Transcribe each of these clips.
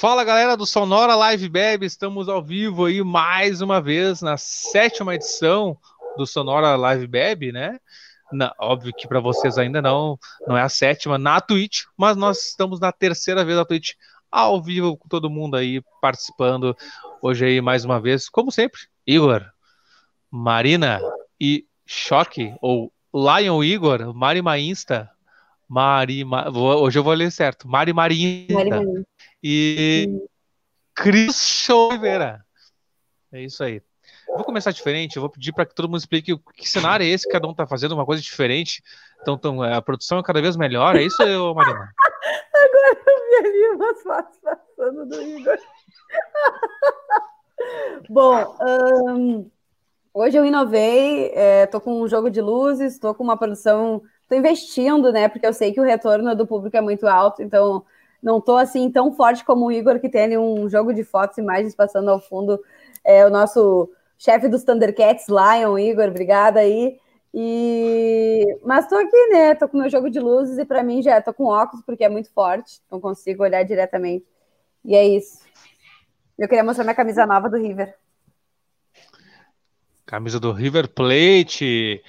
Fala galera do Sonora Live Beb, estamos ao vivo aí mais uma vez na sétima edição do Sonora Live Beb, né? Na, óbvio que para vocês ainda não, não é a sétima na Twitch, mas nós estamos na terceira vez na Twitch ao vivo com todo mundo aí participando hoje aí mais uma vez, como sempre, Igor, Marina e Choque ou Lion Igor, Mari Mainsta, Mari, Ma... hoje eu vou ler certo, Mari Marinta. Mari Marinta e Cris Oliveira. É isso aí. Eu vou começar diferente, eu vou pedir para que todo mundo explique que cenário é esse, cada um está fazendo uma coisa diferente. Então, então, a produção é cada vez melhor, é isso, Marina? Agora eu vi ali umas fotos passando do Igor. Bom, um, hoje eu inovei, estou é, com um jogo de luzes, estou com uma produção, estou investindo, né? Porque eu sei que o retorno do público é muito alto, então não tô assim tão forte como o Igor, que tem um jogo de fotos e imagens passando ao fundo. É o nosso chefe dos Thundercats, Lion, Igor, obrigada aí. E mas tô aqui, né? Tô com meu jogo de luzes e para mim já tô com óculos porque é muito forte, não consigo olhar diretamente. E é isso. Eu queria mostrar minha camisa nova do River. Camisa do River Plate.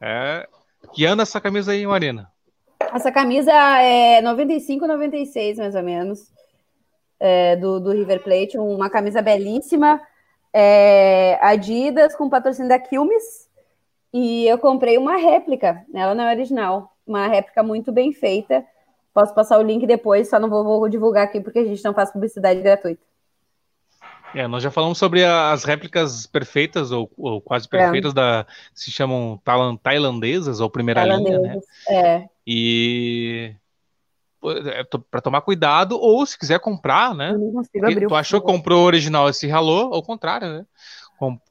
É... Que anda essa camisa aí, Marina? Essa camisa é 95, 96, mais ou menos, é, do, do River Plate. Uma camisa belíssima, é, Adidas, com patrocínio da Quilmes. E eu comprei uma réplica, ela não é original, uma réplica muito bem feita. Posso passar o link depois, só não vou, vou divulgar aqui porque a gente não faz publicidade gratuita. É, nós já falamos sobre as réplicas perfeitas ou, ou quase perfeitas é. da se chamam tailandesas ou primeira linha, né? É. E é, para tomar cuidado ou se quiser comprar, né? Tu achou comprou o original e se ralou, ao contrário, né?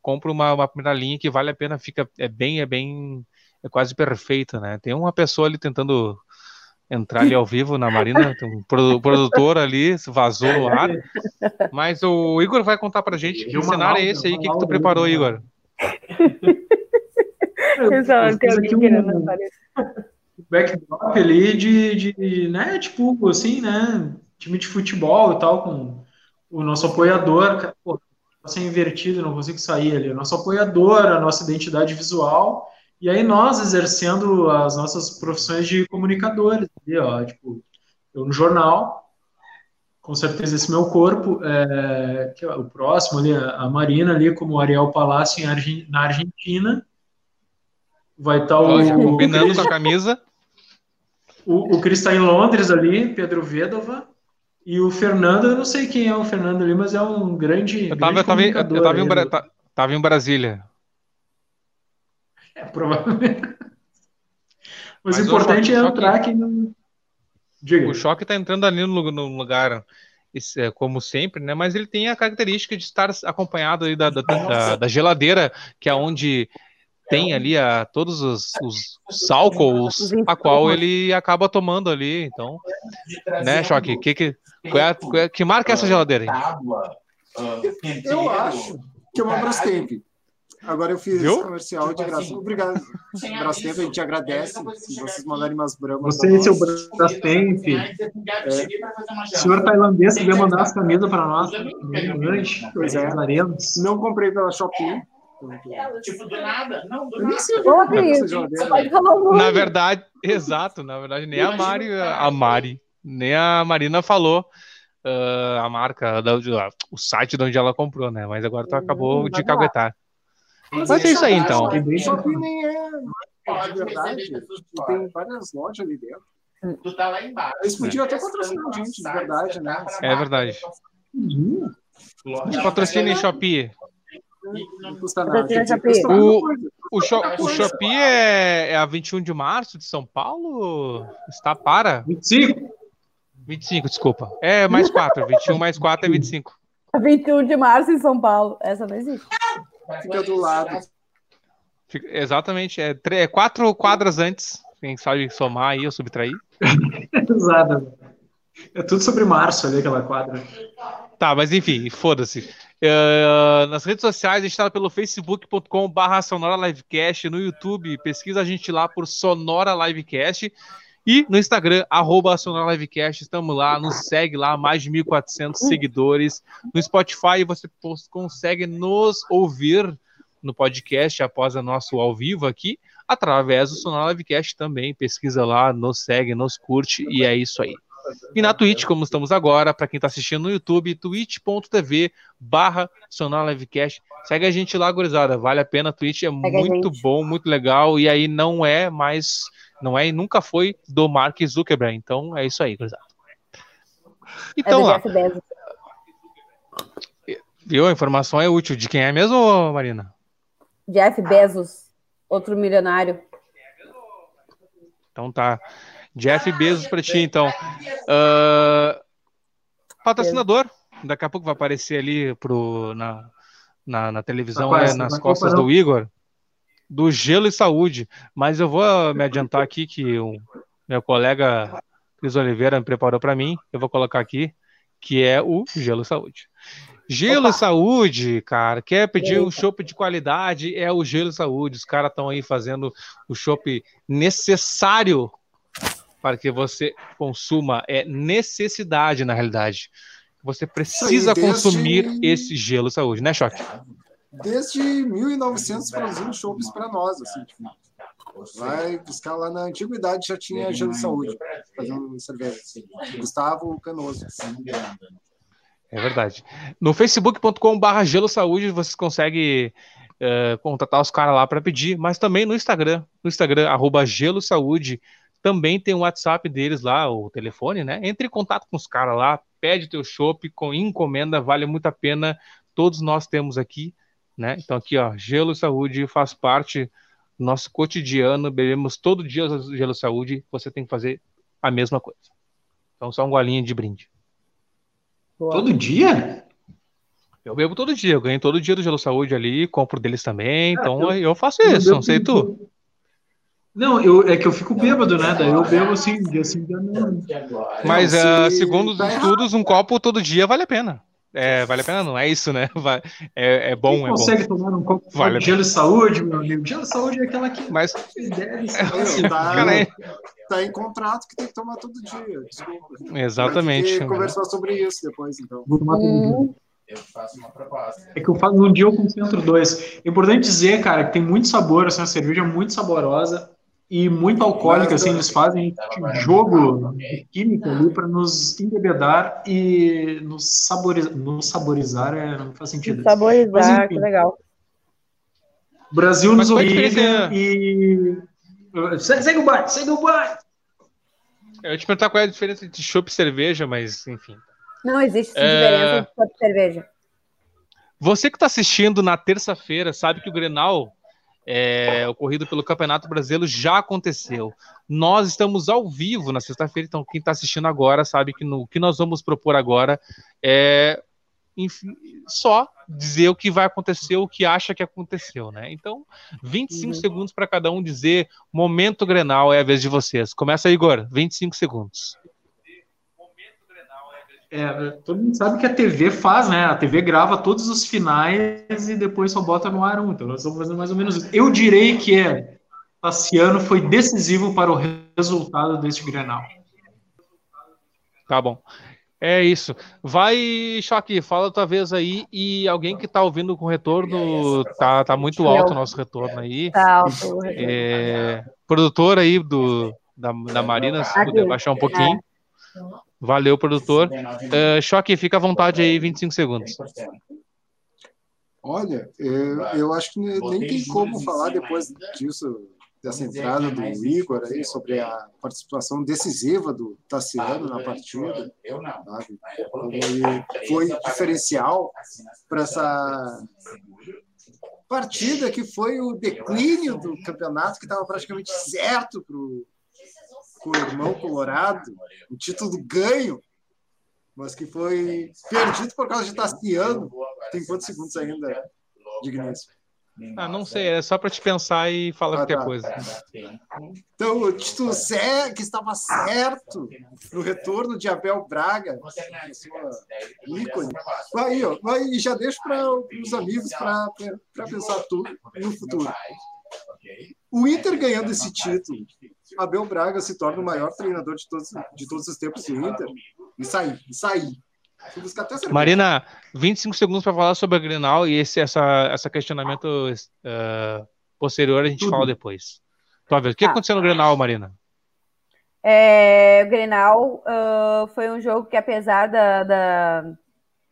Compra uma, uma primeira linha que vale a pena, fica é bem é bem é quase perfeita, né? Tem uma pessoa ali tentando entrar ali ao vivo na Marina, tem um produtor ali, vazou no ar. Mas o Igor vai contar pra gente que cenário é esse aí, o que, que tu preparou, Igor? Exato, tem alguém querendo backdrop ali de, de, né, tipo, assim, né, time de futebol e tal, com o nosso apoiador, pô, tá ser invertido, não consigo sair ali, o nosso apoiador, a nossa identidade visual, e aí nós exercendo as nossas profissões de comunicadores, ali, ó, tipo, eu no jornal, com certeza esse meu corpo, é, que é o próximo ali, a Marina ali, como Ariel Palácio Argen, na Argentina, vai estar tá o... Combinando com a camisa. O, o Cris está em Londres ali, Pedro Vedova, e o Fernando, eu não sei quem é o Fernando ali, mas é um grande. Eu tava, grande eu tava, eu tava, em, tava em Brasília. É, provavelmente. Mas, o importante o choque, é entrar aqui no. Diga. O choque está entrando ali no, no lugar, é, como sempre, né? Mas ele tem a característica de estar acompanhado aí da, da, da, da geladeira, que é onde tem ali a, todos os, os, os álcools a qual ele acaba tomando ali. Então, né, Choque? Que, que, qual é, que marca essa geladeira aí? Eu acho que é uma Brastemp. Agora eu fiz Viu? esse comercial de graça. Obrigado. Brastemp, a gente agradece. Se vocês mandarem umas bramas. Você e seu Brastemp. É. Senhor tailandês, quiser mandar as camisas para nós. Pois é. Não comprei pela Shopee. Tipo, do nada? Não, do nada. Na verdade, exato, na verdade, nem a Mari, a Mari, nem a Marina falou uh, a marca, da, o site de onde ela comprou, né? Mas agora tu acabou de caguetar. Mas é isso aí, então. Só que nem é, é verdade. Tem várias lojas ali dentro. Tu tá lá embaixo. Eles podiam até patrocinar a gente, de verdade, né? É verdade. Uhum. Patrocina em Shopee. Não custa nada. O, o, o Shopee é, é a 21 de março de São Paulo? Está para? 25. 25, desculpa. É mais 4. 21 mais 4 é 25. 21 de março em São Paulo. Essa não existe. Fica do lado. Fica, exatamente. É, é quatro quadras antes. Quem sabe somar aí ou subtrair. Exato. É tudo sobre março ali, aquela quadra. Tá, mas enfim, foda-se. Uh, nas redes sociais, a gente está pelo facebook.com/barra Sonora Livecast, no YouTube, pesquisa a gente lá por Sonora Livecast. E no Instagram, arroba Livecast, estamos lá, nos segue lá, mais de 1.400 seguidores. No Spotify você consegue nos ouvir no podcast após o nosso ao vivo aqui, através do Sonora Livecast também. Pesquisa lá, nos segue, nos curte e é isso aí. E na Twitch, como estamos agora, para quem está assistindo no YouTube, twitch.tv barra Livecast. Segue a gente lá, gurizada. Vale a pena, a Twitch é Segue muito bom, muito legal. E aí não é mais, não é e nunca foi do Mark Zuckerberg. Então é isso aí, gurizada. Então é lá. Viu? A informação é útil. De quem é mesmo, Marina? Jeff Bezos, outro milionário. Então tá. Jeff Bezos para ti, então. Uh, patrocinador. Daqui a pouco vai aparecer ali pro, na, na, na televisão, né, nas costas do Igor. Do Gelo e Saúde. Mas eu vou me adiantar aqui que o meu colega Cris Oliveira me preparou para mim. Eu vou colocar aqui, que é o Gelo e Saúde. Gelo Opa. Saúde, cara. Quer pedir Eita. um chopp de qualidade? É o Gelo Saúde. Os caras estão aí fazendo o chopp necessário para que você consuma. É necessidade, na realidade. Você precisa consumir esse gelo saúde, né, Choque? Desde 1900 produzindo chopps para nós, assim, tipo, vai buscar lá na antiguidade já tinha gelo saúde, fazendo cerveja. Assim. Gustavo Canoso. É verdade. No facebook.com/barra gelo saúde vocês conseguem uh, contatar os caras lá para pedir, mas também no Instagram, no Instagram gelo saúde também tem o WhatsApp deles lá, o telefone, né? Entre em contato com os caras lá, pede teu chopp com encomenda, vale muito a pena. Todos nós temos aqui, né? Então aqui, ó, Gelo Saúde faz parte do nosso cotidiano, bebemos todo dia Gelo Saúde, você tem que fazer a mesma coisa. Então só um golinho de brinde. Todo dia? Eu bebo todo dia, eu ganho todo dia do Gelo Saúde ali, compro deles também, ah, então eu, eu faço isso, não sei tu. Não, eu, é que eu fico bêbado, né? Daí eu bebo assim, dia assim, dia não. Mas uh, segundo os tá estudos, um copo todo dia vale a pena. É, vale a pena, não é isso, né? É, é bom, Quem é consegue bom. tomar um copo vale de gelo de saúde, meu amigo? Gelo de saúde é aquela que Mas... deve tá, Cara, tá em contrato que tem que tomar todo dia. Desculpa. Exatamente. Vamos conversar sobre isso depois, então. Vou tomar todo dia. Eu faço uma proposta. É que eu faço um dia eu concentro dois. É importante dizer, cara, que tem muito sabor, assim, a cerveja é muito saborosa e muito alcoólica, assim, eles fazem jogo químico ali para nos embebedar e nos saborizar. Nos saborizar é, não faz sentido. Saborizar, Mas, que legal. Brasil nos obriga e. Segue o bar, segue o bar! Eu ia te perguntar qual é a diferença entre chopp e cerveja, mas enfim. Não existe é... diferença entre chopp e cerveja. Você que está assistindo na terça-feira sabe que o Grenal é, ocorrido pelo Campeonato Brasileiro já aconteceu. Nós estamos ao vivo na sexta-feira, então quem está assistindo agora sabe que no, o que nós vamos propor agora é enfim, só dizer o que vai acontecer, o que acha que aconteceu, né? Então, 25 uhum. segundos para cada um dizer momento Grenal é a vez de vocês. Começa aí, Igor, 25 segundos. É, todo mundo sabe que a TV faz, né? A TV grava todos os finais e depois só bota no ar um. Então nós estamos fazendo mais ou menos isso. Eu direi que é, Tassiano foi decisivo para o resultado deste Grenal. Tá bom. É isso. Vai, Choque, fala outra vez aí. E alguém que está ouvindo com o retorno, tá, tá muito alto o nosso retorno aí. Tá alto. É, produtor aí do, da, da Marina, se puder baixar um pouquinho. É. Valeu, produtor. Uh, Choque, fica à vontade aí, 25 segundos. Olha, eu, eu acho que nem tem como falar depois disso, dessa entrada do Igor aí, sobre a participação decisiva do Tassiano na partida. Sabe? Foi diferencial para essa partida que foi o declínio do campeonato, que estava praticamente certo para o com o irmão Colorado, um título ganho, mas que foi perdido por causa de Tassiano. Tem quantos segundos ainda, digníssimo? Ah, não sei, é só para te pensar e falar ah, qualquer tá. coisa. Então, o título Zé, que estava certo no retorno de Abel Braga, sua ícone. Aí, ó, aí já deixo para os amigos para pensar tudo no futuro. O Inter ganhando esse título Abel Braga se torna o maior treinador de todos, de todos os tempos do Inter. E sair, e sair. Marina, 25 segundos para falar sobre a Grenal e esse essa, essa questionamento uh, posterior a gente Tudo. fala depois. Tua vez. O que ah. aconteceu no Grenal, Marina? É, o Grenal uh, foi um jogo que, apesar da, da,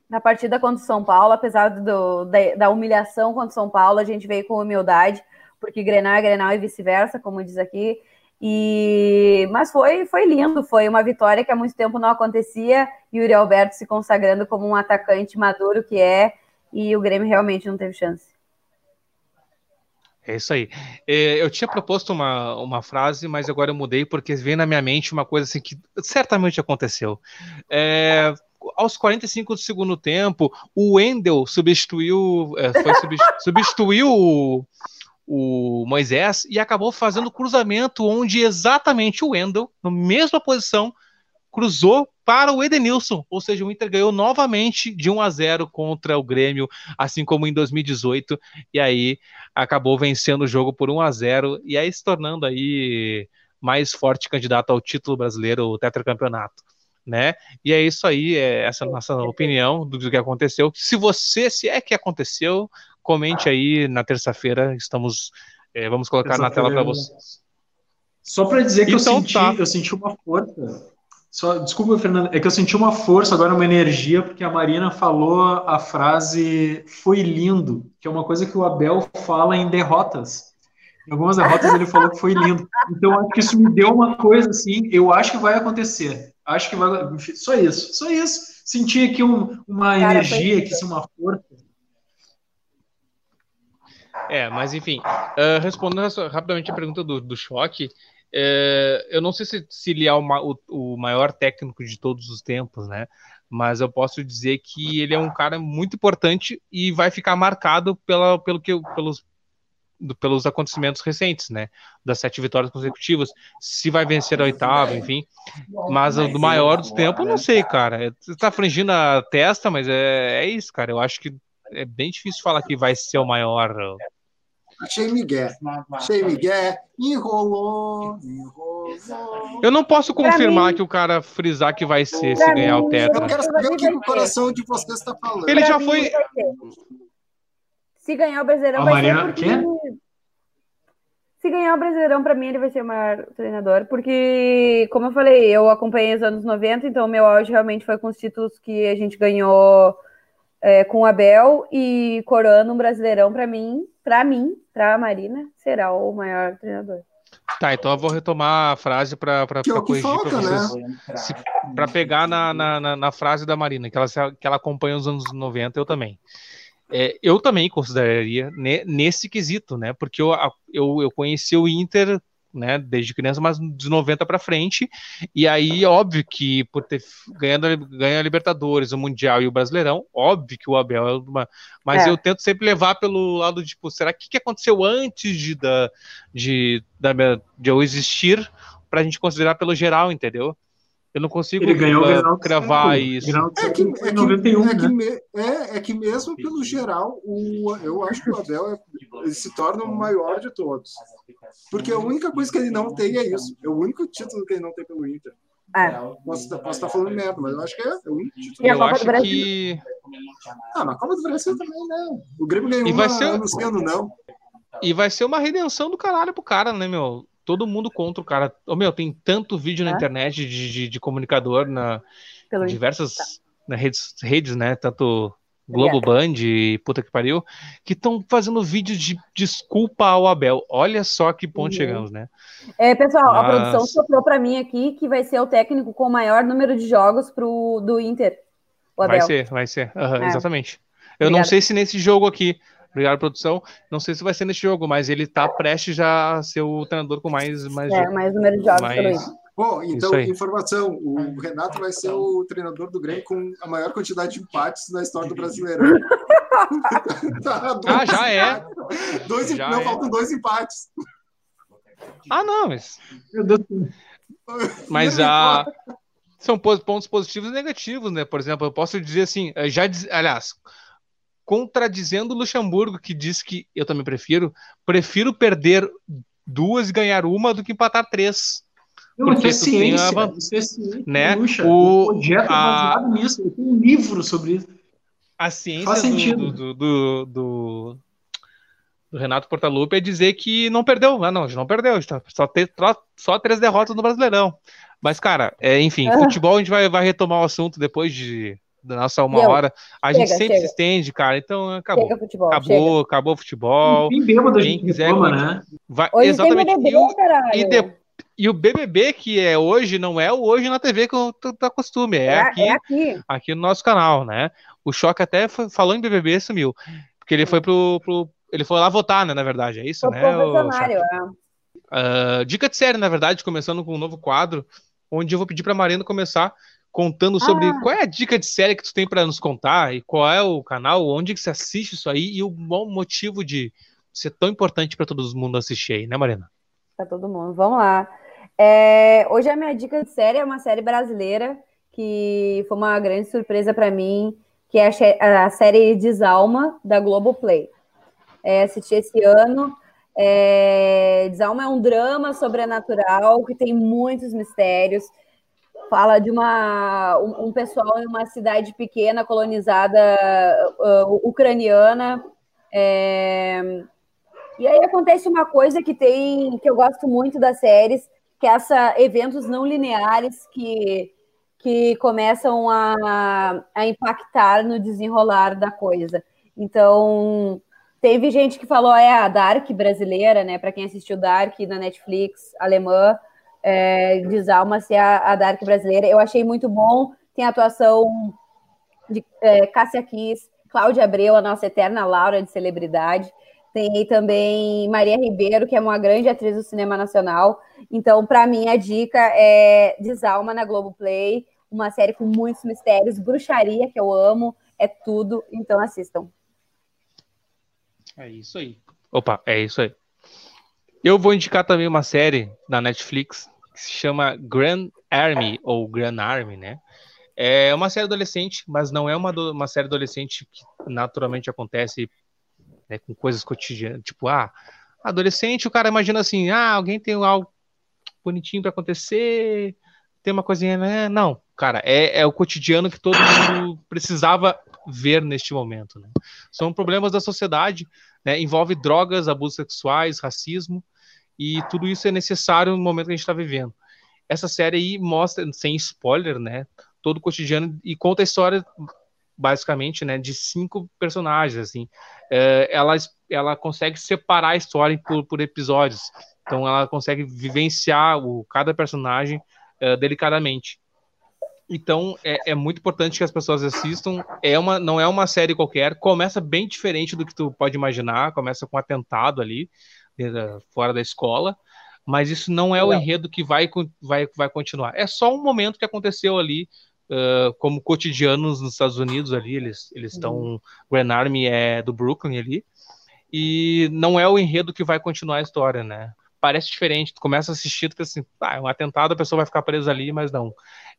da partida contra o São Paulo, apesar do, da, da, humilhação contra o São Paulo, a gente veio com humildade, porque Grenal é Grenal e vice-versa, como diz aqui. E mas foi foi lindo, foi uma vitória que há muito tempo não acontecia. E Yuri Alberto se consagrando como um atacante maduro que é, e o Grêmio realmente não teve chance. É isso aí. É, eu tinha proposto uma, uma frase, mas agora eu mudei porque veio na minha mente uma coisa assim que certamente aconteceu. É, aos 45 do segundo tempo, o Wendel substituiu, é, foi substituiu o Moisés e acabou fazendo cruzamento onde exatamente o Wendel, na mesma posição, cruzou para o Edenilson, ou seja, o Inter ganhou novamente de 1 a 0 contra o Grêmio, assim como em 2018, e aí acabou vencendo o jogo por 1 a 0 e aí se tornando aí mais forte candidato ao título brasileiro, o tetracampeonato. Né? E é isso aí, é essa nossa opinião do que aconteceu. Se você, se é que aconteceu, Comente aí na terça-feira, estamos é, vamos colocar na tela para vocês. Só para dizer que então, eu, senti, tá. eu senti uma força. Só, desculpa, Fernando, é que eu senti uma força, agora uma energia, porque a Marina falou a frase foi lindo, que é uma coisa que o Abel fala em derrotas. Em algumas derrotas ele falou que foi lindo. Então acho que isso me deu uma coisa assim, eu acho que vai acontecer. Acho que vai. Só isso, só isso. Senti aqui um, uma Cara, energia, aqui, uma força. É, mas enfim, uh, respondendo rapidamente a pergunta do, do choque, uh, eu não sei se, se ele é o, o, o, maior técnico de todos os tempos, né? Mas eu posso dizer que ele é um cara muito importante e vai ficar marcado pela, pelo que, pelos, do, pelos acontecimentos recentes, né? Das sete vitórias consecutivas, se vai vencer a oitava, enfim. Mas do maior dos tempos, eu não sei, cara. Tá frangindo a testa, mas é, é isso, cara. Eu acho que é bem difícil falar que vai ser o maior Achei Miguel. Achei Miguel. Enrolou, enrolou. Eu não posso confirmar que o cara frisar que vai ser se ganhar o Tetra. Eu quero saber o que o coração de vocês está falando. Ele já foi. Se ganhar o Brasileirão, vai ser porque... Se ganhar o Brasileirão, para mim, ele vai ser o maior treinador, porque, como eu falei, eu acompanhei os anos 90, então o meu auge realmente foi com os títulos que a gente ganhou é, com o Abel e coroando um Brasileirão, para mim, para mim, para a Marina, será o maior treinador. Tá, então eu vou retomar a frase para corrigir falta, pra vocês. Né? Para pegar na, na, na, frase da Marina, que ela, que ela acompanha os anos 90, eu também. É, eu também consideraria ne, nesse quesito, né? Porque eu, eu, eu conheci o Inter né, desde criança, mas de 90 para frente. E aí, óbvio que por ter ganhado ganha a Libertadores, o Mundial e o Brasileirão, óbvio que o Abel é uma. Mas é. eu tento sempre levar pelo lado de, tipo, será que que aconteceu antes de, da, de, da, de eu existir para a gente considerar pelo geral, entendeu? Eu não consigo ele ganhou uh, cravar isso. É que, é, 91, que, é, que né? é, é, que mesmo pelo geral, o, eu acho que o Abel é, ele se torna o maior de todos. Porque a única coisa que ele não tem é isso. É o único título que ele não tem pelo Inter. É. Posso, posso estar falando merda, mas eu acho que é, é o único título. E a Copa do Brasil? Que... Ah, mas a Copa do Brasil também, né? O Grêmio ganhou e vai uma ser... anunciando, não. E vai ser uma redenção do caralho pro cara, né, meu? Todo mundo contra o cara. Oh, meu, tem tanto vídeo na internet de, de, de comunicador na Pelo diversas na redes, redes, né? Tanto Globo Band e puta que pariu, que estão fazendo vídeo de desculpa ao Abel. Olha só que ponto uhum. chegamos, né? É, pessoal, Mas... a produção soprou para mim aqui que vai ser o técnico com o maior número de jogos pro, do Inter. Vai ser, vai ser. Uhum, é. Exatamente. Eu Obrigada. não sei se nesse jogo aqui, Obrigado, produção. Não sei se vai ser nesse jogo, mas ele tá prestes já a ser o treinador com mais. mais é, mais número de jogos mais... Bom, então, informação: o Renato vai ser o treinador do Grêmio com a maior quantidade de empates na história do Brasileirão. tá, ah, já é. Dois, já não, é. faltam dois empates. Ah, não, mas. Mas a. São pontos positivos e negativos, né? Por exemplo, eu posso dizer assim, já, aliás, contradizendo o Luxemburgo, que diz que eu também prefiro, prefiro perder duas e ganhar uma do que empatar três. Não, porque é ciência, tem isso é ciência, né? Puxa, o projeto a... baseado nisso, eu tenho um livro sobre isso. A ciência do, do, do, do, do Renato Portaluppi é dizer que não perdeu. Ah, não, não perdeu. Tá só, ter, só três derrotas no Brasileirão. Mas, cara, é, enfim, ah. futebol a gente vai, vai retomar o assunto depois de da nossa uma Deu. hora. A chega, gente sempre chega. se estende, cara. Então acabou. Futebol, acabou, chega. acabou o futebol. Quem bêbado Quem quiser. Toma, né? vai, Hoje exatamente. BBB, e, o, e, de, e, o BBB, que é hoje, não é o hoje na TV que tu tá costume. É, é, aqui, é aqui. Aqui no nosso canal, né? O Choque até foi, falou em BBB sumiu. Porque ele foi pro, pro. ele foi lá votar, né? Na verdade, é isso, o né? Uh, dica de série, na verdade, começando com um novo quadro, onde eu vou pedir pra Marina começar contando sobre ah. qual é a dica de série que tu tem para nos contar e qual é o canal, onde que você assiste isso aí e o bom motivo de ser tão importante para todo mundo assistir aí, né, Marina? Para todo mundo. Vamos lá. É, hoje a minha dica de série é uma série brasileira que foi uma grande surpresa para mim, que é a, a série Desalma da Globoplay. É, assisti esse ano. É, Desalma é um drama sobrenatural que tem muitos mistérios fala de uma, um, um, pessoal em uma cidade pequena, colonizada uh, ucraniana. É... E aí acontece uma coisa que tem que eu gosto muito das séries, que é essa eventos não lineares que, que começam a, a impactar no desenrolar da coisa. Então, teve gente que falou, é a Dark brasileira, né? Para quem assistiu Dark na Netflix, alemã, é, Desalma-se a, a Dark brasileira. Eu achei muito bom. Tem a atuação de é, Cássia Kiss, Cláudia Abreu, a nossa eterna Laura de celebridade. Tem também Maria Ribeiro, que é uma grande atriz do cinema nacional. Então, para mim, a dica é Desalma na Globoplay, uma série com muitos mistérios, bruxaria, que eu amo, é tudo. Então, assistam. É isso aí. Opa, é isso aí. Eu vou indicar também uma série da Netflix que se chama Grand Army, ou Grand Army, né? É uma série adolescente, mas não é uma, uma série adolescente que naturalmente acontece né, com coisas cotidianas. Tipo, ah, adolescente, o cara imagina assim, ah, alguém tem algo bonitinho para acontecer, tem uma coisinha, né? Não, cara, é, é o cotidiano que todo mundo precisava ver neste momento. Né? São problemas da sociedade, né? envolve drogas, abusos sexuais, racismo, e tudo isso é necessário no momento que a gente está vivendo. Essa série aí mostra, sem spoiler, né, todo o cotidiano e conta a história basicamente, né, de cinco personagens, assim. É, ela, ela consegue separar a história por, por episódios. Então ela consegue vivenciar o, cada personagem é, delicadamente. Então é, é, muito importante que as pessoas assistam. É uma, não é uma série qualquer. Começa bem diferente do que tu pode imaginar. Começa com um atentado ali fora da escola, mas isso não é o enredo que vai, vai, vai continuar. É só um momento que aconteceu ali, uh, como cotidianos nos Estados Unidos ali, eles eles estão, uhum. Grand Army é do Brooklyn ali, e não é o enredo que vai continuar a história, né? Parece diferente, tu começa a assistir, tu assim, ah, é um atentado, a pessoa vai ficar presa ali, mas não.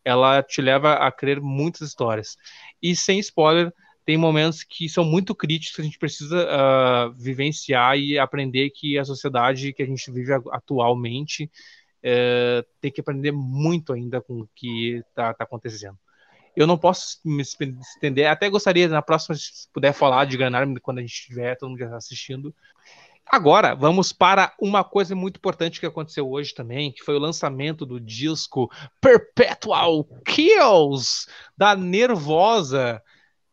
Ela te leva a crer muitas histórias. E sem spoiler, tem momentos que são muito críticos que a gente precisa uh, vivenciar e aprender que a sociedade que a gente vive atualmente uh, tem que aprender muito ainda com o que está tá acontecendo. Eu não posso me estender, até gostaria na próxima, se puder falar de Granar quando a gente estiver todo mundo já assistindo. Agora, vamos para uma coisa muito importante que aconteceu hoje também, que foi o lançamento do disco Perpetual Kills da Nervosa.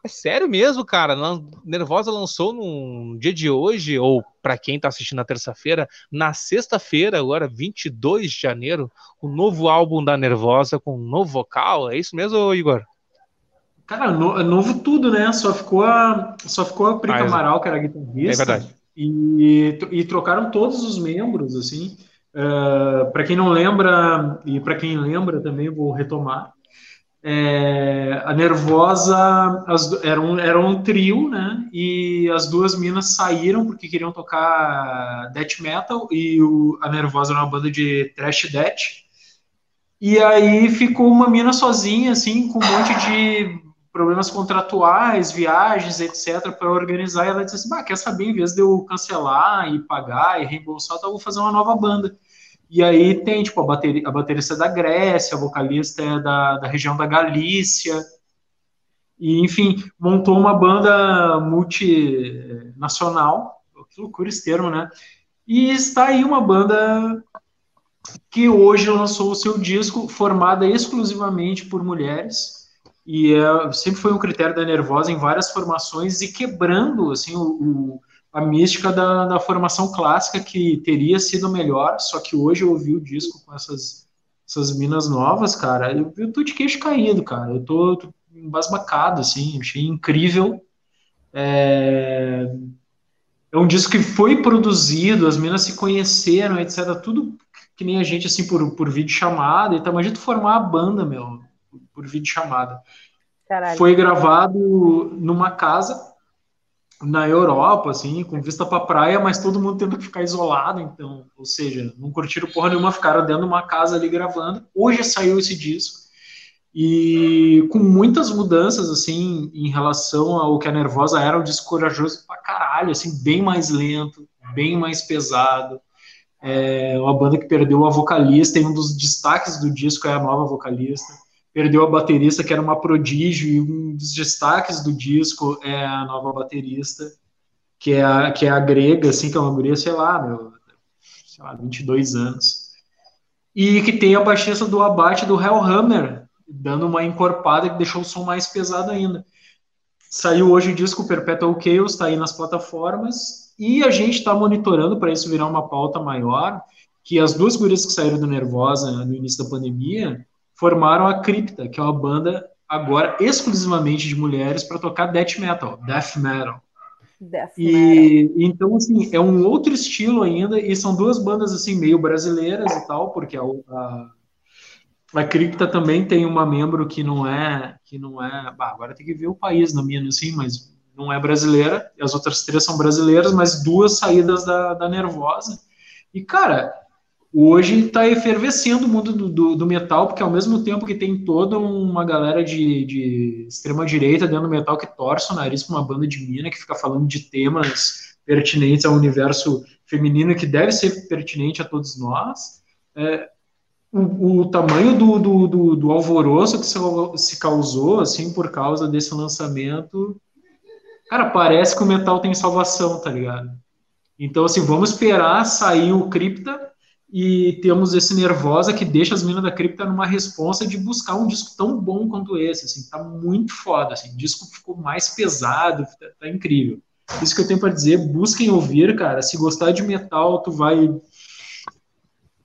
É sério mesmo, cara. Nervosa lançou num dia de hoje, ou para quem tá assistindo na terça-feira, na sexta-feira, agora 22 de janeiro, o novo álbum da Nervosa com um novo vocal. É isso mesmo, Igor? Cara, no, é novo tudo, né? Só ficou a, só ficou a Preta ah, Amaral, que era guitarrista. É verdade. E, e trocaram todos os membros, assim. Uh, ah, para quem não lembra, e para quem lembra também, vou retomar é, a Nervosa as, era, um, era um trio, né? E as duas minas saíram porque queriam tocar death metal e o, a Nervosa era uma banda de thrash death. E aí ficou uma mina sozinha, assim, com um monte de problemas contratuais, viagens, etc, para organizar, e ela disse assim, quer saber, em vez de eu cancelar e pagar e reembolsar, então eu vou fazer uma nova banda. E aí tem, tipo, a, bateria, a baterista é da Grécia, a vocalista é da, da região da Galícia, e, enfim, montou uma banda multinacional, que loucura esse termo, né? E está aí uma banda que hoje lançou o seu disco formada exclusivamente por mulheres, e é, sempre foi um critério da Nervosa em várias formações e quebrando, assim, o, o a mística da, da, formação clássica que teria sido melhor, só que hoje eu ouvi o disco com essas, essas minas novas, cara, eu, eu tô de queixo caído, cara, eu tô, tô embasbacado, assim, achei incrível. É... é um disco que foi produzido, as minas se conheceram, etc, tudo que nem a gente, assim, por, por vídeo chamada, então imagina tu formar a banda, meu, por vídeo chamada. Caralho. Foi gravado numa casa na Europa, assim, com vista pra praia, mas todo mundo tendo que ficar isolado, então, ou seja, não curtiram porra nenhuma, ficaram dentro de uma casa ali gravando. Hoje saiu esse disco, e com muitas mudanças, assim, em relação ao que a Nervosa era, um disco corajoso pra caralho, assim, bem mais lento, bem mais pesado. É uma banda que perdeu a vocalista, e um dos destaques do disco é a nova vocalista perdeu a baterista, que era uma prodígio, e um dos destaques do disco é a nova baterista, que é a, que é a grega, assim, que é uma guria, sei lá, meu, sei lá, 22 anos. E que tem a baixista do abate do Hellhammer, dando uma encorpada que deixou o som mais pesado ainda. Saiu hoje o disco Perpetual Chaos, está aí nas plataformas, e a gente está monitorando para isso virar uma pauta maior, que as duas gurias que saíram do Nervosa no início da pandemia, formaram a Cripta, que é uma banda agora exclusivamente de mulheres para tocar death metal, death metal. Death e metal. então assim é um outro estilo ainda e são duas bandas assim meio brasileiras e tal, porque a, a, a Cripta também tem uma membro que não é que não é, bah, agora tem que ver o país na minha assim, mas não é brasileira. As outras três são brasileiras, mas duas saídas da, da Nervosa. E cara, hoje está efervescendo o mundo do, do, do, metal, porque ao mesmo tempo que tem toda uma galera de, de extrema-direita dentro do metal que torce o nariz para uma banda de mina que fica falando de temas pertinentes ao universo feminino, que deve ser pertinente a todos nós, é, o, o, tamanho do, do, do, do alvoroço que se, se causou, assim, por causa desse lançamento, cara, parece que o metal tem salvação, tá ligado? Então, assim, vamos esperar sair o Cripta, e temos esse Nervosa que deixa as minas da cripta numa responsa de buscar um disco tão bom quanto esse, assim, tá muito foda, assim, o disco ficou mais pesado, tá, tá incrível. Isso que eu tenho para dizer, busquem ouvir, cara, se gostar de metal, tu vai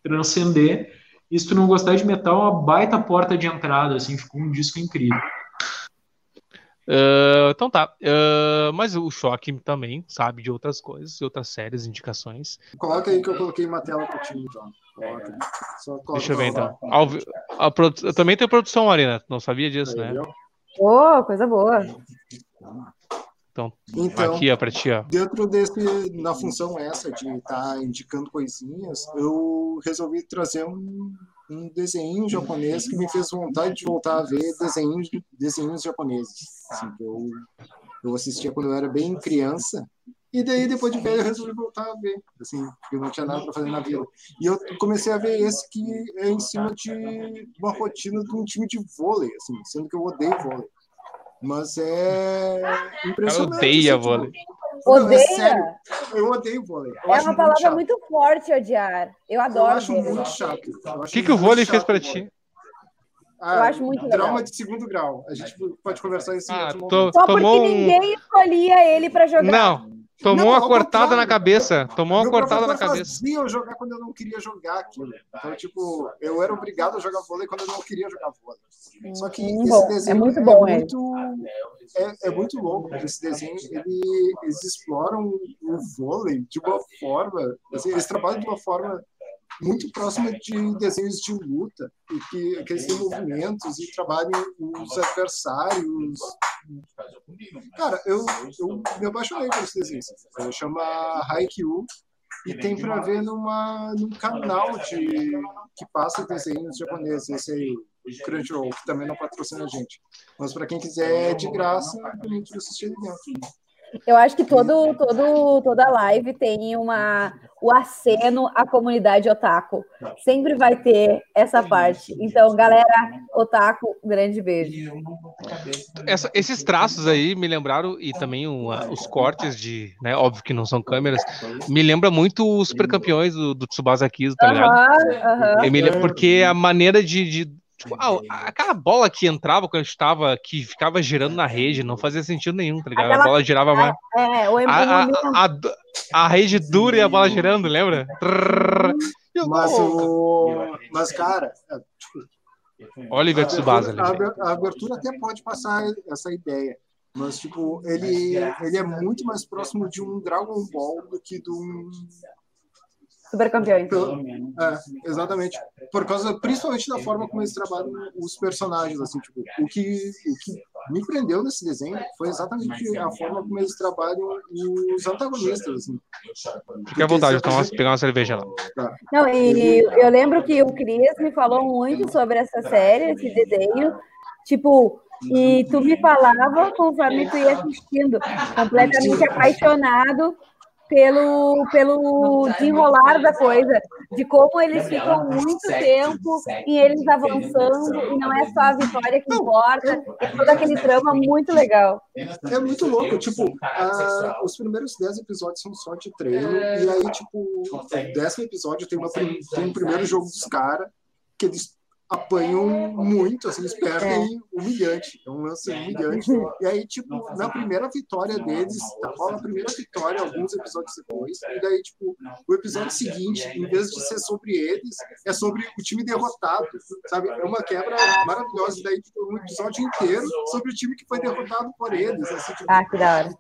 transcender, e se tu não gostar de metal, é uma baita porta de entrada, assim, ficou um disco incrível. Uh, então tá. Uh, mas o Choque também sabe de outras coisas, outras séries, indicações. Coloca aí que eu coloquei uma tela pra ti, então. Coloca. Deixa eu ver então. Ao, a, a, também tem produção, Marina. Não sabia disso, aí, né? Oh, coisa boa. Então, então, aqui ó, pra ti, ó. Dentro desse, na função essa de estar tá indicando coisinhas, eu resolvi trazer um um desenho japonês que me fez vontade de voltar a ver desenhos, desenhos japoneses. Assim, que eu, eu assistia quando eu era bem criança. E daí, depois de velho, eu resolvi voltar a ver, assim, porque eu não tinha nada para fazer na vida. E eu comecei a ver esse que é em cima de uma rotina de um time de vôlei, assim, sendo que eu odeio vôlei. Mas é impressionante. Eu odeio assim, vôlei. Tipo, Odeia? é sério, eu odeio vôlei. Eu é uma palavra muito, muito, forte odiar. Eu adoro. Eu acho muito chato. O que, que o vôlei fez para ti? Ah, eu acho muito legal. Trauma de segundo grau. A gente pode conversar isso ah, tô, Só porque um... ninguém escolhia ele para jogar. Não, Tomou não, uma cortada na cabeça. Tomou uma cortada na cabeça. Fazia eu jogar quando eu não queria jogar aquilo. Então, tipo, eu era obrigado a jogar vôlei quando eu não queria jogar vôlei. Só que esse bom. desenho é muito bom, é muito, é, é muito louco. Esse desenho, ele, eles exploram o vôlei de uma forma, assim, eles trabalham de uma forma muito próxima de desenhos de luta, e que, que eles têm movimentos e trabalham os adversários. Cara, eu, eu me apaixonei por esse desenho. Chama Haikyuu e tem para ver numa, num canal de, que passa desenhos japoneses. Esse aí, Crunchyroll, que também não patrocina a gente. Mas para quem quiser é de graça, a gente assistir dentro. Eu acho que todo, todo, toda live tem uma, o aceno à comunidade otaku. Sempre vai ter essa parte. Então, galera, otaku, grande beijo. Essa, esses traços aí me lembraram, e também os cortes de, né, óbvio que não são câmeras, me lembra muito os super campeões do, do Tsubasa Kizu, tá ligado? Uh -huh. lembro, porque a maneira de, de Tipo, ah, aquela bola que entrava quando estava, que ficava girando na rede, não fazia sentido nenhum, tá ligado? Aquela, a bola girava mais. É, o a, a, a, a, rede dura e a bola girando, lembra? Mas o. Mas, cara. É, Oliver Tsubasa. A abertura até pode passar essa ideia. Mas, tipo, ele, ele é muito mais próximo de um Dragon Ball do que de um super campeões. É, exatamente. Por causa, principalmente da forma como eles trabalham os personagens, assim, tipo, o que, o que me prendeu nesse desenho foi exatamente a forma como eles trabalham os antagonistas, assim. Fique à vontade, então vamos pegar uma cerveja lá. Tá. Não, e eu lembro que o Cris me falou muito sobre essa série, esse desenho, tipo, e tu me falava conforme tu ia assistindo, completamente apaixonado pelo, pelo desenrolar da coisa, de como eles ficam muito tempo e eles avançando, e não é só a vitória que importa, é todo aquele trama muito legal. É muito louco, tipo, uh, os primeiros dez episódios são só de treino, e aí, tipo, o décimo episódio tem, uma, tem um primeiro jogo dos caras, que eles apanham muito, assim, eles perdem é. humilhante, é um lance humilhante. E aí, tipo, na primeira vitória deles, tá, rola a primeira vitória alguns episódios depois, e daí, tipo, o episódio seguinte, em vez de ser sobre eles, é sobre o time derrotado, sabe? É uma quebra maravilhosa, e daí, tipo, um episódio inteiro sobre o time que foi derrotado por eles. Assim, tipo, ah, que da hora.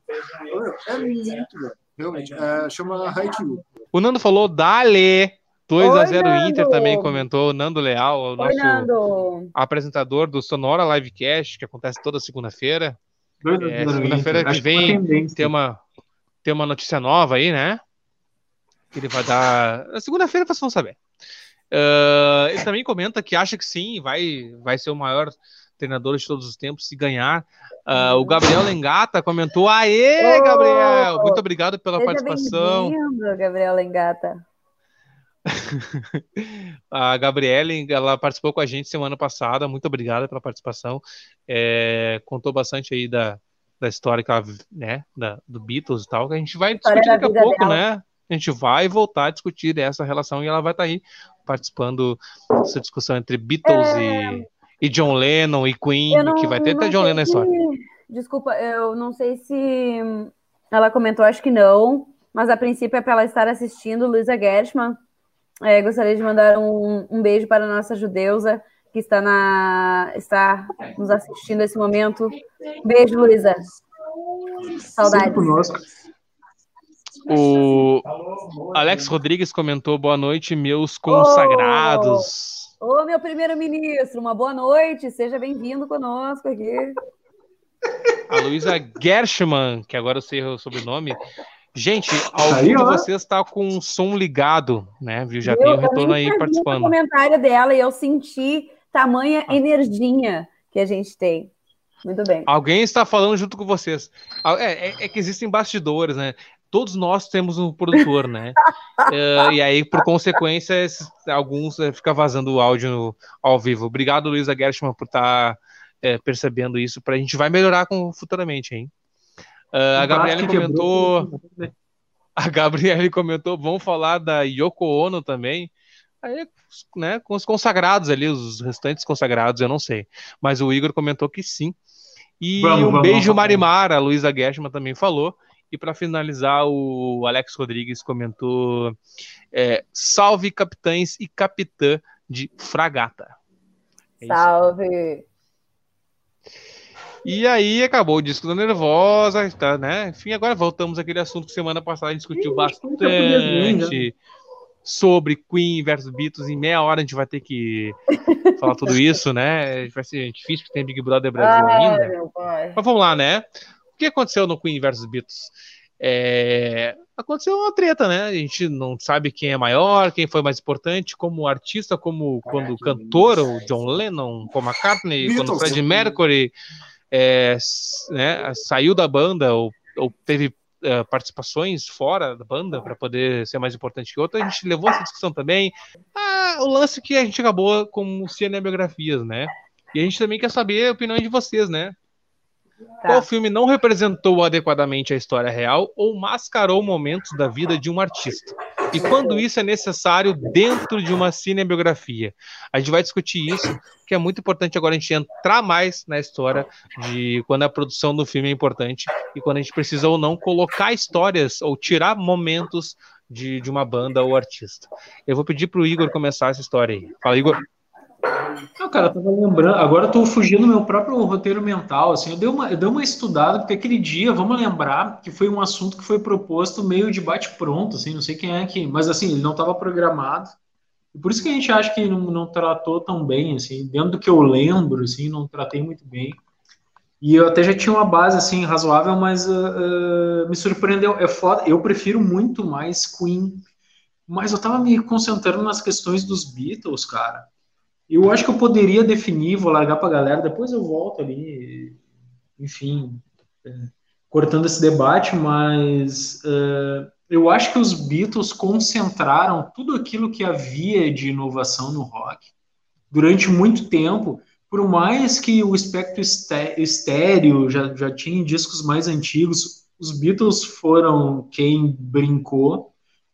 É muito bom, realmente. É, chama Haikyuu. O Nando falou, dale! 2 a 0 Inter também comentou, Nando Leal, o nosso Oi, apresentador do Sonora Livecast, que acontece toda segunda-feira. É, segunda-feira que vem tem uma, tem uma notícia nova aí, né? Que ele vai dar. Segunda-feira vocês vão saber. Uh, ele também comenta que acha que sim, vai, vai ser o maior treinador de todos os tempos se ganhar. Uh, o Gabriel Lengata comentou: Aê, Gabriel! Muito obrigado pela Seja participação. Gabriel Lengata. a Gabriele, ela participou com a gente semana passada. Muito obrigada pela participação. É, contou bastante aí da, da história né, da, do Beatles e tal, que a gente vai discutir daqui a pouco, dela. né? A gente vai voltar a discutir essa relação e ela vai estar tá aí participando dessa discussão entre Beatles é... e, e John Lennon e Queen, não, que vai ter até John Lennon na história. Desculpa, eu não sei se ela comentou, acho que não, mas a princípio é para ela estar assistindo Luisa Gershman, é, gostaria de mandar um, um, beijo para a nossa judeusa que está, na, está nos assistindo nesse momento. Beijo, Luísa. Saudades. O Alex Rodrigues comentou boa noite, meus consagrados. Ô, oh, oh, meu primeiro-ministro, uma boa noite, seja bem-vindo conosco aqui. A Luísa Gershman, que agora eu sei o sobrenome, Gente, algum aí, de vocês está com o som ligado, né? Viu? Já eu, tem o retorno aí participando. O comentário dela e eu senti tamanha ah. energia que a gente tem. Muito bem. Alguém está falando junto com vocês. É, é, é que existem bastidores, né? Todos nós temos um produtor, né? uh, e aí, por consequência, alguns uh, ficam vazando o áudio no, ao vivo. Obrigado, Luísa Gershman, por estar tá, uh, percebendo isso. Para a gente vai melhorar com, futuramente, hein? Uh, a Gabriele comentou. A Gabriele comentou, vamos falar da Yoko Ono também. Aí, né, com os consagrados ali, os restantes consagrados, eu não sei. Mas o Igor comentou que sim. E vamos, um vamos, beijo, vamos, Marimar, a Luísa Gershman também falou. E para finalizar, o Alex Rodrigues comentou: é, salve capitães e capitã de fragata. É salve! E aí acabou o disco da Nervosa, tá, né? Enfim, agora voltamos àquele assunto que semana passada a gente discutiu bastante sobre Queen versus Beatles. Em meia hora a gente vai ter que falar tudo isso, né? Vai ser difícil porque tem Big Brother Brasil Ai, ainda. Mas vamos lá, né? O que aconteceu no Queen versus Beatles? É... aconteceu uma treta, né? A gente não sabe quem é maior, quem foi mais importante, como artista, como quando cantor, o John Lennon, Paul McCartney, Beatles, quando Freddie Mercury é, né, saiu da banda ou, ou teve Uh, participações fora da banda para poder ser mais importante que outra, a gente levou essa discussão também. Ah, o lance que a gente acabou com cinebiografias, né? E a gente também quer saber a opinião de vocês, né? Tá. Qual filme não representou adequadamente a história real ou mascarou momentos da vida de um artista? E quando isso é necessário dentro de uma cinebiografia? A gente vai discutir isso, que é muito importante agora a gente entrar mais na história de quando a produção do filme é importante e quando a gente precisa ou não colocar histórias ou tirar momentos de, de uma banda ou artista. Eu vou pedir para o Igor começar essa história aí. Fala, Igor. Não, cara, eu tava lembrando, agora eu tô fugindo do meu próprio roteiro mental, assim, eu dei, uma, eu dei uma estudada, porque aquele dia, vamos lembrar, que foi um assunto que foi proposto meio de bate-pronto, assim, não sei quem é que, mas assim, ele não estava programado, por isso que a gente acha que não, não tratou tão bem, assim, dentro do que eu lembro, assim, não tratei muito bem, e eu até já tinha uma base, assim, razoável, mas uh, uh, me surpreendeu, é foda, eu prefiro muito mais Queen, mas eu tava me concentrando nas questões dos Beatles, cara, eu acho que eu poderia definir, vou largar para a galera, depois eu volto ali, enfim, é, cortando esse debate, mas é, eu acho que os Beatles concentraram tudo aquilo que havia de inovação no rock durante muito tempo, por mais que o espectro estéreo já, já tinha discos mais antigos, os Beatles foram quem brincou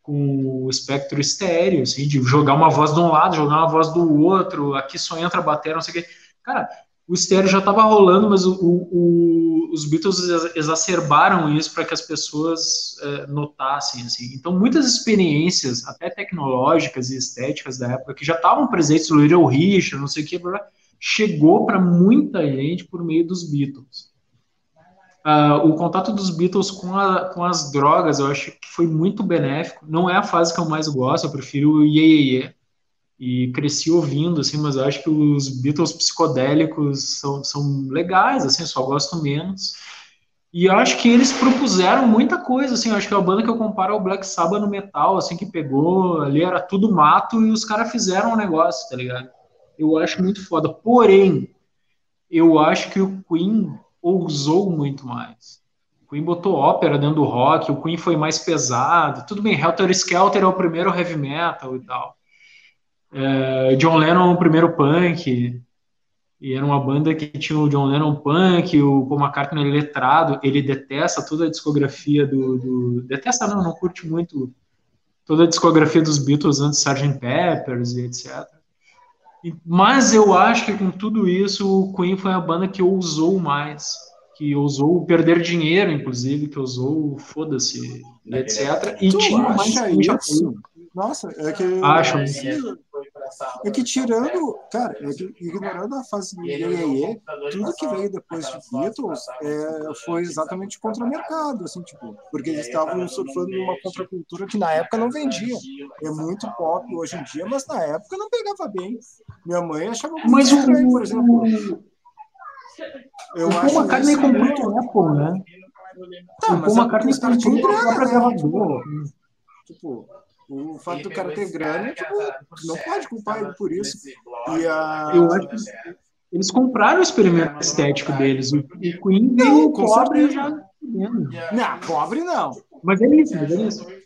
com o espectro estéreo, assim, de jogar uma voz de um lado, jogar uma voz do outro, aqui só entra a bateria, não sei o quê. Cara, o estéreo já estava rolando, mas o, o, os Beatles exacerbaram isso para que as pessoas é, notassem, assim. Então, muitas experiências, até tecnológicas e estéticas da época, que já estavam presentes no Little Richard, não sei o quê, chegou para muita gente por meio dos Beatles. Uh, o contato dos Beatles com, a, com as drogas eu acho que foi muito benéfico. Não é a fase que eu mais gosto, eu prefiro o Ye, Ye, Ye. E cresci ouvindo, assim, mas eu acho que os Beatles psicodélicos são, são legais, assim, só gosto menos. E eu acho que eles propuseram muita coisa, assim, eu acho que é a banda que eu comparo ao Black Sabbath no metal, assim, que pegou, ali era tudo mato e os caras fizeram um negócio, tá ligado? Eu acho muito foda. Porém, eu acho que o Queen ousou muito mais. O Queen botou ópera dentro do rock, o Queen foi mais pesado. Tudo bem, Helter Skelter é o primeiro heavy metal e tal. É, John Lennon é o primeiro punk. E era uma banda que tinha o John Lennon punk, o Paul McCartney letrado, ele detesta toda a discografia do, do, Detesta não, não curte muito toda a discografia dos Beatles antes Sgt. Peppers e etc. Mas eu acho que com tudo isso, o Queen foi a banda que ousou mais, que ousou perder dinheiro, inclusive, que ousou foda-se, etc. E tu tinha mais isso? Nossa, é que. Acho. É que tirando, cara, é que, ignorando a fase do Iê, tudo que veio depois de Beatles é, foi exatamente contra o mercado, assim, tipo, porque eles estavam surfando numa contracultura que na época não vendia. É muito pop hoje em dia, mas na época não pegava bem. Minha mãe achava muito mas estranho, por exemplo. Eu o Paul McCartney comprou muito Apple, né? Tá, o Paul McCartney comprou a própria gravadora. Tipo, o fato do cara ter grana, tipo, não pode culpar ele por isso. E a... Eu acho que eles compraram o experimento estético deles. O Queen veio pobre já. Não, pobre não. Mas é isso, mas é isso.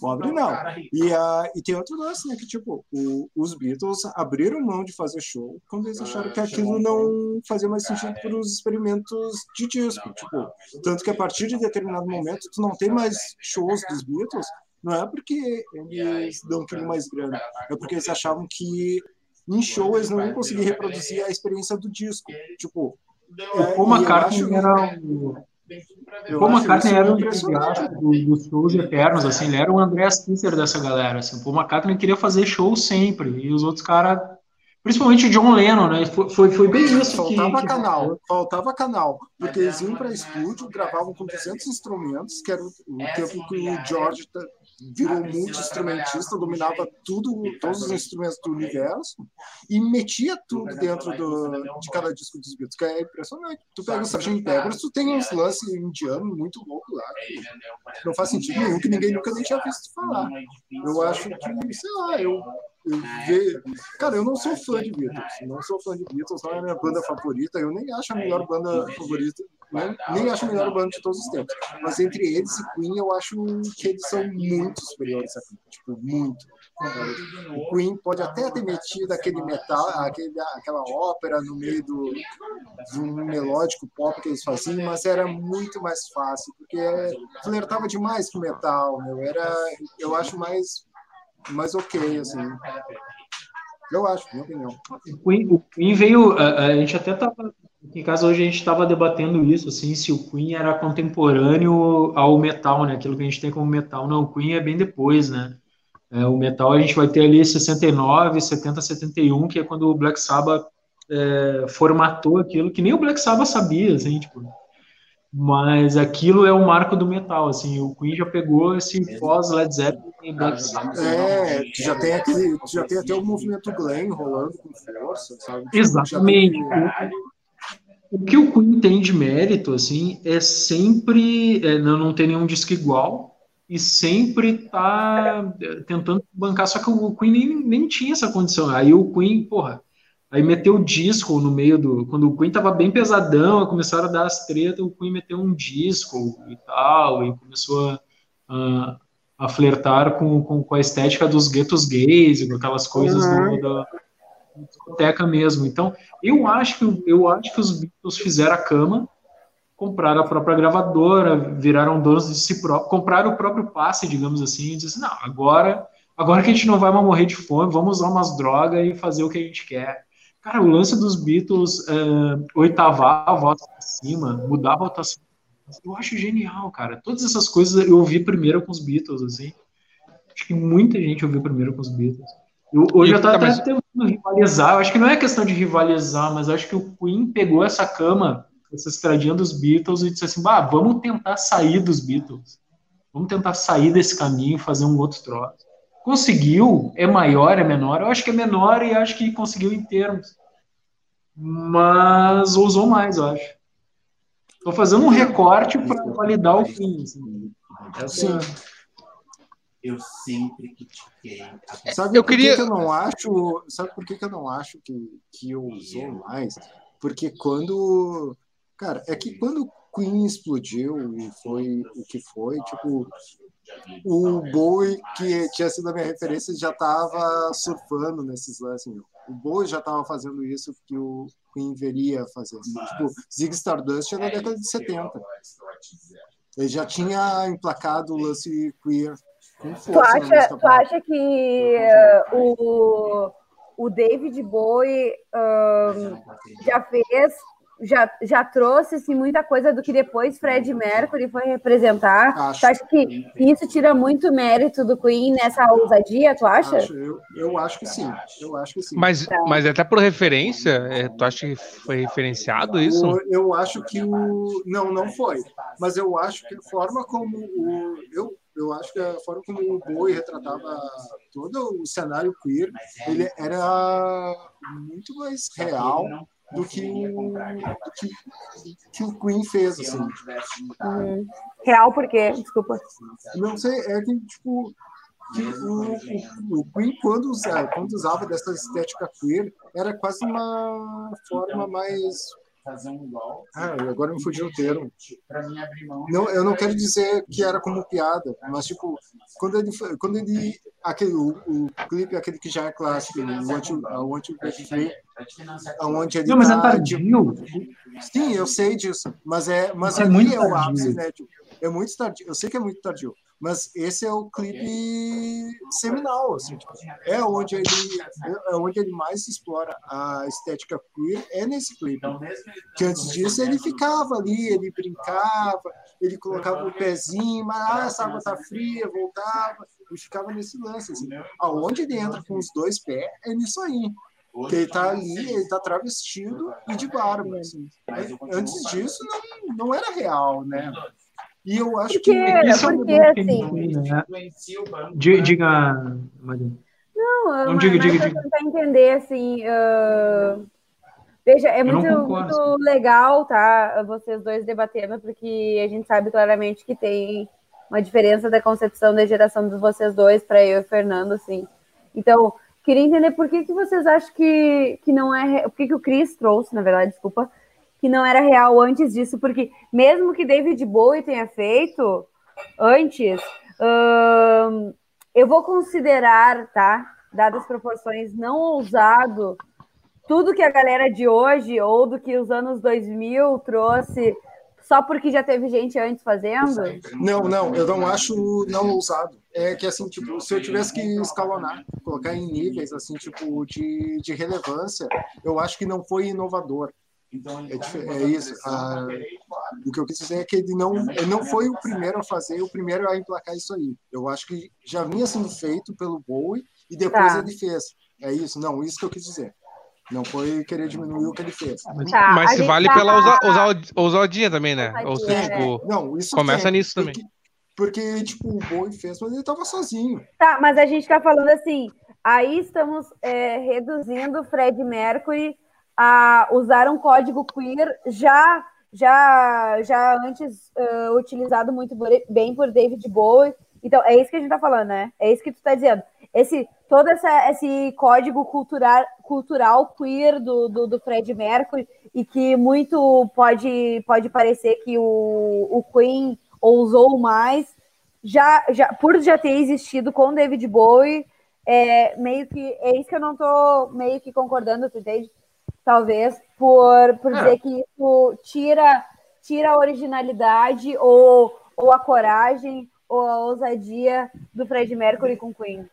Pobre não. E, uh, e tem outro lance, né? Que tipo, o, os Beatles abriram mão de fazer show quando eles acharam que aquilo não fazia mais sentido para os experimentos de disco. Tipo, tanto que a partir de determinado momento tu não tem mais shows dos Beatles não é porque eles dão um pouquinho mais grana, é porque eles achavam que em show eles não iam conseguir reproduzir a experiência do disco. Tipo, o Paul McCartney acho... era o Paul McCartney era um entusiasta dos shows eternos, assim, ele era o André Stisser dessa galera, assim, o Paul McCartney queria fazer show sempre, e os outros caras, principalmente o John Lennon, né, foi, foi, foi bem isso faltava que... canal, que... faltava canal, porque eles iam para estúdio, gravavam com 200 instrumentos, que era o, o tempo que o George virou multi-instrumentista, dominava tudo, todos os instrumentos do universo e metia tudo dentro do, de cada disco dos Beatles, que é impressionante. Tu pega o Sgt. Pepper, tu tem uns lances indianos muito loucos lá, que não faz sentido nenhum, que ninguém nunca nem tinha visto falar. Eu acho que, sei lá, eu eu ver... Cara, eu não sou fã de Beatles. Não sou fã de Beatles, não é a minha banda favorita. Eu nem acho a melhor banda favorita. Nem, nem acho a melhor banda de todos os tempos. Mas entre eles e Queen, eu acho que eles são muito superiores a Queen. Tipo, muito. O Queen pode até ter metido aquele metal, aquele, aquela ópera no meio do, de um melódico pop que eles faziam, mas era muito mais fácil, porque flertava demais com metal, meu. Era, eu acho mais mais ok, assim. Eu acho, minha opinião. O Queen, o Queen veio. A, a, gente até estava. Em casa hoje a gente estava debatendo isso, assim, se o Queen era contemporâneo ao metal, né? Aquilo que a gente tem como metal. Não, o Queen é bem depois, né? É, o metal a gente vai ter ali 69, 70, 71, que é quando o Black Sabbath é, formatou aquilo que nem o Black Sabbath sabia, assim, tipo, mas aquilo é o marco do metal, assim, o Queen já pegou esse pós Led Zeppelin e Black Sabbath. É, já tem aquele, já tem até o movimento Glenn rolando com força, sabe? Exatamente. O que o Queen tem de mérito, assim, é sempre é, não, não ter nenhum disco igual e sempre tá tentando bancar, só que o Queen nem, nem tinha essa condição. Aí o Queen, porra, Aí meteu o disco no meio do. Quando o Queen tava bem pesadão, começaram a dar as tretas, o Queen meteu um disco e tal, e começou a, a, a flertar com, com, com, a estética dos guetos gays, com aquelas coisas uhum. do, da discoteca mesmo. Então, eu acho que eu acho que os Beatles fizeram a cama, compraram a própria gravadora, viraram donos de si próprio, compraram o próprio passe, digamos assim, e disseram, não, agora, agora que a gente não vai mais morrer de fome, vamos usar umas drogas e fazer o que a gente quer. Cara, o lance dos Beatles uh, oitavar a volta pra cima, mudar a votação, eu acho genial, cara. Todas essas coisas eu ouvi primeiro com os Beatles, assim. Acho que muita gente ouviu primeiro com os Beatles. Eu, hoje eu tô tá, até mas... rivalizar. Eu acho que não é questão de rivalizar, mas acho que o Queen pegou essa cama, essa estradinha dos Beatles e disse assim: bah, vamos tentar sair dos Beatles. Vamos tentar sair desse caminho fazer um outro troço. Conseguiu? É maior, é menor? Eu acho que é menor e acho que conseguiu em termos. Mas usou mais, eu acho. Estou fazendo um recorte para validar o fim. Assim. Sim. Eu sempre critiquei. Sabe eu por queria... que eu não acho? Sabe por que, que eu não acho que, que usou mais? Porque quando. Cara, é que quando Queen explodiu e foi o que foi, tipo, o Bowie, que tinha sido a minha referência, já estava surfando nesses lances. O Bowie já estava fazendo isso que o Queen veria fazer. Tipo, Zig Stardust é da década de 70. Ele já tinha emplacado o lance queer força. Tu acha, tu acha que uh, o, o David Bowie um, já fez já, já trouxe assim, muita coisa do que depois Fred Mercury foi representar. Acho. Tu acha que isso tira muito mérito do Queen nessa ousadia, tu acha? Acho, eu, eu acho que sim. Eu acho que sim. Mas, tá. mas até por referência, é, tu acha que foi referenciado isso? Eu, eu acho que o. Não, não foi. Mas eu acho que a forma como o. Eu, eu acho que a forma como o Boi retratava todo o cenário queer, ele era muito mais real do que o, que, que, o Queen fez, assim. Uhum. Real por quê? Desculpa. Não sei, é que, tipo, que o, o, o Queen, quando usava, quando usava dessa estética queer, era quase uma forma mais ah, agora me fugiu o termo. Não, eu não quero dizer que era como piada, mas tipo, quando ele, quando ele aquele o, o clipe aquele que já é clássico, o Want o Want Free, onde ele não, mas é tá, é tardio. sim, eu sei disso, mas é, mas é muito é o ápice, né? Tipo, é muito tardio. Eu sei que é muito tardio, mas esse é o clipe seminal, assim, tipo, é onde ele é onde ele mais explora a estética queer é nesse clipe. Que antes disso ele ficava ali, ele brincava, ele colocava o pezinho, mas ah, essa água tá fria, voltava e ficava nesse lance. Assim. Aonde ele entra com os dois pés é nisso aí. Que ele tá ali, ele tá travestido e de barba. Assim. Antes disso, não, não era real, né? E eu acho porque, que. Isso porque, é assim. Né? Diga, Maria. Não, não diga, diga, diga. tentar entender, assim. Uh... Veja, é muito, muito legal, tá? Vocês dois debatendo, porque a gente sabe claramente que tem uma diferença da concepção da geração de vocês dois para eu e o Fernando, assim. Então, queria entender por que, que vocês acham que, que não é. Por que, que o Chris trouxe, na verdade, desculpa, que não era real antes disso, porque mesmo que David Bowie tenha feito antes, hum, eu vou considerar, tá? Dadas as proporções, não ousado tudo que a galera de hoje ou do que os anos 2000 trouxe só porque já teve gente antes fazendo? Não, não, eu não acho não ousado. É que assim, tipo, se eu tivesse que escalonar, colocar em níveis assim, tipo, de, de relevância, eu acho que não foi inovador. Então, é, é isso. Ah, o que eu quis dizer é que ele não, ele não foi o primeiro a fazer, o primeiro a emplacar isso aí. Eu acho que já vinha sendo feito pelo Bowie e depois tá. ele fez. É isso, não, isso que eu quis dizer. Não foi querer diminuir o que ele fez. Tá, mas se vale tá... pela ousadia também, né? Ou seja, tipo, não, isso começa é, nisso porque, também. Porque, tipo, o Boi fez, mas ele tava sozinho. Tá, mas a gente tá falando assim, aí estamos é, reduzindo Fred Mercury a usar um código queer já já já antes uh, utilizado muito bem por David Bowie. Então, é isso que a gente tá falando, né? É isso que tu tá dizendo. Esse todo essa, esse código cultural, cultural queer do, do, do, Fred Mercury e que muito pode, pode parecer que o, o Queen ousou mais, já, já por já ter existido com David Bowie, é, meio que é isso que eu não tô meio que concordando, tu entende? Talvez por, por é. dizer que isso tira, tira a originalidade ou, ou a coragem ou a ousadia do Fred Mercury com Queen.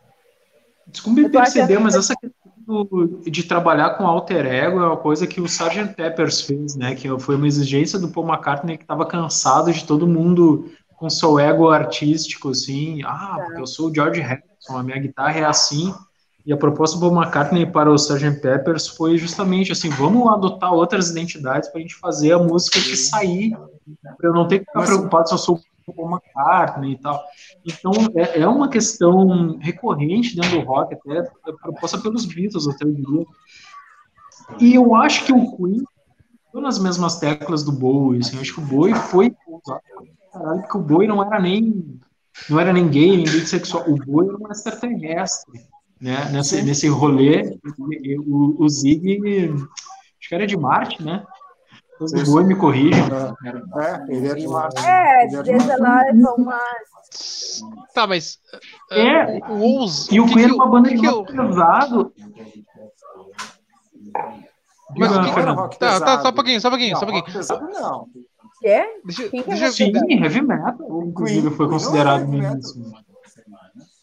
Desculpe me perceber, mas essa questão do, de trabalhar com alter ego é uma coisa que o Sgt. Peppers fez, né? Que foi uma exigência do Paul McCartney que estava cansado de todo mundo com seu ego artístico, assim. Ah, porque eu sou o George Harrison, a minha guitarra é assim. E a proposta do Paul McCartney para o Sgt. Peppers foi justamente assim: vamos adotar outras identidades para a gente fazer a música que sair, para eu não ter que ficar preocupado se eu sou Paul McCartney e tal. Então, é, é uma questão recorrente dentro do rock, até é proposta pelos Beatles, até o dia. E eu acho que o Queen nas mesmas teclas do Bowie, assim, eu acho que o Bowie foi caralho, porque o Bowie não era nem não era nem gay, nem bissexual, o Bowie era um extraterrestre, né, nesse, nesse rolê, o, o Zig, acho que era de Marte, né, o Boi me corrige. É, ele é de Marte. É, desde lá é mais. Tá, mas. É, uh, o Ous, e o Queen é uma banda de rock pesado. Mas o que, que rock tá, tá, só um pouquinho, só um pouquinho, não, só um pouquinho. Pesado, não. Quê? Deixa, deixa, Sim, heavy metal, inclusive, foi considerado mesmo.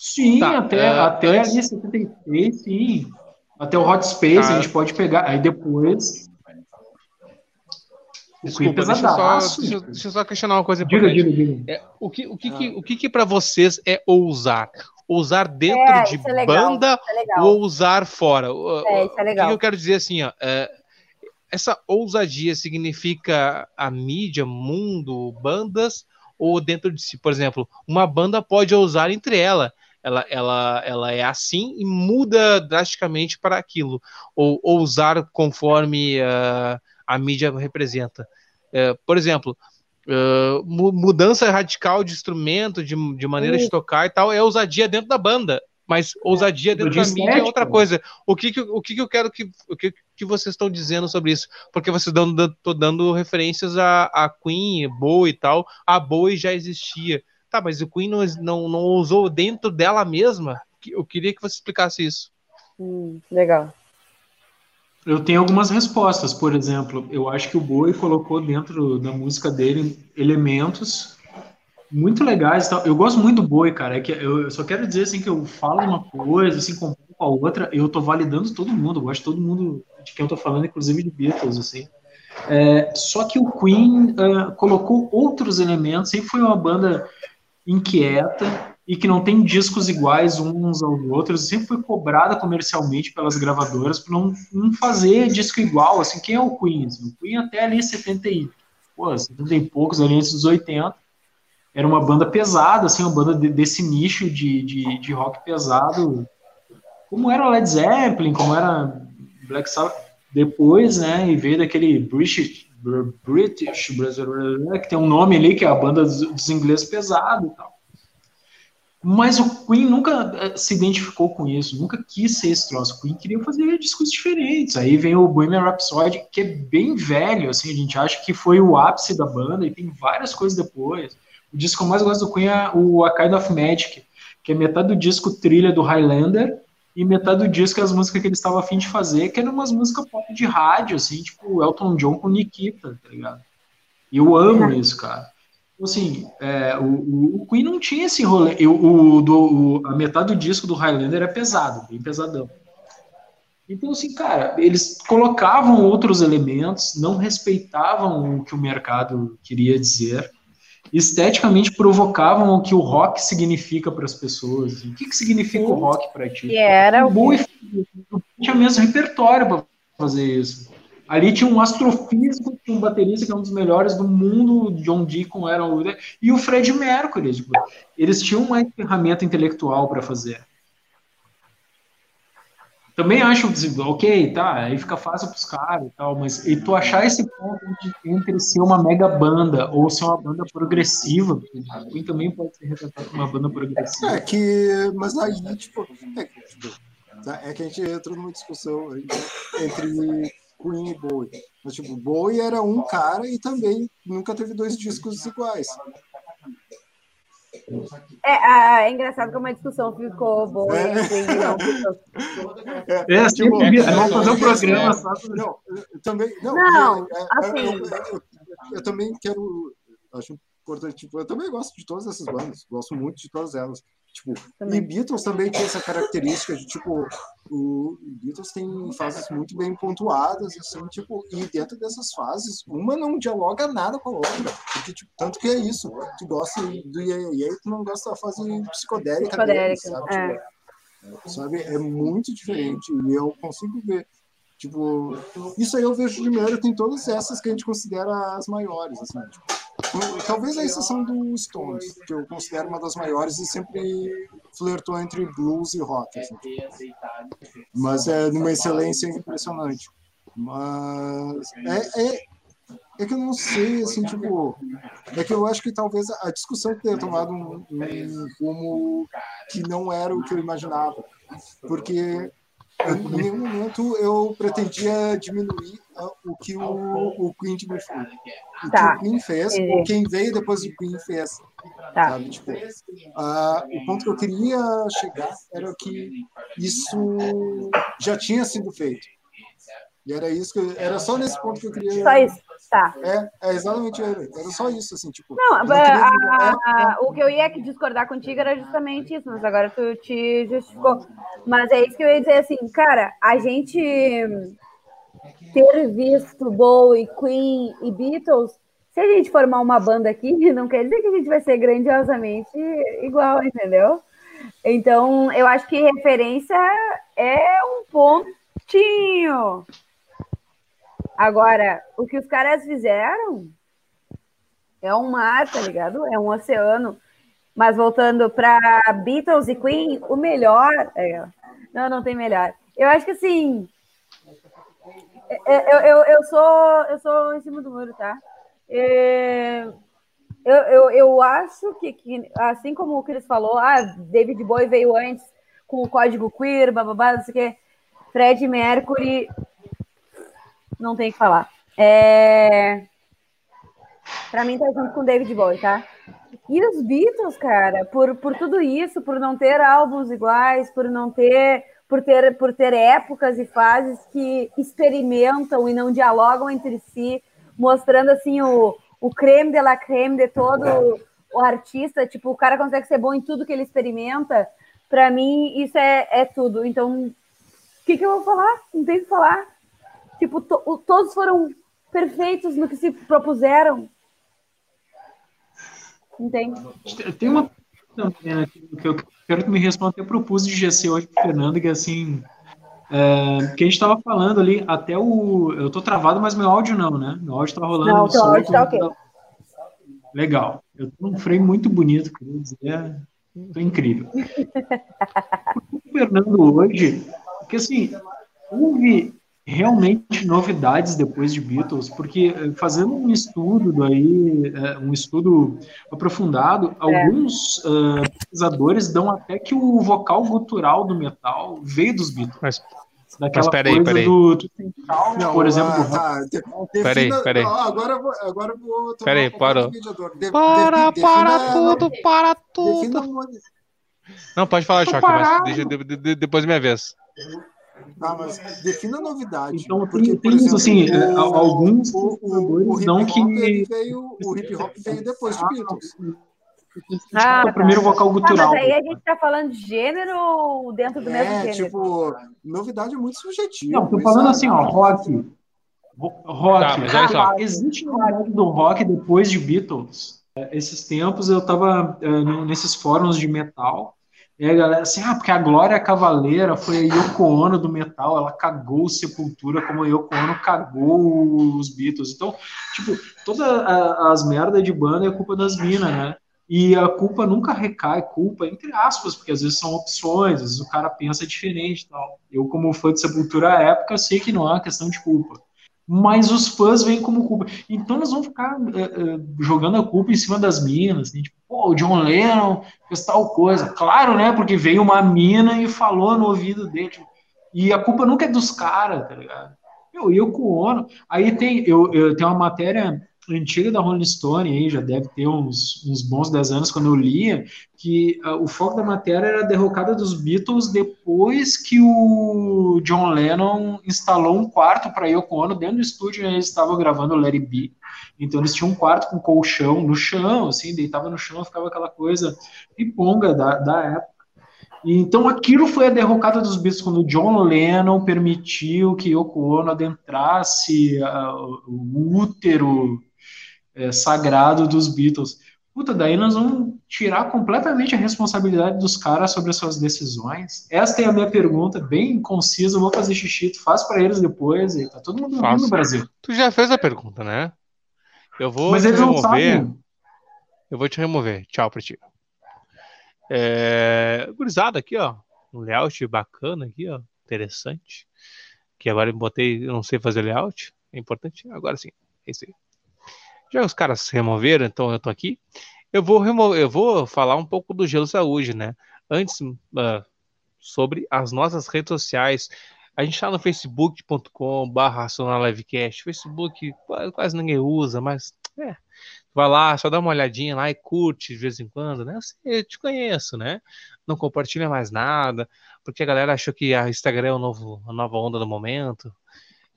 Sim, tá, até, uh, até ali 76, sim. Até o Hot Space tá. a gente pode pegar. Aí depois Desculpa, deixa eu, só, deixa, deixa eu só questionar uma coisa diga, diga, diga. É, o que, o que, ah. que, o que, que para vocês é ousar? Ousar dentro é, de é banda é ou ousar fora? É, isso é legal. O que eu quero dizer assim, ó, é, essa ousadia significa a mídia, mundo, bandas, ou dentro de si? Por exemplo, uma banda pode ousar entre ela. Ela, ela, ela é assim e muda drasticamente para aquilo. Ou ousar conforme uh, a mídia representa. É, por exemplo, uh, mudança radical de instrumento, de, de maneira de tocar e tal, é ousadia dentro da banda. Mas ousadia dentro da mídia é outra coisa. O que, que, o que, que eu quero que, o que, que vocês estão dizendo sobre isso? Porque vocês estão dando, dando referências a, a Queen, Bowie e tal. A Bowie já existia. Tá, mas o Queen não, não, não usou dentro dela mesma? Eu queria que você explicasse isso. Hum, legal. Eu tenho algumas respostas, por exemplo, eu acho que o Boi colocou dentro da música dele elementos muito legais. Eu gosto muito do Boi, cara. É que eu só quero dizer assim que eu falo uma coisa, assim, com a outra, eu tô validando todo mundo. Eu gosto de todo mundo de quem eu tô falando, inclusive de Beatles, assim. É, só que o Queen uh, colocou outros elementos, sempre foi uma banda inquieta, e que não tem discos iguais uns aos outros, sempre foi cobrada comercialmente pelas gravadoras para não, não fazer disco igual, assim, quem é o Queen? O Queen até ali 70 e, pô, 70 e poucos, ali antes dos 80, era uma banda pesada, assim, uma banda de, desse nicho de, de, de, rock pesado, como era Led Zeppelin, como era Black Sabbath, depois, né, e veio daquele British, British, que tem um nome ali, que é a banda dos, dos ingleses pesado e tal. Mas o Queen nunca eh, se identificou com isso, nunca quis ser esse troço. O Queen queria fazer discos diferentes. Aí vem o Bohemian Rhapsody, que é bem velho, assim, a gente acha que foi o ápice da banda, e tem várias coisas depois. O disco que eu mais gosto do Queen é o A Kind of Magic, que é metade do disco trilha do Highlander, e metade do disco é as músicas que ele estava afim de fazer, que eram umas músicas pop de rádio, assim, tipo Elton John com Nikita, tá ligado? E eu amo é. isso, cara. Então, assim, é, o, o, Queen não tinha esse rolê. Eu, o, do, o, a metade do disco do Highlander é pesado, bem pesadão. Então, assim, cara, eles colocavam outros elementos, não respeitavam o que o mercado queria dizer, esteticamente provocavam o que o rock significa para as pessoas. O que, que significa o rock para ti? E era o Bowie tinha mesmo repertório para fazer isso. Ali tinha um astrofísico, tinha um baterista que é um dos melhores do mundo, John Deacon era o e o Fred Mercury. Tipo, eles tinham uma ferramenta intelectual para fazer. Também acho, ok, tá, aí fica fácil pros caras e tal, mas e tu achar esse ponto entre ser uma mega banda ou ser uma banda progressiva, Queen também pode ser retratado como uma banda progressiva. É que, mas aí, tipo, é, tipo, é que a gente entrou numa discussão entre Queen e Bowie. Mas, tipo, Bowie era um cara e também nunca teve dois discos iguais. É, é engraçado como a discussão ficou boa. É, é, é tipo, é, vamos fazer um programa só. Não, eu também. Não, não é, é, assim. Eu, eu, eu, também quero. Acho importante. Tipo, eu também gosto de todas essas bandas. Gosto muito de todas elas. Tipo, também. e Beatles também tem essa característica de, tipo, o Beatles tem fases muito bem pontuadas, assim, tipo, e dentro dessas fases, uma não dialoga nada com a outra, porque, tipo, tanto que é isso, tu gosta do e aí tu não gosta da fase psicodélica, psicodélica sabe? É. Tipo, sabe? É muito diferente, e eu consigo ver Tipo, isso aí eu vejo de mérito em todas essas que a gente considera as maiores, assim, tipo, talvez a exceção do Stones, que eu considero uma das maiores e sempre flertou entre blues e rock, assim, mas é numa excelência impressionante. Mas é, é, é que eu não sei, assim, tipo, é que eu acho que talvez a discussão tenha tomado um, um rumo que não era o que eu imaginava, porque em nenhum momento eu pretendia diminuir o que o, o Queen fez. O tá. que o Queen fez, ou quem veio depois do Queen fez. Tá. Tipo, o ponto que eu queria chegar era que isso já tinha sido feito. E era isso que eu, era só nesse ponto que eu queria. Só isso, tá. É, é exatamente, era só isso, assim, tipo. Não, a, a, a, o que eu ia discordar contigo era justamente isso, mas agora tu te justificou. Mas é isso que eu ia dizer assim, cara, a gente ter visto Bowie, Queen e Beatles, se a gente formar uma banda aqui, não quer dizer que a gente vai ser grandiosamente igual, entendeu? Então, eu acho que referência é um pontinho. Agora, o que os caras fizeram é um mar, tá ligado? É um oceano. Mas voltando para Beatles e Queen, o melhor. É... Não, não tem melhor. Eu acho que assim. É, é, eu, eu, eu, sou, eu sou em cima do muro, tá? É, eu, eu, eu acho que, que, assim como o Chris falou, ah, David Bowie veio antes com o código queer, bababá, não sei o quê. Fred Mercury não tem o que falar. É... Pra mim tá junto com David Bowie, tá? E os Beatles, cara, por, por tudo isso, por não ter álbuns iguais, por não ter, por ter, por ter épocas e fases que experimentam e não dialogam entre si, mostrando assim o, o creme de la creme de todo o artista, tipo, o cara consegue ser bom em tudo que ele experimenta. Para mim, isso é, é tudo. Então, o que, que eu vou falar? Não tem o que falar. Tipo, to, todos foram perfeitos no que se propuseram. Entende? Tem uma né, que eu quero que me responda. Eu propus de GC hoje Fernando, que assim. É, que a gente estava falando ali, até o. Eu tô travado, mas meu áudio não, né? Meu áudio tá rolando. Não, teu áudio tá ok. legal. Eu tô num frame muito bonito, queria dizer. Tô incrível. o Fernando hoje, porque assim, houve realmente novidades depois de Beatles, porque eh, fazendo um estudo daí, eh, um estudo aprofundado, é. alguns uh, pesquisadores dão até que o vocal gutural do metal veio dos Beatles. Mas Daquela Mas peraí, coisa peraí. Do, do por exemplo, ah, tá. peraí, peraí. agora vou, agora vou peraí, parou. De, para, de, para tudo, para tudo. Não, pode falar, Choque, mas deixa de, de, depois minha vez. Ah, mas defina a novidade. Então, porque, por exemplo, assim, o, é, alguns o, o, o -hop que... veio, o hip hop veio depois de Beatles. Ah, tá. o primeiro vocal gutural. Ah, mas aí a gente tá falando de gênero ou dentro do é, mesmo gênero? tipo, novidade é muito subjetiva. Não, tô falando assim, ó, rock. Rock. Tá, tá, existe novidade do rock depois de Beatles. Esses tempos eu tava uh, nesses fóruns de metal e a galera assim, ah, porque a Glória Cavaleira foi a Yoko Ono do metal, ela cagou Sepultura como a Yoko Ono cagou os Beatles. Então, tipo, todas as merdas de banda é culpa das minas, né? E a culpa nunca recai, culpa entre aspas, porque às vezes são opções, às vezes o cara pensa diferente tal. Eu, como fã de Sepultura à época, sei que não é uma questão de culpa. Mas os fãs vêm como culpa. Então nós vamos ficar uh, uh, jogando a culpa em cima das minas. Assim, tipo, pô, o John Lennon fez tal coisa. Claro, né? Porque veio uma mina e falou no ouvido dele. Tipo, e a culpa nunca é dos caras, tá ligado? Eu, eu com o Ono. Aí tem, eu, eu tenho uma matéria antiga da Rolling Stone, aí já deve ter uns, uns bons 10 anos quando eu lia, que uh, o foco da matéria era a derrocada dos Beatles depois que o John Lennon instalou um quarto para Yoko Ono dentro do estúdio onde eles estavam gravando o Let It Be. Então eles tinham um quarto com colchão no chão, assim, deitava no chão, ficava aquela coisa piponga da, da época. Então aquilo foi a derrocada dos Beatles quando John Lennon permitiu que Yoko Ono adentrasse uh, o útero é, sagrado dos Beatles. Puta, daí nós vamos tirar completamente a responsabilidade dos caras sobre as suas decisões. Esta é a minha pergunta, bem concisa. Eu vou fazer xixi, tu faz para eles depois. E tá todo mundo no Brasil. Tu já fez a pergunta, né? Eu vou Mas te remover. Eu vou te remover. Tchau pra ti. É... Gurizada aqui, ó. Um layout bacana aqui, ó. Interessante. Que agora eu botei, eu não sei fazer layout. É importante. Agora sim. É isso aí. Já os caras se removeram, então eu tô aqui. Eu vou, remover, eu vou falar um pouco do Gelo Saúde, né? Antes, uh, sobre as nossas redes sociais. A gente está no facebook.com barra Livecast. Facebook quase ninguém usa, mas é, vai lá, só dá uma olhadinha lá e curte de vez em quando, né? Eu te conheço, né? Não compartilha mais nada, porque a galera achou que a Instagram é o novo, a nova onda do momento.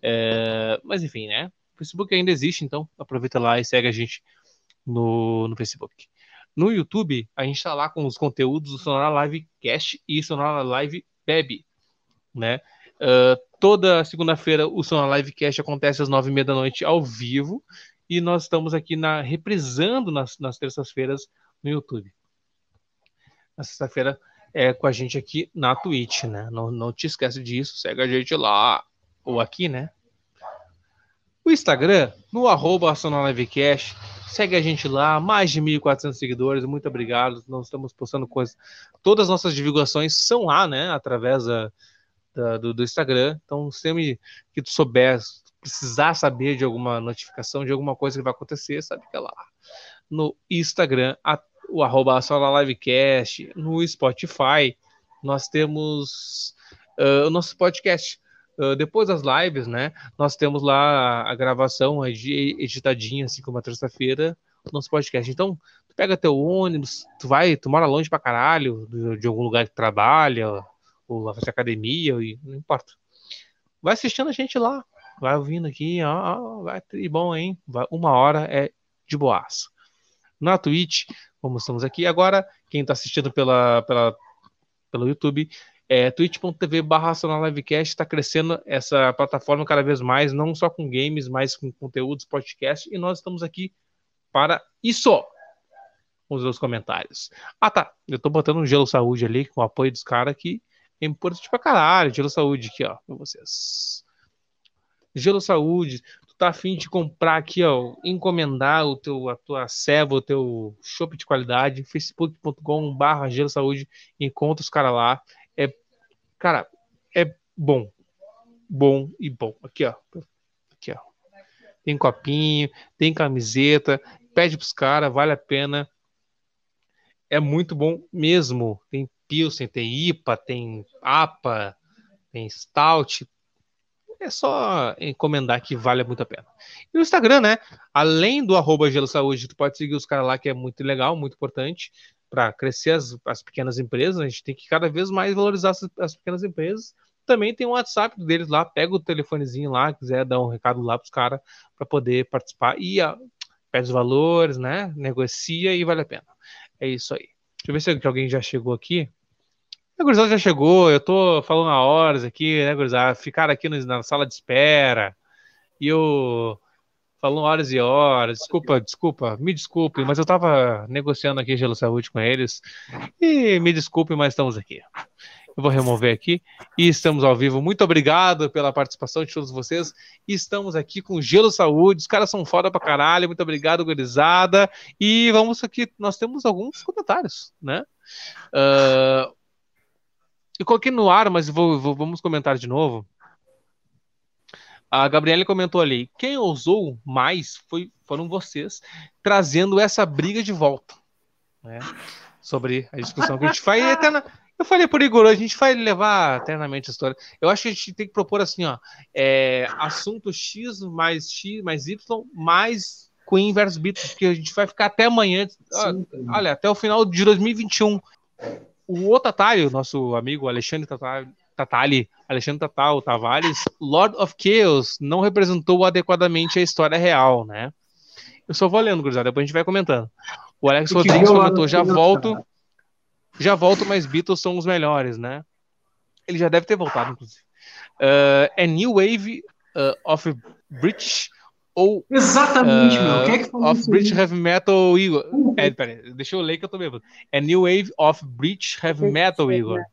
É, mas enfim, né? Facebook ainda existe, então aproveita lá e segue a gente no, no Facebook. No YouTube, a gente está lá com os conteúdos do Sonora Live Cast e Sonora Live Web, né? Uh, toda segunda-feira o Sonora Live Cast acontece às nove e meia da noite ao vivo e nós estamos aqui na reprisando nas, nas terças-feiras no YouTube. Na sexta-feira é com a gente aqui na Twitch, né? Não, não te esquece disso, segue a gente lá ou aqui, né? O Instagram, no arroba Livecast, segue a gente lá, mais de 1.400 seguidores, muito obrigado, nós estamos postando coisas, todas as nossas divulgações são lá, né, através da, da, do, do, Instagram, então sempre que tu souber, precisar saber de alguma notificação, de alguma coisa que vai acontecer, sabe que é lá, no Instagram, a, o arroba Livecast, no Spotify, nós temos uh, o nosso podcast, Uh, depois das lives, né? Nós temos lá a gravação editadinha, assim como a terça-feira, no nosso podcast. Então, tu pega teu ônibus, tu vai, tu mora longe pra caralho, de, algum lugar que trabalha, ou lá fazer academia, e, não importa. Vai assistindo a gente lá, vai ouvindo aqui, ó, vai ter bom, hein? Vai, uma hora é de boaço. Na Twitch, como estamos aqui agora, quem está assistindo pela, pela, pelo YouTube, é, twitch.tv barra Livecast está crescendo essa plataforma cada vez mais, não só com games, mas com conteúdos, podcast, e nós estamos aqui para isso. Os comentários. Ah, tá. Eu tô botando um gelo saúde ali com o apoio dos caras aqui. É importante pra caralho. Gelo saúde aqui, ó, pra vocês. Gelo saúde. tá afim de comprar aqui, ó, encomendar o teu, a tua ceva, o teu shopping de qualidade, facebook.com barra Gelo Saúde, encontra os caras lá. Cara, é bom. Bom e bom. Aqui, ó. Aqui, ó. Tem copinho, tem camiseta, pede pros caras, vale a pena. É muito bom mesmo. Tem Pilsen, tem IPA, tem APA, tem Stout, é só encomendar que vale muito a pena. E o Instagram, né? Além do arroba Gelo Saúde, tu pode seguir os caras lá, que é muito legal, muito importante para crescer as, as, pequenas empresas. A gente tem que cada vez mais valorizar as, as pequenas empresas. Também tem o WhatsApp deles lá, pega o telefonezinho lá, quiser dar um recado lá para os caras para poder participar. E a, pede os valores, né? Negocia e vale a pena. É isso aí. Deixa eu ver se alguém já chegou aqui. A gurizada já chegou, eu tô falando há horas aqui, né, gurizada? Ficaram aqui na sala de espera. E eu falando horas e horas. Desculpa, desculpa, me desculpe, mas eu tava negociando aqui Gelo Saúde com eles. E me desculpe, mas estamos aqui. Eu vou remover aqui e estamos ao vivo. Muito obrigado pela participação de todos vocês. E estamos aqui com Gelo Saúde. Os caras são foda pra caralho. Muito obrigado, gurizada. E vamos aqui, nós temos alguns comentários, né? Uh, eu coloquei no ar, mas vou, vou, vamos comentar de novo. A Gabriele comentou ali: quem ousou mais foi, foram vocês, trazendo essa briga de volta. Né? Sobre a discussão que a gente faz. Eterna... Eu falei por Igor, a gente vai levar eternamente a história. Eu acho que a gente tem que propor assim: ó, é, assunto X mais X mais Y mais Queen versus Beatles, porque a gente vai ficar até amanhã. Sim, olha, até o final de 2021 o outro Tatari, nosso amigo Alexandre Tatali, Alexandre Tatal Tavares, Lord of Chaos, não representou adequadamente a história real, né? Eu só vou lendo, gurizada, depois a gente vai comentando. O Alex Rodrigues comentou, já volto, já volto, mas Beatles são os melhores, né? Ele já deve ter voltado, inclusive. Uh, é New Wave uh, of British ou Exatamente, uh, meu. Quem é que falou Of British Heavy Metal Igor. Uhum. É, peraí, deixa eu ler que eu tô bêbado. É New Wave of British Heavy Metal Igor.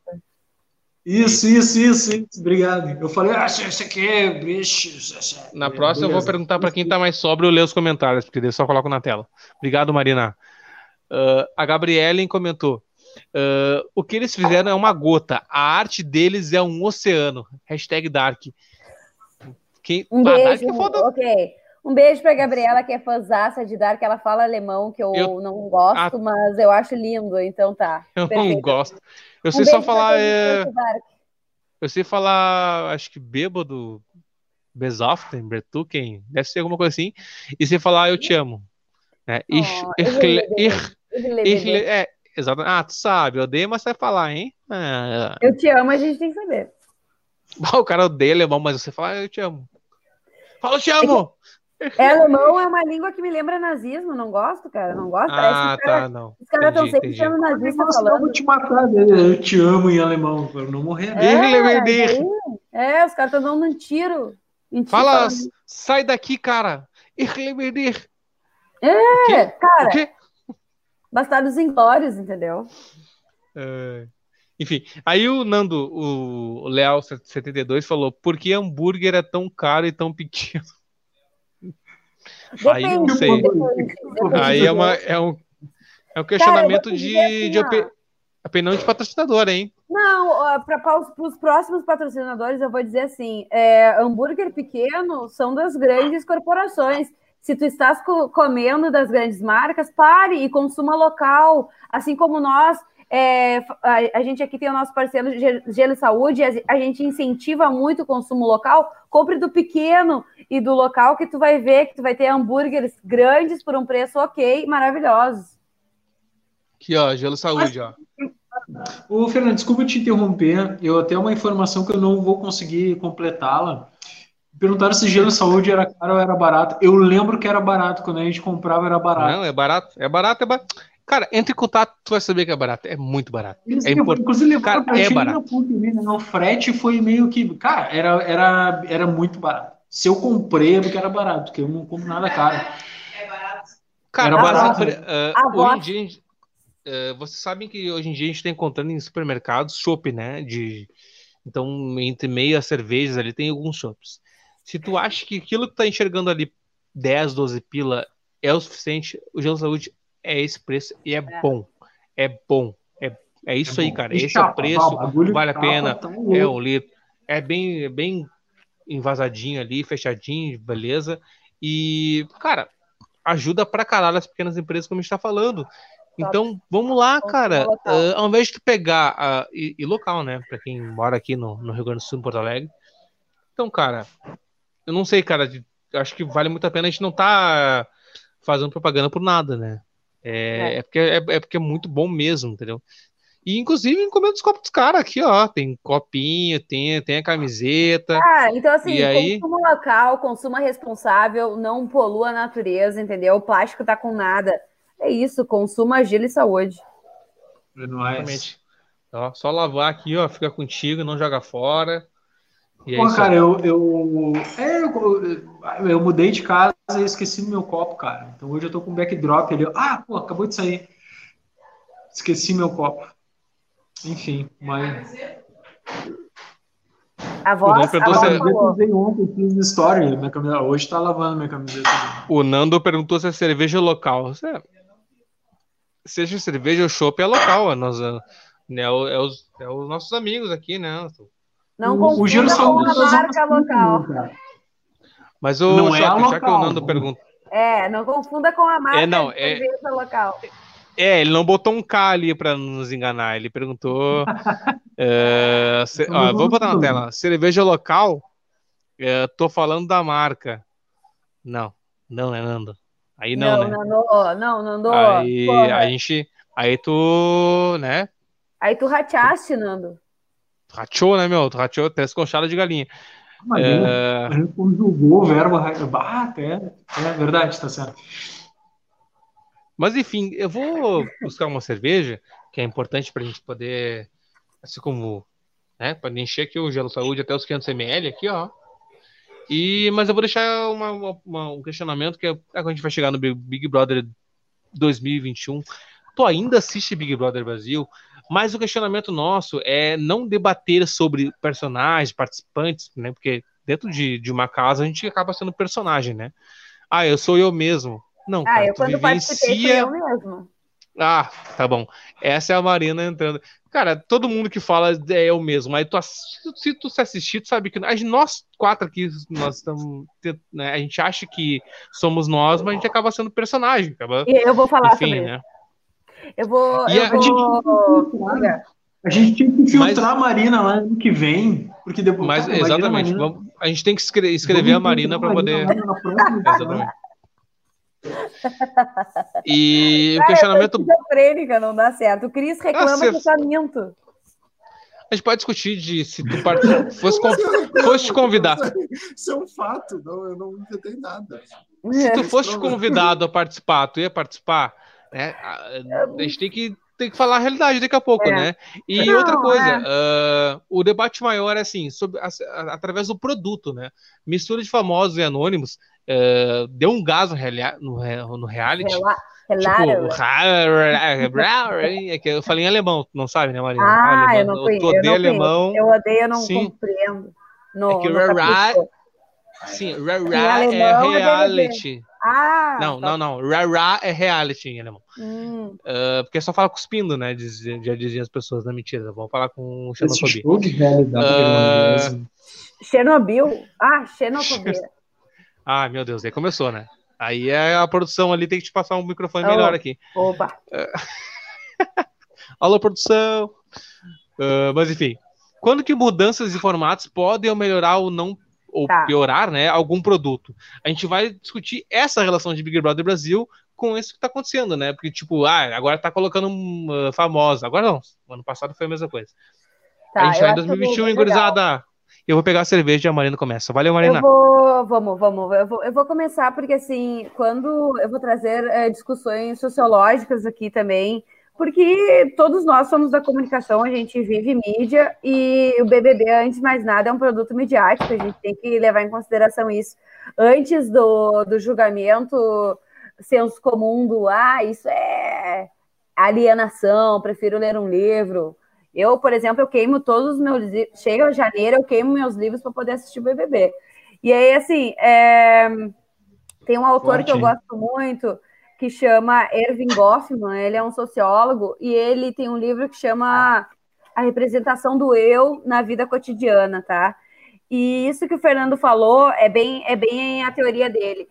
Isso, isso, isso, isso. Obrigado. Eu falei, ah, isso aqui é British. Na próxima Beleza. eu vou perguntar para quem tá mais sóbrio ler os comentários, porque daí eu só coloco na tela. Obrigado, Marina. Uh, a Gabrielen comentou. Uh, o que eles fizeram é uma gota. A arte deles é um oceano. Hashtag Dark. Quem... Um beijo. Dark é foda... Ok. Um beijo para Gabriela, que é fãzaça de Dark. Ela fala alemão, que eu, eu... não gosto, ah. mas eu acho lindo, então tá. Eu Perfeito. não gosto. Eu sei um só falar. É... Eu sei falar, acho que bêbado, Besoften, Bretuken, deve ser alguma coisa assim. E sei falar eu te amo. É, oh, ich, ich, é, exato. Ah, tu sabe, eu odeio, mas você vai falar, hein? Ah, eu te amo, a gente tem que saber. O cara odeia alemão, mas você fala, ah, eu te amo. Fala, eu te amo! É, alemão é uma língua que me lembra nazismo, não gosto, cara, não gosto. Ah, cara, tá, não. Os caras estão sempre chamando nazista eu falando. Eu vou te matar, né? eu te amo em alemão, para não morrer. É, é, é os caras estão dando um tiro. Fala, sai daqui, cara. É, cara. Bastardos inglórios, entendeu? É... Enfim, aí o Nando, o Leal72 falou: por que hambúrguer é tão caro e tão pequeno? Depende, aí não sei. Aí é, uma, é, um, é um questionamento Cara, de, assim, de opinião de patrocinador, hein? Não, para os próximos patrocinadores, eu vou dizer assim: é, hambúrguer pequeno são das grandes corporações. Se tu estás comendo das grandes marcas, pare e consuma local, assim como nós é, a, a, gente aqui tem o nosso parceiro Gelo Saúde, a, a, gente incentiva muito o consumo local. Compre do pequeno e do local que tu vai ver que tu vai ter hambúrgueres grandes por um preço ok, maravilhosos. Aqui, ó, Gelo Saúde, ó. Ô, Fernando, desculpa te interromper. Eu tenho uma informação que eu não vou conseguir completá-la. Perguntaram se gelo saúde era caro ou era barato. Eu lembro que era barato. Quando a gente comprava, era barato. Não, é barato. É barato, é barato. Cara, entre em contato, tu vai saber que é barato. É muito barato. Isso, é importante. Inclusive, cara, é barato. né? O frete foi meio que. Cara, era, era, era muito barato. Se eu comprei é porque era barato, porque eu não compro nada caro. É barato. Cara, era barato. Uh, hoje em dia, uh, vocês sabem que hoje em dia a gente está encontrando em supermercados chopp, né? De, então, entre meia cervejas ali tem alguns chopps. Se tu acha que aquilo que tá enxergando ali 10, 12 pila é o suficiente, o Gelo Saúde é esse preço e é, é. bom. É bom. É, é isso é aí, cara. Esse chapa, é o preço, vale a pena. Tá é um litro. É bem, bem envasadinho ali, fechadinho, beleza. E, cara, ajuda pra caralho as pequenas empresas, como a gente tá falando. Então, vamos lá, cara. Uh, ao invés de tu pegar. Uh, e, e, local, né? Pra quem mora aqui no, no Rio Grande do Sul, em Porto Alegre. Então, cara, eu não sei, cara. De, acho que vale muito a pena a gente não tá fazendo propaganda por nada, né? É, é. é porque, é, é, porque é muito bom mesmo, entendeu? E inclusive encomenda os copos dos caras aqui, ó. Tem copinho, tem, tem a camiseta. Ah, então assim, e aí... consumo local, consumo responsável, não polua a natureza, entendeu? O plástico tá com nada. É isso, consuma gelo e saúde. É nóis. Ó, só lavar aqui, ó, fica contigo, não joga fora. E é Pô, cara, eu, eu, é, eu, eu, mudei de casa e esqueci meu copo, cara. Então hoje eu tô com um backdrop ali. Ah, pô, acabou de sair. Esqueci meu copo. Enfim, mas. A voz, a voz se... ontem, fiz story, minha camiseta. Hoje tá lavando minha camiseta. O Nando perguntou se é cerveja local. Seja cerveja ou chopp é local. É, nós, é, é, os, é os nossos amigos aqui, né? Não o, o giro são uma marca local. Mas o não é já que o Nando perguntou. É, não confunda com a marca é, não, é, local. É, ele não botou um K ali para nos enganar. Ele perguntou. é, se, ó, vou botar na tela. Cerveja local? É, tô falando da marca. Não, não, é Nando. Aí não, não né? Não, não, Nando. Aí Porra. a gente. Aí tu, né? Aí tu rateaste, Nando. Rachou, né, meu? Tu rachou até esconchada de galinha. Mas é... a gente conjugou o verbo. Ah, até. É verdade, tá certo. Mas enfim, eu vou buscar uma cerveja, que é importante para a gente poder, assim como, né, para encher aqui o gelo saúde até os 500 ml aqui, ó. E, mas eu vou deixar uma, uma, um questionamento que é, a gente vai chegar no Big Brother 2021. Tu ainda assiste Big Brother Brasil, mas o questionamento nosso é não debater sobre personagens, participantes, né? Porque dentro de, de uma casa a gente acaba sendo personagem, né? Ah, eu sou eu mesmo. Não, ah, cara, eu quando vivencia... participei eu mesmo. Ah, tá bom. Essa é a Marina entrando. Cara, todo mundo que fala é eu mesmo. Aí tu, se tu se assistir, tu sabe que nós quatro aqui, nós estamos. Né, a gente acha que somos nós, mas a gente acaba sendo personagem. Acaba, e eu vou falar Enfim, sobre né? Eu vou. E eu a, vou... Gente... a gente tinha que filtrar mas... a Marina lá no que vem, porque depois. Mas, exatamente. Marina... A gente tem que escrever a Marina para poder. Exatamente. E o questionamento. Esquizofrênica, não dá certo. O Cris reclama ah, que tá minto. A gente pode discutir de se tu part... fosse, com... fosse te convidar. Isso é um fato, não, eu não inventei nada. Se tu fosse convidado a participar, tu ia participar? Né? A gente tem que, tem que falar a realidade daqui a pouco, é. né? E não, outra coisa, é. uh, o debate maior é assim, sobre, a, a, através do produto, né? Mistura de famosos e anônimos uh, deu um gás no, no, no reality. Rela Tipo, é que eu falei em alemão, não sabe, né, Marina? Ah, alemão, eu não conheço. Eu odeio eu alemão. Eu odeio, eu não sim. compreendo. No, é que rará, sim, rará é reality. Ah, não, tá. não, não. Rará é reality em alemão. Hum. Uh, porque só fala cuspindo, né? Diz, já diziam as pessoas, na mentira. Vamos falar com xenofobia. Uh, Chernobyl? Ah, xenofobia. Ah, meu Deus, aí começou, né? Aí é a produção ali tem que te passar um microfone oh, melhor aqui. Opa! Alô, produção! Uh, mas enfim, quando que mudanças de formatos podem melhorar ou não ou tá. piorar, né, algum produto? A gente vai discutir essa relação de Big Brother Brasil com isso que tá acontecendo, né? Porque, tipo, ah, agora tá colocando uh, famosa. Agora não. ano passado foi a mesma coisa. Tá, a gente tá em 2021, engurizada. Eu vou pegar a cerveja e a Marina começa. Valeu, Marina. Eu vou, vamos, vamos. Eu vou, eu vou começar porque, assim, quando eu vou trazer é, discussões sociológicas aqui também, porque todos nós somos da comunicação, a gente vive mídia e o BBB, antes de mais nada, é um produto midiático, a gente tem que levar em consideração isso. Antes do, do julgamento, senso comum do, ah, isso é alienação, prefiro ler um livro. Eu, por exemplo, eu queimo todos os meus livros. Chega janeiro, eu queimo meus livros para poder assistir o BBB. E aí, assim, é... tem um autor Forte. que eu gosto muito que chama Erving Goffman, ele é um sociólogo, e ele tem um livro que chama A Representação do Eu na Vida Cotidiana, tá? E isso que o Fernando falou é bem, é bem a teoria dele.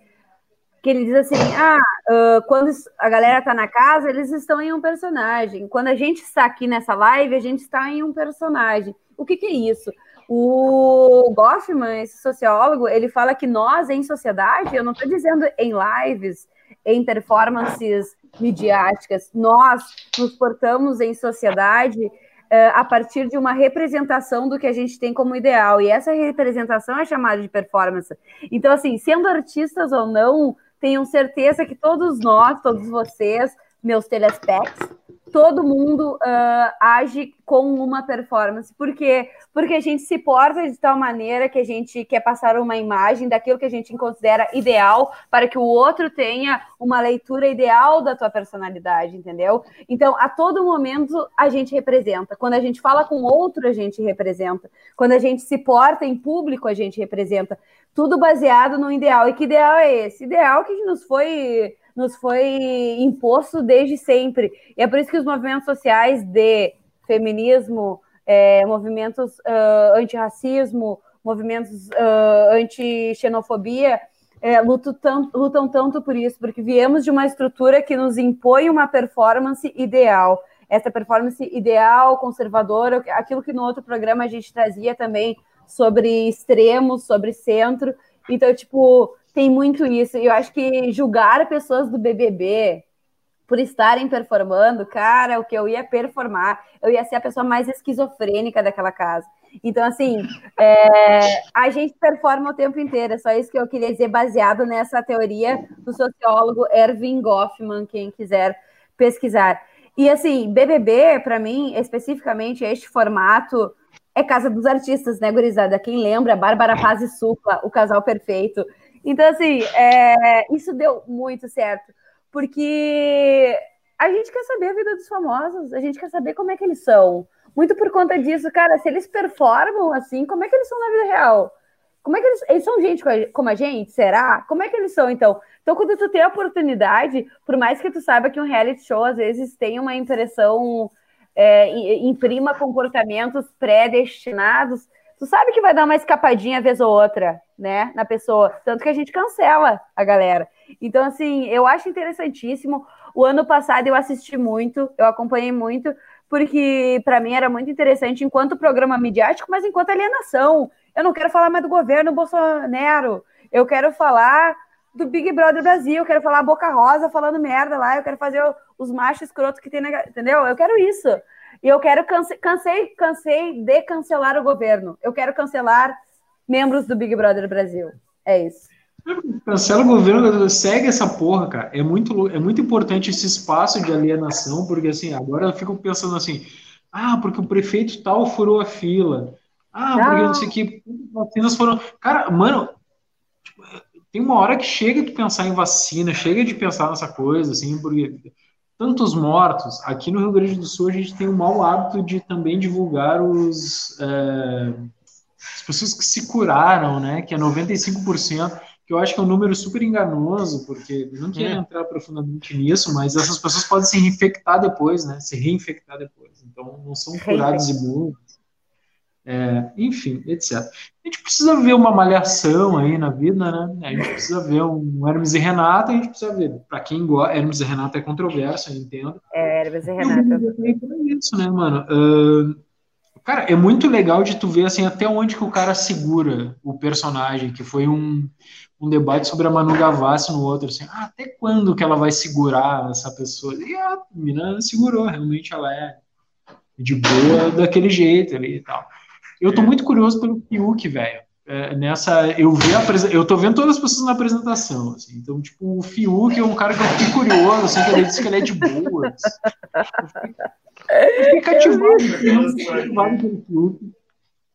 Que ele diz assim: ah, quando a galera tá na casa, eles estão em um personagem. Quando a gente está aqui nessa live, a gente está em um personagem. O que, que é isso? O Goffman, esse sociólogo, ele fala que nós, em sociedade, eu não estou dizendo em lives, em performances midiáticas, nós nos portamos em sociedade uh, a partir de uma representação do que a gente tem como ideal. E essa representação é chamada de performance. Então, assim, sendo artistas ou não, tenham certeza que todos nós, todos vocês, meus telespecs, todo mundo uh, age com uma performance. Por quê? Porque a gente se porta de tal maneira que a gente quer passar uma imagem daquilo que a gente considera ideal para que o outro tenha uma leitura ideal da tua personalidade, entendeu? Então, a todo momento a gente representa. Quando a gente fala com outro, a gente representa. Quando a gente se porta em público, a gente representa. Tudo baseado no ideal. E que ideal é esse? Ideal que nos foi nos foi imposto desde sempre. E é por isso que os movimentos sociais de feminismo, é, movimentos uh, antirracismo, movimentos uh, anti-xenofobia, é, lutam, lutam tanto por isso, porque viemos de uma estrutura que nos impõe uma performance ideal. Essa performance ideal, conservadora, aquilo que no outro programa a gente trazia também sobre extremos, sobre centro. Então, tipo, tem muito isso. E eu acho que julgar pessoas do BBB por estarem performando, cara, o que eu ia performar, eu ia ser a pessoa mais esquizofrênica daquela casa. Então, assim, é, a gente performa o tempo inteiro, é só isso que eu queria dizer, baseado nessa teoria do sociólogo Erving Goffman, quem quiser pesquisar. E, assim, BBB, para mim, especificamente, este formato é Casa dos Artistas, né, gurizada? Quem lembra, Bárbara Paz e Supla, o casal perfeito. Então, assim, é, isso deu muito certo, porque a gente quer saber a vida dos famosos, a gente quer saber como é que eles são. Muito por conta disso, cara, se eles performam assim, como é que eles são na vida real? Como é que eles, eles são gente como a gente? Será? Como é que eles são, então? Então, quando tu tem a oportunidade, por mais que tu saiba que um reality show às vezes tem uma impressão, é, imprima comportamentos predestinados, tu sabe que vai dar uma escapadinha vez ou outra, né, na pessoa. Tanto que a gente cancela a galera. Então, assim, eu acho interessantíssimo. O ano passado eu assisti muito, eu acompanhei muito, porque para mim era muito interessante enquanto programa midiático, mas enquanto alienação. Eu não quero falar mais do governo Bolsonaro. Eu quero falar do Big Brother Brasil, eu quero falar Boca Rosa falando merda lá, eu quero fazer os machos escrotos que tem na. Entendeu? Eu quero isso. E eu quero cance cansei, cansei de cancelar o governo. Eu quero cancelar membros do Big Brother Brasil. É isso. Cancela o governo, segue essa porra, cara. É muito, é muito importante esse espaço de alienação, porque assim, agora eu fico pensando assim, ah, porque o prefeito tal furou a fila. Ah, porque não sei o que, vacinas foram. Cara, mano, tipo, tem uma hora que chega de pensar em vacina, chega de pensar nessa coisa, assim, porque tantos mortos. Aqui no Rio Grande do Sul, a gente tem o mau hábito de também divulgar os, é, as pessoas que se curaram, né? Que é 95%, que eu acho que é um número super enganoso, porque não quero é. entrar profundamente nisso, mas essas pessoas podem se reinfectar depois, né? Se reinfectar depois. Então, não são curados imunes. É, enfim, etc. A gente precisa ver uma malhação aí na vida, né? A gente precisa ver um Hermes e Renata, a gente precisa ver. Para quem gosta, Hermes e Renata é controverso, eu entendo. É, Hermes e Renata. E é isso, né, mano? Uh, cara, é muito legal de tu ver assim até onde que o cara segura o personagem, que foi um, um debate sobre a Manu Gavassi no outro, assim, ah, até quando que ela vai segurar essa pessoa? E a menina segurou, realmente ela é de boa daquele jeito ali e tal. Eu tô é. muito curioso pelo Fiuk, velho. É, nessa, eu vi a eu tô vendo todas as pessoas na apresentação, assim, então, tipo, o Fiuk é um cara que eu fiquei curioso, assim, que ele disse que ele é de boas. Eu fiquei cativado, pelo Fiuk.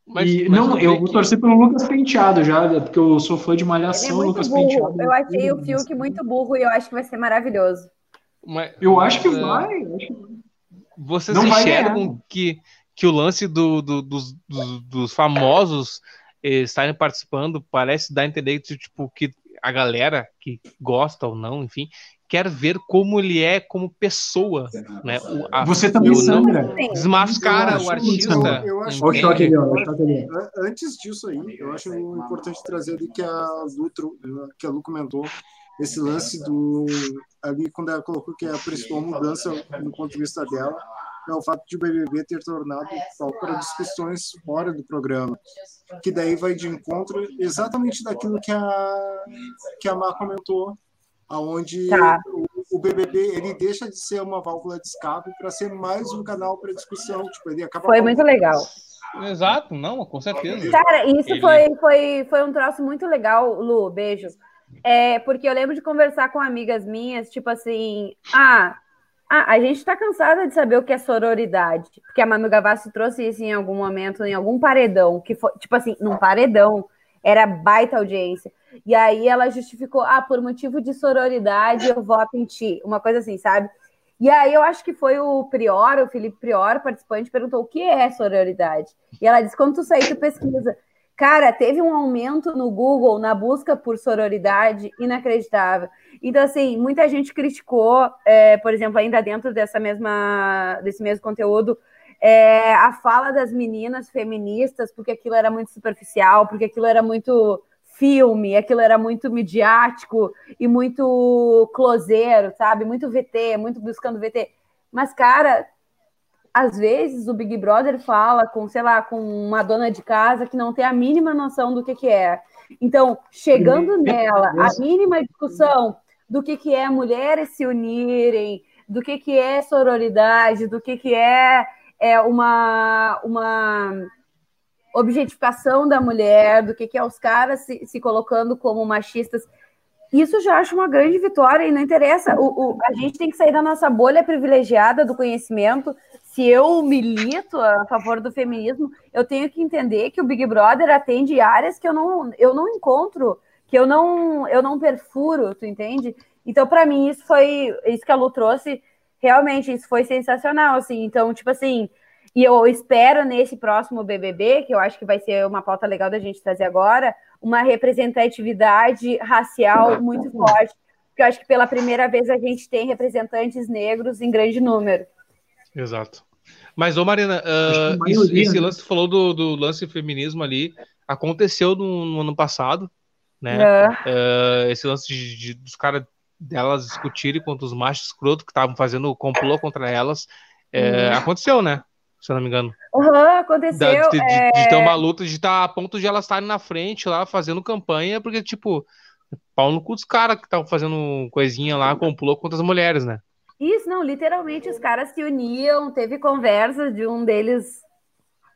Mas, e, mas não, eu vou torcer pelo Lucas Penteado já, porque eu sou fã de Malhação, é Lucas burro. Penteado. Eu achei o Fiuk muito burro e eu acho que vai ser maravilhoso. Mas, eu acho que uh, vai. Vocês não enxergam que que o lance do, do, dos, dos, dos, famosos estarem participando parece dar a entender que, tipo, que a galera que gosta ou não, enfim, quer ver como ele é como pessoa, né? O, a, Você também, Sandra. Desmascara o artista. Eu, eu acho que, antes disso aí, eu acho importante trazer ali que a Lu, que a Lu comentou esse lance do ali quando ela colocou que a principal mudança no ponto de vista dela é o fato de o BBB ter tornado palco para discussões fora do programa, que daí vai de encontro exatamente daquilo que a que a Mar comentou aonde tá. o, o, BBB ele deixa de ser uma válvula de escape para ser mais um canal para discussão. Tipo, ele acaba foi muito legal. Exato, não, com certeza. Cara, isso ele... foi, foi, foi um troço muito legal, Lu, beijo. É, porque eu lembro de conversar com amigas minhas, tipo assim, ah, ah, a gente tá cansada de saber o que é sororidade, porque a Manu Gavassi trouxe isso em algum momento, em algum paredão, que foi, tipo assim, num paredão, era baita audiência. E aí ela justificou, ah, por motivo de sororidade eu voto em ti, uma coisa assim, sabe? E aí eu acho que foi o Prior, o Felipe Prior, participante, perguntou o que é sororidade. E ela disse, quando tu sair, tu pesquisa. Cara, teve um aumento no Google na busca por sororidade inacreditável. Então, assim, muita gente criticou, é, por exemplo, ainda dentro dessa mesma, desse mesmo conteúdo, é, a fala das meninas feministas, porque aquilo era muito superficial, porque aquilo era muito filme, aquilo era muito midiático e muito closeiro, sabe? Muito VT, muito buscando VT. Mas, cara, às vezes o Big Brother fala com, sei lá, com uma dona de casa que não tem a mínima noção do que, que é. Então, chegando nela, a mínima discussão do que, que é mulheres se unirem, do que, que é sororidade, do que, que é, é uma, uma objetificação da mulher, do que, que é os caras se, se colocando como machistas. Isso já acho uma grande vitória e não interessa. O, o, a gente tem que sair da nossa bolha privilegiada do conhecimento. Se eu milito a favor do feminismo, eu tenho que entender que o Big Brother atende áreas que eu não, eu não encontro, que eu não, eu não perfuro, tu entende? Então, para mim, isso foi isso que a Lu trouxe. Realmente, isso foi sensacional, assim. Então, tipo assim, e eu espero nesse próximo BBB, que eu acho que vai ser uma pauta legal da gente trazer agora, uma representatividade racial muito forte. Porque eu acho que pela primeira vez a gente tem representantes negros em grande número. Exato. Mas, ô Marina, uh, isso, esse né? lance, falou do, do lance feminismo ali, aconteceu no, no ano passado, né? É. Uh, esse lance de, de, dos caras delas discutirem contra os machos escroto que estavam fazendo complô contra elas. É, hum. Aconteceu, né? Se eu não me engano. Uhum, aconteceu. Da, de, é... de, ter uma luta, de estar a ponto de elas estarem na frente lá, fazendo campanha, porque, tipo, pau no cu dos caras que estavam fazendo coisinha lá, complô contra as mulheres, né? Isso, não, literalmente os caras se uniam, teve conversas de um deles,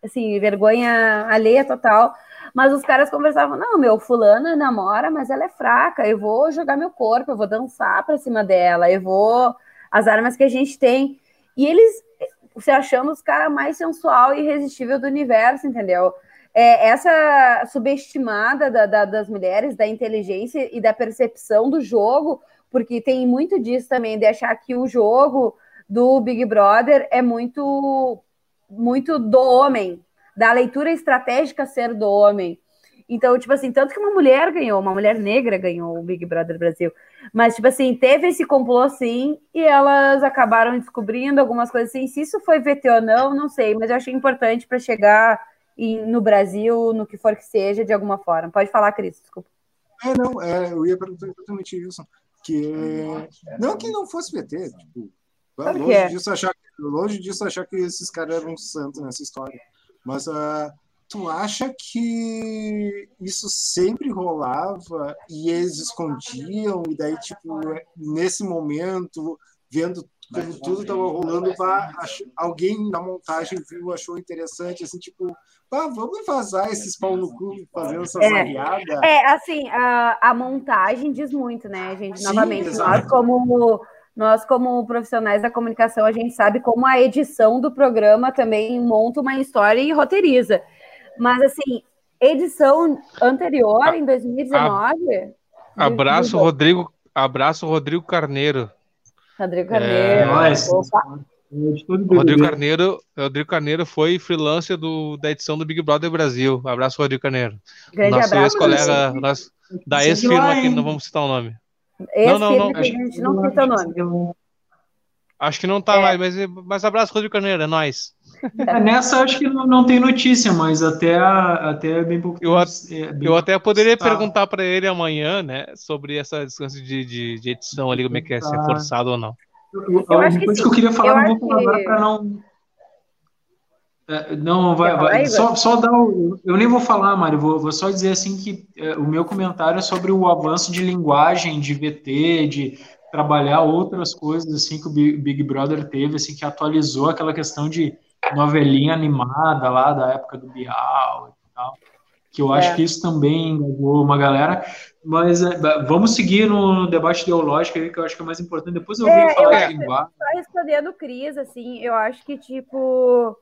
assim, vergonha alheia total, mas os caras conversavam, não, meu, fulana namora, mas ela é fraca, eu vou jogar meu corpo, eu vou dançar pra cima dela, eu vou... As armas que a gente tem. E eles se achando os caras mais sensual e irresistível do universo, entendeu? É, essa subestimada da, da, das mulheres, da inteligência e da percepção do jogo, porque tem muito disso também, de achar que o jogo do Big Brother é muito, muito do homem, da leitura estratégica ser do homem. Então, tipo assim, tanto que uma mulher ganhou, uma mulher negra ganhou o Big Brother Brasil. Mas, tipo assim, teve esse complô sim, e elas acabaram descobrindo algumas coisas assim. Se isso foi VT ou não, não sei, mas eu achei importante para chegar em, no Brasil, no que for que seja, de alguma forma. Pode falar, Cris, desculpa. É, não, é, eu ia perguntar exatamente isso. Que não que não fosse VT, tipo, longe, é. disso achar, longe disso achar que esses caras eram santos nessa história. Mas uh, tu acha que isso sempre rolava e eles escondiam e daí tipo nesse momento vendo como tudo estava rolando alguém na montagem viu achou interessante assim tipo ah, vamos vazar esses pau no cu fazendo essa é, é assim a, a montagem diz muito né gente Sim, novamente exato. nós como nós, como profissionais da comunicação, a gente sabe como a edição do programa também monta uma história e roteiriza. Mas, assim, edição anterior, em 2019. A, abraço, de... Rodrigo. Abraço, Rodrigo Carneiro. Rodrigo Carneiro. É, O Rodrigo Carneiro, Rodrigo Carneiro foi freelancer do, da edição do Big Brother Brasil. Abraço, Rodrigo Carneiro. Grande nosso ex-colega da ex-firma, que não vamos citar o nome. Não, não, não. A gente não cita o nome. Acho que não tá é. mais, mas, mas abraço, Rodrigo Carneiro, é nóis. É, nessa acho que não, não tem notícia, mas até, até bem pouco Eu, é, bem eu até poderia tá. perguntar para ele amanhã, né, sobre essa distância de, de, de, edição ali, como é que é, se é forçado ou não. Eu, eu acho que, que eu queria falar, eu não vou falar agora para não. É, não, vai, vai. Só, só dar o, Eu nem vou falar, Mário, vou, vou só dizer assim que é, o meu comentário é sobre o avanço de linguagem, de VT, de trabalhar outras coisas assim que o Big Brother teve, assim, que atualizou aquela questão de novelinha animada lá da época do Bial e tal. Que eu acho é. que isso também engajou uma galera. Mas é, vamos seguir no debate ideológico aí, que eu acho que é mais importante. Depois eu é, falar eu, de linguagem. Só respondendo o Cris, assim, eu acho que, tipo.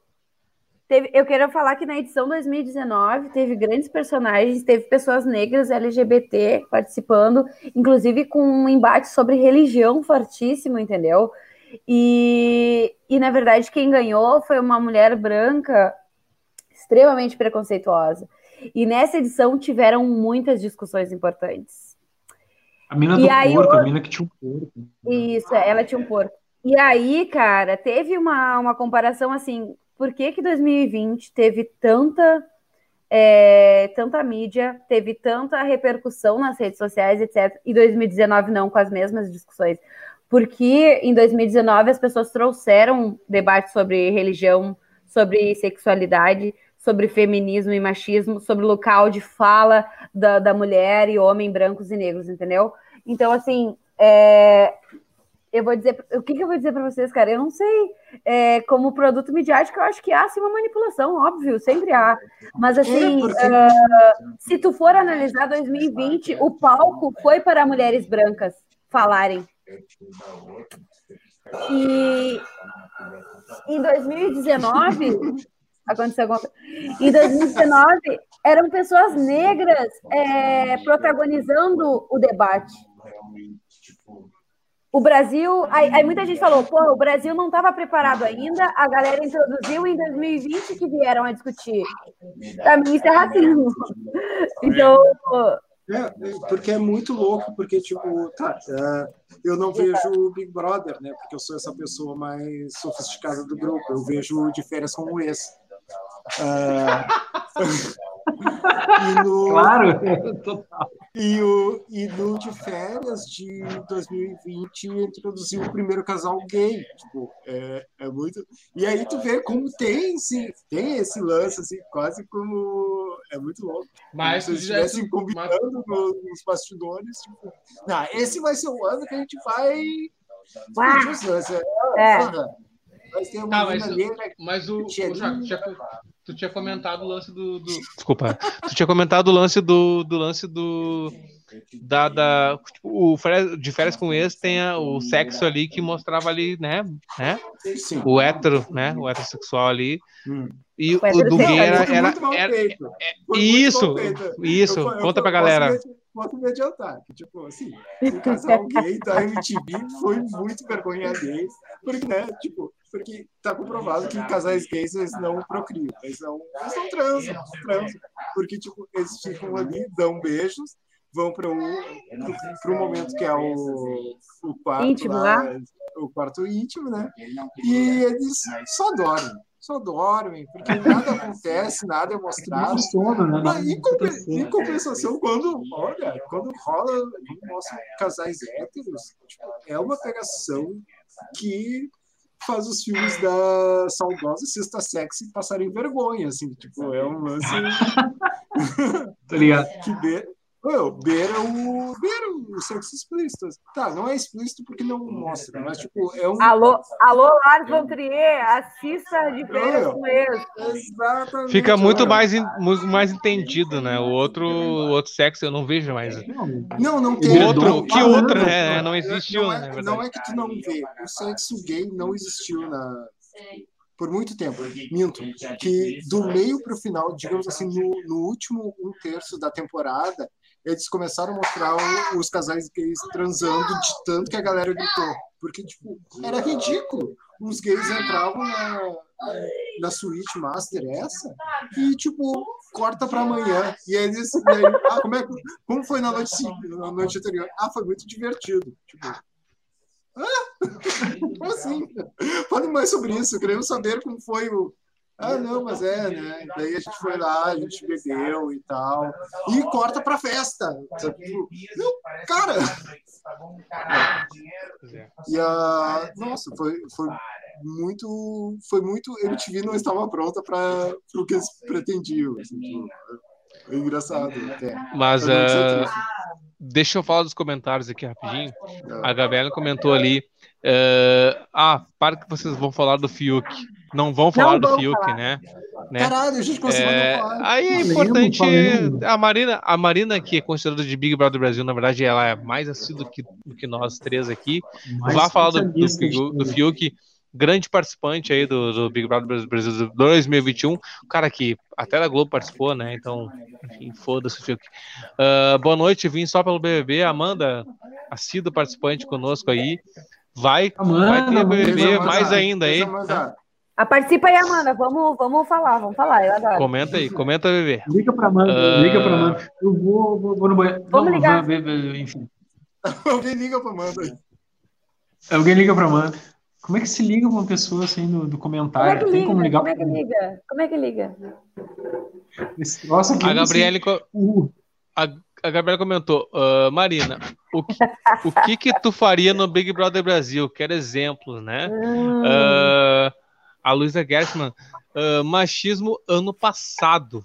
Teve, eu quero falar que na edição 2019 teve grandes personagens, teve pessoas negras LGBT participando, inclusive com um embate sobre religião fortíssimo, entendeu? E, e na verdade quem ganhou foi uma mulher branca extremamente preconceituosa. E nessa edição tiveram muitas discussões importantes. A mina do aí, porco, eu... a mina que tinha um porco. Isso, ela tinha um porco. E aí, cara, teve uma, uma comparação assim, por que que 2020 teve tanta é, tanta mídia, teve tanta repercussão nas redes sociais, etc. E 2019 não, com as mesmas discussões. Porque em 2019 as pessoas trouxeram debate sobre religião, sobre sexualidade, sobre feminismo e machismo, sobre o local de fala da, da mulher e homem brancos e negros, entendeu? Então, assim, é, eu vou dizer, o que, que, eu vou dizer para vocês, cara? Eu não sei. É, como produto midiático, eu acho que há sim uma manipulação, óbvio, sempre há. Mas assim, uh, se tu for analisar 2020, o palco foi para mulheres brancas falarem. E em 2019, aconteceu alguma coisa. Em 2019, eram pessoas negras é, protagonizando o debate. O Brasil, aí, aí, muita gente falou, pô, o Brasil não estava preparado ainda, a galera introduziu em 2020 que vieram a discutir. Para mim, isso é racismo. Então, é, porque é muito louco, porque, tipo, tá, é, eu não vejo o Big Brother, né? Porque eu sou essa pessoa mais sofisticada do grupo. Eu vejo de férias com o ex. Uh, e no, claro, total. E, o, e no de férias de 2020 introduziu o primeiro casal gay. Tipo, é, é muito. E aí tu vê como tem, sim, tem esse lance, assim, quase como. É muito louco. Mas se estivessem combinando mas... nos bastidores, tipo, não, esse vai ser o ano que a gente vai. É. é. Mas tem uma tá, mas, ali, mas o, o já, já, tu tinha comentado o lance do, do, Desculpa. tu tinha comentado o lance do, do lance do. Da, da, tipo, o de férias com ex tem a, o sexo ali que mostrava ali, né? né? Sim. O hétero, né? O heterossexual ali. Hum. E o, o do gay era. era, era, era é, isso, isso. Eu, eu, Conta pra galera. Posso me adiantar. Que, tipo, assim, o casal gay da MTV foi muito vergonha. Porque, né? Tipo, porque tá comprovado que casais gays eles não procriam, eles não, eles não transam, não transam, porque tipo, eles ficam ali, dão beijos, vão para para o momento que é o, o quarto íntimo, lá, né? o quarto íntimo, né? E eles só dormem, só dormem, porque nada acontece, nada é mostrado. Sono, né? Mas, em, em, compensação, quando, olha, quando rola, mostra casais héteros, tipo, é uma pegação que faz os filmes da saudosa Sexta Sexy passarem vergonha, assim, tipo, é um lance. tá ligado? que be... Oh, beira o. Beira o sexo explícito. Tá, não é explícito porque não mostra, mas tipo, é um. Alô, alô Lars von Trier, assista de férias com ele. Exatamente. Fica muito mais, muito mais entendido, né? O outro, o outro sexo eu não vejo mais. Não, não tem. O outro, que outro, né? Não existiu, não é, não é que tu não vê. O sexo gay não existiu na, por muito tempo, minto, que do meio para o final, digamos assim, no, no último um terço da temporada, eles começaram a mostrar os casais gays transando de tanto que a galera gritou. Porque, tipo, era ridículo. os gays entravam na, na suíte master essa e, tipo, corta para amanhã. E eles. E aí, ah, como, é, como foi na noite, na noite anterior? Ah, foi muito divertido. Tipo, ah? Como assim? Fale mais sobre isso. Queremos saber como foi o, ah, não, mas é, né? Daí a gente foi lá, a gente bebeu e tal. E corta pra festa. Tipo, cara! E a. Nossa, foi, foi muito. Foi muito. MTV não estava pronta para o que eles pretendiam. Assim, tipo, é engraçado até. Mas. Uh, deixa eu falar dos comentários aqui rapidinho. É. A Gabriela comentou ali. Uh, ah, para que vocês vão falar do Fiuk não vão falar não do Fiuk, falar. né? né? Caralho, a gente conseguiu é... falar. Aí é importante. A Marina, a Marina, que é considerada de Big Brother Brasil, na verdade, ela é mais assídua do que, do que nós três aqui. Mais Vá falar do, do, do, do Fiuk grande participante aí do, do, Big Brother Brasil 2021, o cara que até da Globo participou, né? Então, enfim, foda-se o Fiuk. Uh, boa noite, vim só pelo BBB. Amanda, assíduo participante conosco aí. Vai, Amanda, vai ter BBB mais ainda aí. Ah, participa aí, Amanda. Vamos, vamos falar, vamos falar. Eu adoro. Comenta aí, comenta, bebê. Liga pra Amanda, uh... liga pra Amanda. Eu vou, vou, vou no banheiro. Vamos ligar. Vou, enfim. Alguém liga pra Amanda aí. Alguém liga pra Amanda. Como é que se liga pra uma pessoa assim do, do comentário? Como é que Tem liga? como ligar Como é que liga? Como é que liga? Esse troço aqui, a Gabriele. Co... Uh. A, a Gabriela comentou, uh, Marina, o que, o que que tu faria no Big Brother Brasil? Quero exemplos, né? Hum. Uh, a Luísa Gershman, uh, machismo ano passado.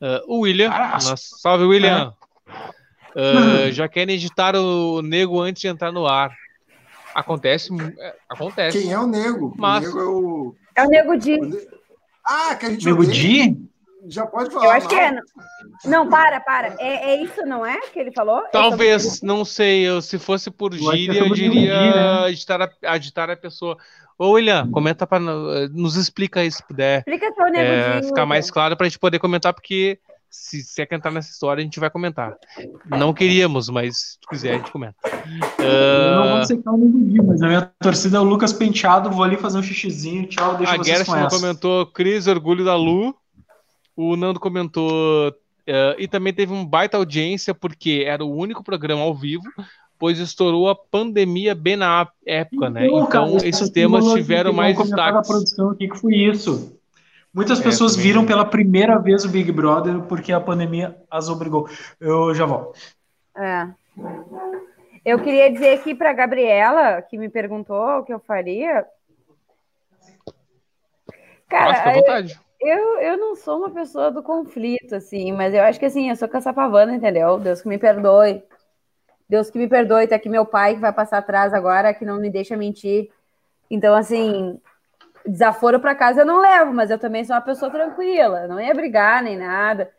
Uh, o William, nossa, salve William. Uh, já querem editar o nego antes de entrar no ar. Acontece, é, acontece. Quem é o nego? Mas... O nego é o. É o nego Di. Ah, que a gente. Nego Di? Já pode falar. Eu acho que é. Não, para, para. É, é, isso, não é? Que ele falou? É Talvez, não sei. Eu, se fosse por gíria, eu diria né? editar, a, editar a pessoa. Ô, William, comenta para nos explica aí se puder. Explica seu é, ficar mais claro para a gente poder comentar, porque se você quer entrar nessa história, a gente vai comentar. Não queríamos, mas se quiser, a gente comenta. Uh... Eu não vou aceitar o mas a minha torcida é o Lucas Penteado. Vou ali fazer um xixizinho. Tchau, deixa a vocês com essa. comentou Cris, orgulho da Lu. O Nando comentou. Uh, e também teve um baita audiência, porque era o único programa ao vivo pois estourou a pandemia bem na época, né? Então, então esses temas tiveram mais destaque. produção o que foi isso. Muitas é, pessoas também... viram pela primeira vez o Big Brother porque a pandemia as obrigou. Eu já volto. É. Eu queria dizer aqui para Gabriela, que me perguntou o que eu faria. Cara, Nossa, eu, eu não sou uma pessoa do conflito, assim, mas eu acho que assim, eu sou caçapavana, entendeu? Deus que me perdoe. Deus que me perdoe, tá aqui meu pai que vai passar atrás agora, que não me deixa mentir. Então, assim, desaforo para casa eu não levo, mas eu também sou uma pessoa tranquila, não ia brigar nem nada.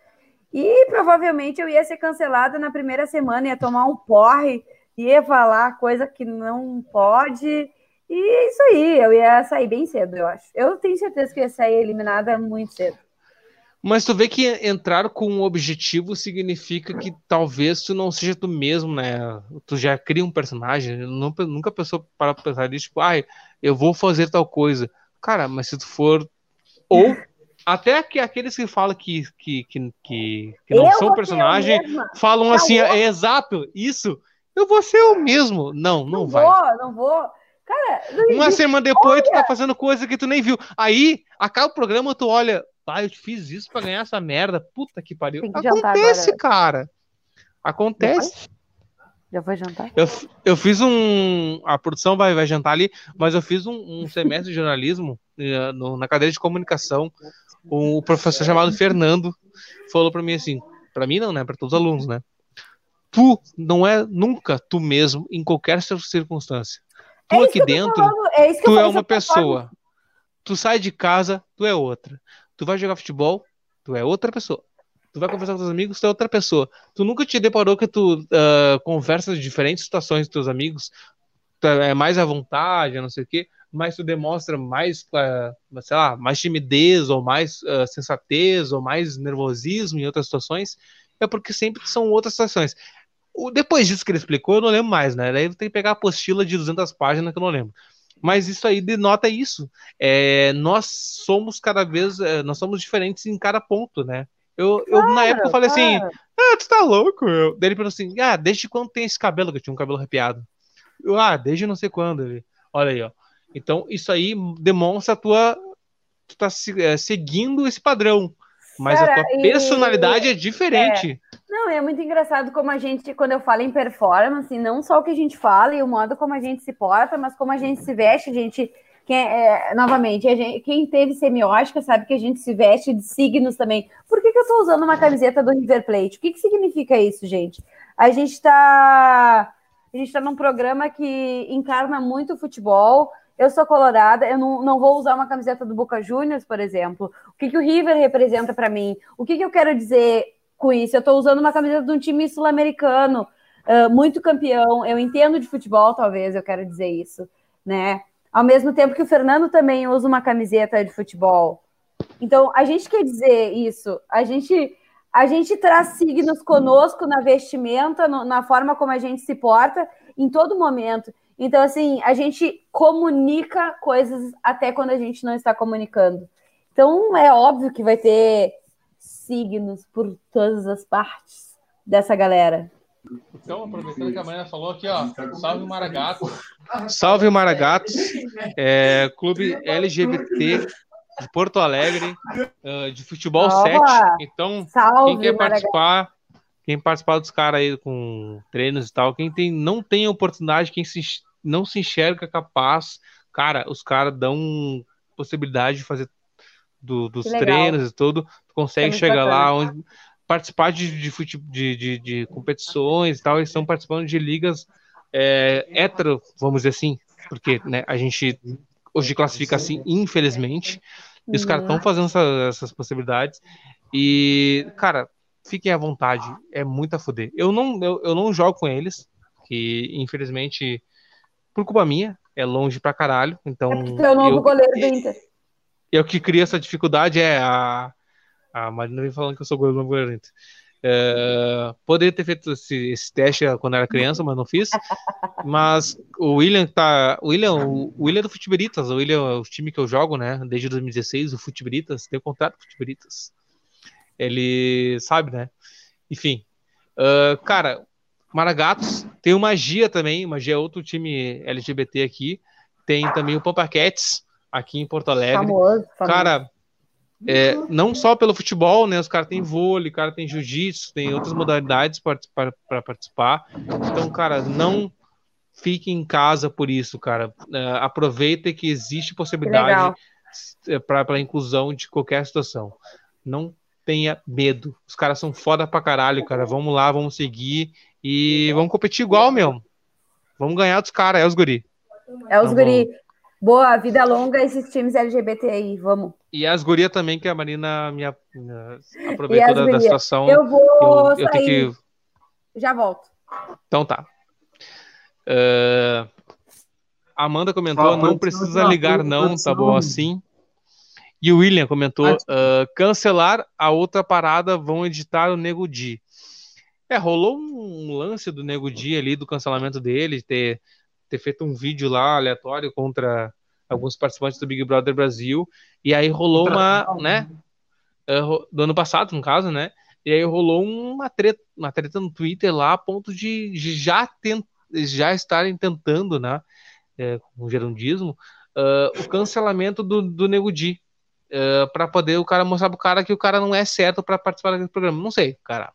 E provavelmente eu ia ser cancelada na primeira semana, ia tomar um porre, ia falar coisa que não pode. E é isso aí, eu ia sair bem cedo, eu acho. Eu tenho certeza que ia sair eliminada muito cedo. Mas tu vê que entrar com um objetivo significa que talvez tu não seja tu mesmo, né? Tu já cria um personagem, nunca, nunca pensou para pensar nisso, tipo, ah, eu vou fazer tal coisa. Cara, mas se tu for. Ou até que aqueles que falam que, que, que, que, não eu são personagem falam não assim, é exato, isso. Eu vou ser o mesmo. Não, não, não vai. Não vou, não vou. Cara, Uma semana depois olha. tu tá fazendo coisa que tu nem viu. Aí, acaba o programa, tu olha, ah, eu fiz isso para ganhar essa merda. Puta que pariu. Que Acontece, cara. Acontece. Já foi jantar? Eu, eu fiz um. A produção vai, vai jantar ali, mas eu fiz um, um semestre de jornalismo uh, no, na cadeira de comunicação. Um professor chamado Fernando falou para mim assim: para mim não, né? Para todos os alunos, né? Tu não é nunca tu mesmo em qualquer circunstância. Tu é aqui dentro, é tu é uma pessoa. Tu sai de casa, tu é outra. Tu vai jogar futebol, tu é outra pessoa. Tu vai conversar com teus amigos, tu é outra pessoa. Tu nunca te deparou que tu uh, conversa de diferentes situações com teus amigos, tu é mais à vontade, não sei o quê, mas tu demonstra mais, uh, sei lá, mais timidez, ou mais uh, sensatez, ou mais nervosismo em outras situações, é porque sempre são outras situações. O, depois disso que ele explicou, eu não lembro mais, né? Daí tem que pegar a apostila de 200 páginas que eu não lembro. Mas isso aí denota isso. É, nós somos cada vez, é, nós somos diferentes em cada ponto, né? Eu, eu na época eu falei assim, ah, tu tá louco, meu. Daí ele falou assim, ah, desde quando tem esse cabelo? Que eu tinha um cabelo arrepiado. Eu, ah, desde não sei quando. Ele, olha aí, ó. Então, isso aí demonstra a tua. Tu tá é, seguindo esse padrão. Mas Cara, a tua personalidade é diferente. É. Não, é muito engraçado como a gente, quando eu falo em performance, não só o que a gente fala e o modo como a gente se porta, mas como a gente se veste, a gente. Quem, é, novamente, gente, quem teve semiótica sabe que a gente se veste de signos também. Por que, que eu estou usando uma camiseta do River Plate? O que, que significa isso, gente? A gente está a gente está num programa que encarna muito futebol. Eu sou colorada, eu não, não vou usar uma camiseta do Boca Juniors, por exemplo. O que, que o River representa para mim? O que, que eu quero dizer com isso? Eu estou usando uma camiseta de um time sul-americano, uh, muito campeão. Eu entendo de futebol, talvez, eu quero dizer isso, né? Ao mesmo tempo que o Fernando também usa uma camiseta de futebol. Então, a gente quer dizer isso. A gente a gente traz signos conosco na vestimenta, no, na forma como a gente se porta, em todo momento. Então, assim, a gente comunica coisas até quando a gente não está comunicando. Então, é óbvio que vai ter signos por todas as partes dessa galera. Então, aproveitando que a Marina falou aqui, ó, salve Maragatos. Salve Maragatos, é, clube LGBT de Porto Alegre, uh, de futebol Oba! 7. Então, Salve, quem quer participar, quem participar dos caras aí com treinos e tal, quem tem, não tem oportunidade, quem se, não se enxerga capaz, cara, os caras dão possibilidade de fazer do, dos treinos e tudo, tu consegue é chegar lá onde participar de, de, de, de, de competições e tal, eles estão participando de ligas é, hétero, vamos dizer assim, porque né, a gente hoje classifica assim, infelizmente. E os caras estão fazendo essa, essas possibilidades. E, cara, fiquem à vontade. É muito a fuder. Eu não, eu, eu não jogo com eles, que infelizmente, por culpa minha, é longe pra caralho. Então. É porque é o novo eu, goleiro do Inter. Eu que cria essa dificuldade é a. A Marina vem falando que eu sou do Inter. É, poderia ter feito esse, esse, teste quando era criança, mas não fiz. Mas o William tá. O William, o William é do Futiberitas, o William é o time que eu jogo, né? Desde 2016, o Futiberitas, tem contrato com o Futiberitas. Ele sabe, né? Enfim. Uh, cara, Maragatos tem o Magia também. Magia é outro time LGBT aqui. Tem também o Pampa Cats aqui em Porto Alegre. Famoso, famoso. Cara, é, não só pelo futebol, né? Os caras têm vôlei, cara tem jiu-jitsu, tem outras modalidades para participar. Então, cara, não fique em casa por isso, cara. É, aproveita que existe possibilidade é, para a inclusão de qualquer situação. Não tenha medo. Os caras são foda pra caralho, cara. Vamos lá, vamos seguir e vamos competir igual mesmo. Vamos ganhar dos caras, é os guri. É os então, guri. Vamos... Boa, vida longa esses times LGBT aí, vamos. E as gurias também, que a Marina me, aproveitou da, da, situação. Eu vou eu, eu tenho que... Já volto. Então tá. Uh, Amanda comentou, ah, não precisa ligar não, tá bom assim. E o William comentou, uh, cancelar a outra parada, vão editar o Nego Di. É, rolou um lance do Nego Di ali, do cancelamento dele, ter ter feito um vídeo lá aleatório contra alguns participantes do Big Brother Brasil, e aí rolou uma, né, eh, do ano passado, no caso, né, e aí rolou uma treta, uma treta no Twitter lá, a ponto de já, tent, já estarem tentando, né, é, com gerundismo, uh, o cancelamento do, do Nego Di, uh, para poder o cara mostrar pro cara que o cara não é certo para participar daquele programa. Não sei, cara.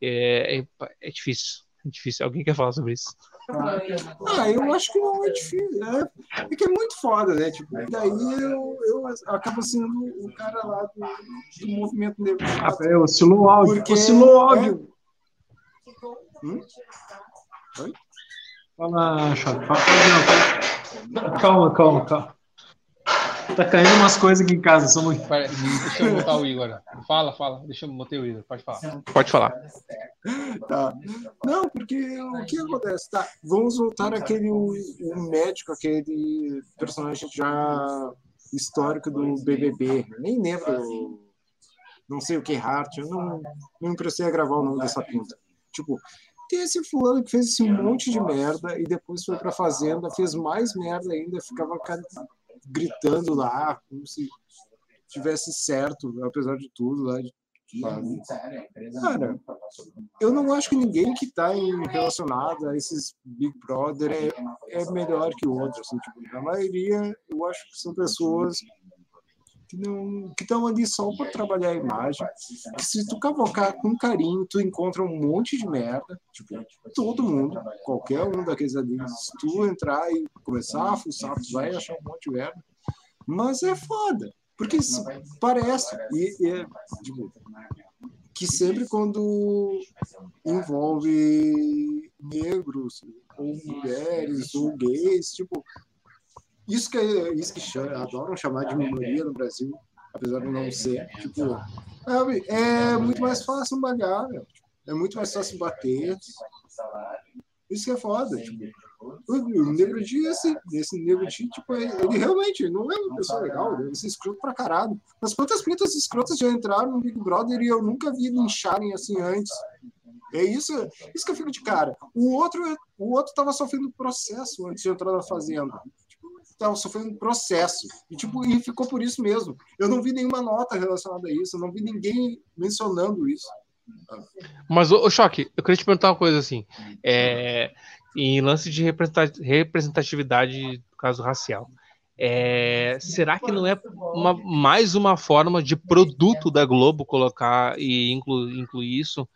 É, é, é difícil. É difícil. Alguém quer falar sobre isso? Ah, eu acho que não é difícil. É, é que é muito foda, né? Tipo, daí eu, eu acabo sendo o cara lá do, do movimento negro. Ah, é, oscilou o áudio. Porque, oscilou o áudio. É... Hum? Oi? Fala, Chato. Calma, calma, calma. Tá caindo umas coisas aqui em casa, são muito. Pera, deixa eu botar o Igor. Fala, fala. Deixa eu botar o Igor. Pode falar. Pode falar. Tá. Não, porque o que acontece? Tá, vamos voltar àquele o, o médico, aquele personagem já histórico do BBB. Nem lembro. Não sei o que, Hart. Eu não, não me a gravar o nome dessa pinta. Tipo, tem esse fulano que fez esse monte de merda e depois foi pra fazenda, fez mais merda ainda, ficava gritando lá, como se tivesse certo, apesar de tudo lá. Cara, eu não acho que ninguém que está relacionado a esses Big Brother é, é melhor que o outro. Assim, tipo, a maioria, eu acho que são pessoas que não que estão ali só para trabalhar a imagem. Que se tu cavocar com carinho, tu encontra um monte de merda. Tipo, todo mundo, qualquer um daqueles ali. Se tu entrar e começar a fuçar, tu vai achar um monte de merda. Mas é foda. Porque parece. E, e tipo, que sempre quando envolve negros, ou mulheres, ou gays, tipo, isso que, é, isso que chama, adoram chamar de minoria no Brasil, apesar de não ser. Tipo, é, é muito mais fácil malhar, meu. é muito mais fácil bater. Isso que é foda. Tipo, o Negro Di, esse, esse Negro Di, tipo, ele realmente não é uma pessoa legal, ele é escroto pra caralho. Mas quantas pintas escrotas já entraram no Big Brother e eu nunca vi lincharem assim antes? É isso, isso que eu fico de cara. O outro, o outro tava sofrendo processo antes de entrar na Fazenda estava sofrendo um processo. E, tipo, e ficou por isso mesmo. Eu não vi nenhuma nota relacionada a isso, eu não vi ninguém mencionando isso. Mas, o Choque, eu queria te perguntar uma coisa assim. É, em lance de representatividade do caso racial. É, será que não é uma, mais uma forma de produto da Globo colocar e inclu, incluir isso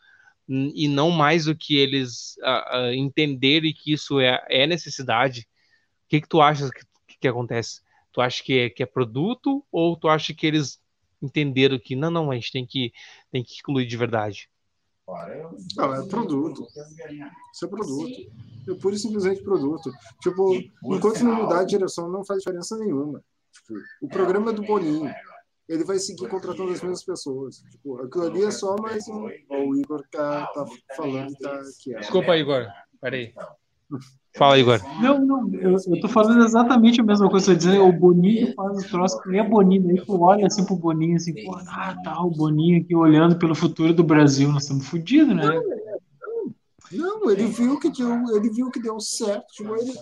e não mais o que eles uh, entenderem que isso é, é necessidade? O que, que tu achas que que acontece? Tu acha que é, que é produto ou tu acha que eles entenderam que não, não, a gente tem que, tem que incluir de verdade? Não, é produto. Isso é produto. É pura e simplesmente produto. Tipo, enquanto não mudar a direção, não faz diferença nenhuma. Tipo, o programa é do Boninho. Ele vai seguir contratando as mesmas pessoas. Tipo, aquilo ali é só mais um. o Igor tá, tá falando tá aqui. Desculpa, Igor. Peraí. Fala, Igor. Não, não, eu, eu tô falando exatamente a mesma coisa. Eu dizer, o Boninho faz o troço, que é Boninho. Aí tu olha assim pro Boninho, assim, pô, ah, tá, o Boninho aqui olhando pelo futuro do Brasil. Nós estamos fodidos, né? Não, não, ele viu que deu, ele viu que deu certo. Tipo, ele,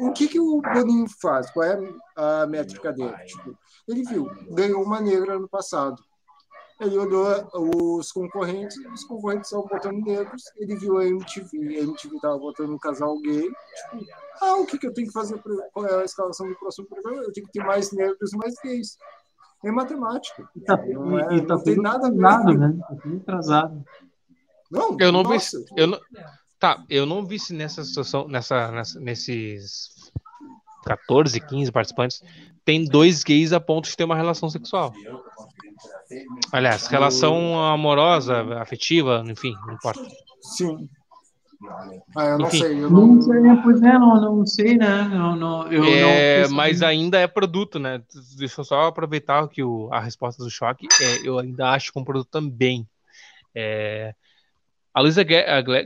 o que, que o Boninho faz? Qual é a métrica dele? Tipo, ele viu, ganhou uma negra ano passado ele olhou os concorrentes, os concorrentes estavam botando negros, ele viu a MTV, a MTV estava botando um casal gay, tipo, ah, o que, que eu tenho que fazer, qual é a escalação do próximo programa? Eu tenho que ter mais negros e mais gays. É matemática. E tá, não, é, e tá não tem nada a ver. Né? Tá tudo atrasado. Não, eu não nossa, vi. Eu não, tá, eu não vi se nessa situação, nessa, nessa, nesses 14, 15 participantes, tem dois gays a ponto de ter uma relação sexual. Aliás, relação amorosa, afetiva, enfim, não importa. Sim. Ah, eu não enfim. sei. Eu não... não sei, né? pois é, não, não sei, né? Não, não, eu é, não mas ainda é produto, né? Deixa eu só aproveitar que o, a resposta do choque, é, eu ainda acho como produto também. É, a Luísa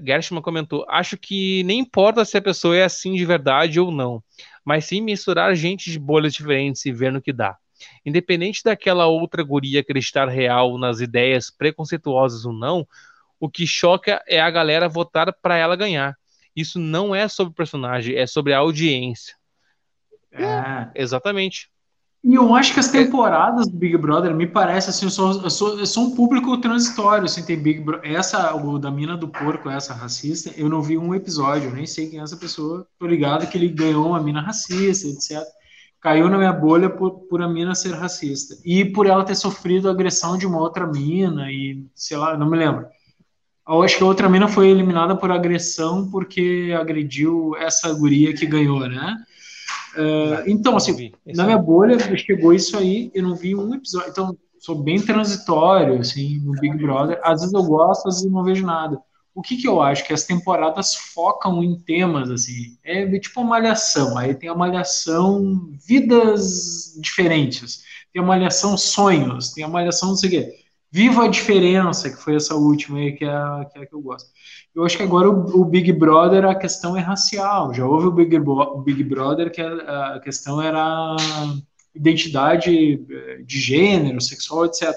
Gershman comentou: Acho que nem importa se a pessoa é assim de verdade ou não, mas sim misturar gente de bolhas diferentes e ver no que dá. Independente daquela outra guria acreditar real nas ideias preconceituosas ou não, o que choca é a galera votar para ela ganhar. Isso não é sobre o personagem, é sobre a audiência. É, exatamente. E eu acho que as temporadas do Big Brother me parece assim, eu sou, eu sou, eu sou um público transitório, assim, tem Big Brother, essa, o da mina do porco, essa racista, eu não vi um episódio, eu nem sei quem é essa pessoa, tô ligado que ele ganhou uma mina racista, etc caiu na minha bolha por, por a mina ser racista. E por ela ter sofrido agressão de uma outra mina, e sei lá, não me lembro. Eu acho que a outra mina foi eliminada por agressão porque agrediu essa guria que ganhou, né? Uh, então, assim, na minha bolha chegou isso aí, eu não vi um episódio. Então, sou bem transitório, assim, no Big Brother. Às vezes eu gosto, às vezes não vejo nada o que, que eu acho? Que as temporadas focam em temas, assim, é tipo uma malhação, aí tem a malhação vidas diferentes, tem a malhação sonhos, tem a malhação não sei o quê. Viva a diferença, que foi essa última aí, que é a que, é a que eu gosto. Eu acho que agora o, o, Big Brother, a questão é racial. Já houve o Big, Big Brother, que a, a questão era identidade eh, de gênero, sexual, etc.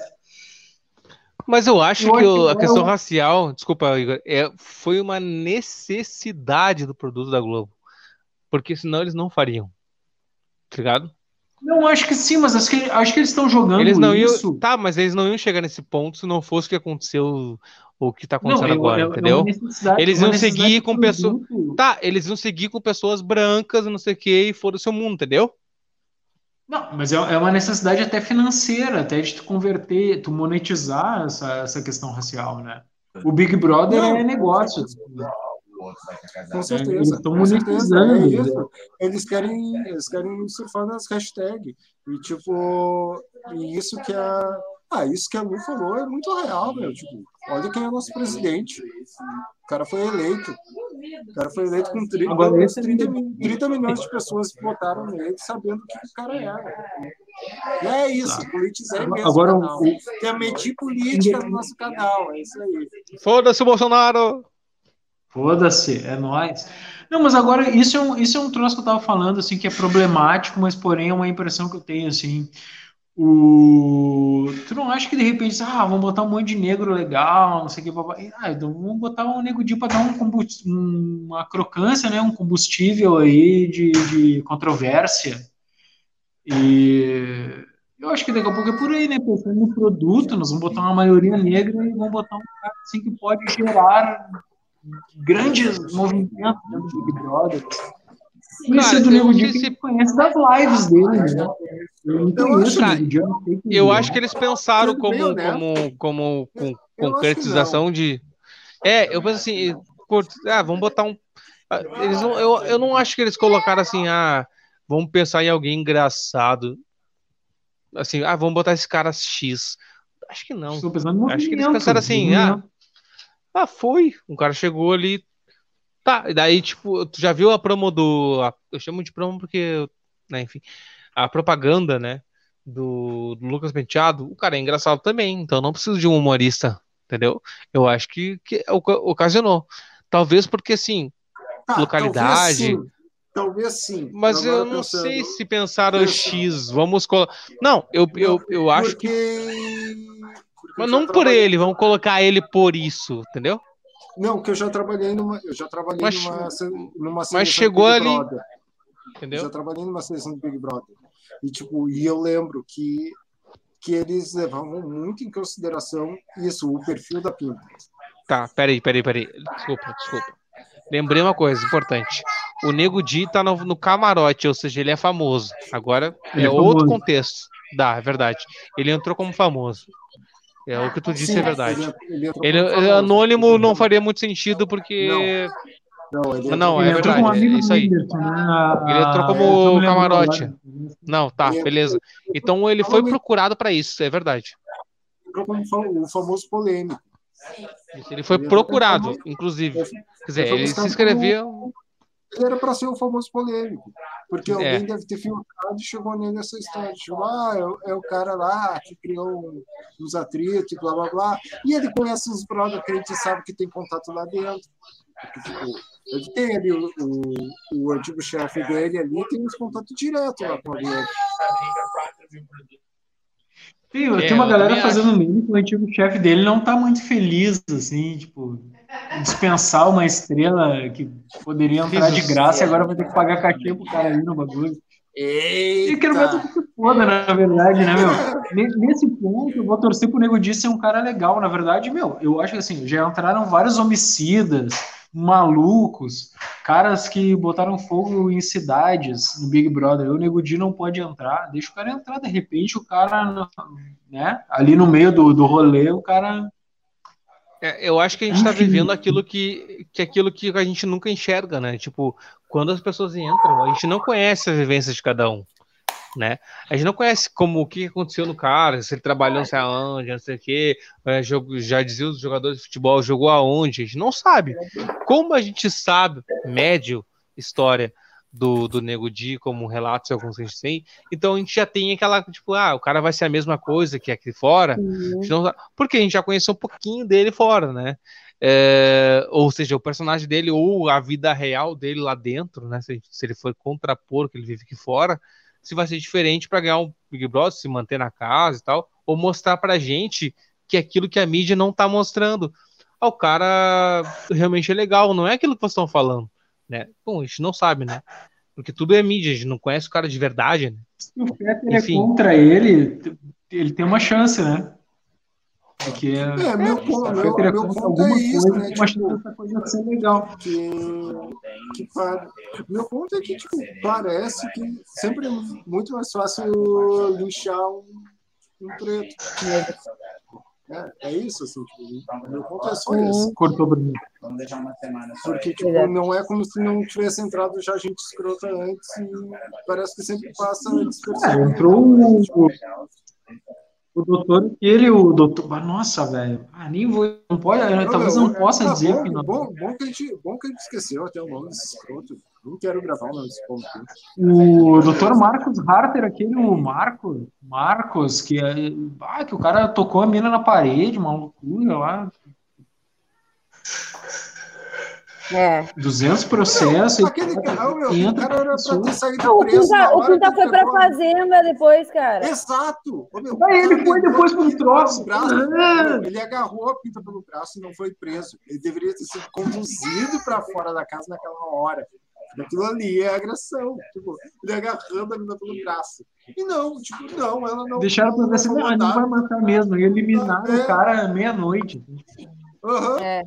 Mas eu acho eu que a questão racial, desculpa, Igor, é, foi uma necessidade do produto da Globo. Porque senão eles não fariam. Tá ligado? Não, acho que sim, mas acho que, acho que eles estão jogando eles não isso. Iam, tá, mas eles não iam chegar nesse ponto se não fosse o que aconteceu o que tá acontecendo não, agora, é, entendeu? É eles iam seguir com pessoas. Tá, eles iam seguir com pessoas brancas, não sei o que, e foram o seu mundo, entendeu? Não, mas é, é uma necessidade até financeira, até de tu converter, tu monetizar essa, essa questão racial, né? O Big Brother não, é negócio. Com certeza. Eles estão monetizando. É isso. Eles querem, eles querem surfar nas hashtags. E tipo, e isso que a. Ah, isso que a Lu falou é muito real, meu. Tipo, olha quem é nosso presidente. O cara foi eleito. O cara foi eleito com 30, Agora, 30, 30 milhões de pessoas que votaram nele sabendo o que o cara era. E é isso, tá. politizei mesmo. Agora, o... Quer medir política no nosso canal, é isso aí. Foda-se o Bolsonaro! Foda-se, é nós. Não, mas agora isso é um, isso é um troço que eu tava falando, assim, que é problemático, mas porém é uma impressão que eu tenho, assim. O... Tu não acha que de repente, ah, vamos botar um monte de negro legal, não sei o que, papai. Ah, então vamos botar um nego para dar um uma crocância, né? Um combustível aí de, de controvérsia. E eu acho que daqui a pouco é por aí, né? Pensando no produto, nós vamos botar uma maioria negra e vamos botar um cara assim que pode gerar grandes movimentos dentro do Big Brother. Cara, do Nego Di se... conhece das lives dele, né? Eu, eu, eu acho que eles pensaram como, como, como com concretização de. É, eu penso assim, ah, vamos botar um. Ah, eles não, eu, eu não acho que eles colocaram assim, ah, vamos pensar em alguém engraçado. Assim, ah, vamos botar esse cara X. Acho que não. Acho que eles pensaram assim, ah, ah, foi. Um cara chegou ali. Tá, e daí, tipo, tu já viu a promo do. A, eu chamo de promo porque, né, enfim, a propaganda, né, do, do, Lucas Penteado. O cara é engraçado também, então não preciso de um humorista, entendeu? Eu acho que, que ocasionou. Talvez porque, assim, ah, localidade. Talvez sim. Mas eu não pensando, sei se pensaram. X. Vamos colocar. Não, eu, eu, eu acho que. Mas não por ele, vamos colocar ele por isso, entendeu? Não, que eu já trabalhei numa, eu já trabalhei mas, numa, numa mas chegou ali, Brother. entendeu? Eu já trabalhei numa seleção do Big Brother e tipo, e eu lembro que que eles levavam muito em consideração isso, o perfil da pinta. Tá, peraí, peraí, peraí. Desculpa, desculpa. Lembrei uma coisa importante. O Nego Di tá no, no camarote, ou seja, ele é famoso. Agora ele é, é outro contexto. Dá, é verdade. Ele entrou como famoso. É o que tu disse Sim, é verdade. Ele, ele, ele, ele anônimo não faria muito sentido porque. Não, não, ele não é verdade. Um é isso aí. Anderson, né? Ele entrou como camarote. Não, tá, beleza. Então ele foi procurado para isso, é verdade. O famoso polêmico. Ele foi procurado, inclusive. Quer dizer, ele se inscreveu ele era para ser o famoso polêmico, porque é. alguém deve ter filtrado e chegou nele essa história. Tipo, ah, é, é, o cara lá que criou uns atritos, blá blá blá. E ele conhece os brothers que a gente sabe que tem contato lá dentro. Porque, tipo, ele tem ali o, o, o antigo chefe dele ali, tem uns contatos diretos lá com ele. Tem, é, tem uma galera fazendo meme que o antigo chefe dele não tá muito feliz, assim, tipo, dispensar uma estrela que poderia entrar de graça e agora vai ter que pagar cachê pro cara aí no bagulho. Eita. E quero ver tudo que foda, na verdade, né, meu? Nesse ponto, eu vou torcer pro Nego Di ser um cara legal. Na verdade, meu, eu acho que assim, já entraram vários homicidas, malucos, caras que botaram fogo em cidades no Big Brother. O Nego Di não pode entrar, deixa o cara entrar. De repente, o cara, né, ali no meio do, do rolê, o cara é, eu acho que a gente está vivendo aquilo que, que aquilo que a gente nunca enxerga, né? Tipo, quando as pessoas entram, a gente não conhece as vivências de cada um, né? A gente não conhece como o que aconteceu no cara, se ele trabalhou não sei aonde, não sei o quê, é, já dizia os jogadores de futebol, jogou aonde, a gente não sabe. Como a gente sabe, médio, história do, do Nego Di como relatos alguns que a gente tem. Então a gente já tem aquela, tipo, ah, o cara vai ser a mesma coisa que aqui fora. Uhum. Não, porque a gente já conheceu um pouquinho dele fora, né? É, ou seja, o personagem dele ou a vida real dele lá dentro, né? Se, se ele for contrapor o que ele vive aqui fora, se vai ser diferente para ganhar um Big Brother, se manter na casa e tal, ou mostrar pra gente que é aquilo que a mídia não tá mostrando. Ah, o cara realmente é legal, não é aquilo que vocês estão falando, né? Bom, a gente não sabe, né? Porque tudo é mídia, a gente não conhece o cara de verdade, né? Se o Fetter é contra ele, ele tem uma chance, né? Porque é, é meu, ponto, meu, meu, ponto é isso, coisa, né? Tipo, essa coisa ser legal. Que, que Meu ponto é que tipo, parece que sempre é muito mais fácil lixar um, um preto. É, é isso, assim, tipo, meu ponto é só uhum. esse. Cortou Bruno. Vamos deixar uma semana só. Porque, tipo, não é como se não tivesse entrado já gente escrota antes e parece que sempre passa despercebido. É, entrou o, o doutor, ele, o doutor. Ah, nossa, velho. Ah, nem vou. Não pode, não, talvez não, não possa tá dizer bom, que não. Bom, bom, que a gente, bom que a gente esqueceu até o nome desse escroto. Não quero gravar o nome desse ponto. O doutor Marcos Harter, aquele o Marco, Marcos, que, é, ah, que o cara tocou a mina na parede, uma loucura lá. É. 200 processos. Não, aquele cara, meu, o cara era pra ter saído não, preso. O Pinta, foi pra fazenda depois, cara. Exato. meu, ele foi depois pro troço. Braço, ah. Ele agarrou a Pinta pelo braço e não foi preso. Ele deveria ter sido conduzido para fora da casa naquela hora. Aquilo ali é agressão. Tipo, ele agarrando a menina pelo braço. E não, tipo, não, ela não. Deixaram pra ver assim, não, não vai matar mesmo. E eliminaram é. o cara meia-noite. Uhum. É.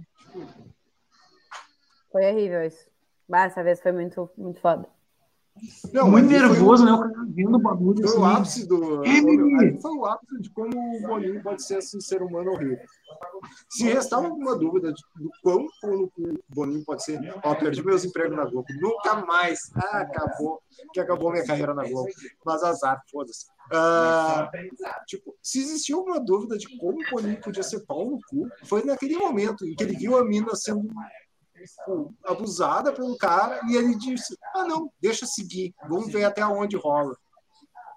Foi horrível isso. Bah, essa vez foi muito, muito foda. Não, muito nervoso, foi, né? O cara vendo o bagulho. Foi assim. o ápice do. Aí foi o ápice de como o Boninho pode ser assim, ser humano horrível. Se restava alguma dúvida do quão o Boninho pode ser, ó, perdi meus empregos na Globo. Nunca mais. Ah, acabou. Que acabou minha carreira na Globo. Mas azar, foda-se. Uh, tipo, se existia alguma dúvida de como o Boninho podia ser pau no cu, foi naquele momento em que ele viu a mina sendo tipo, abusada pelo cara e ele disse: Ah, não, deixa seguir, vamos ver até onde rola.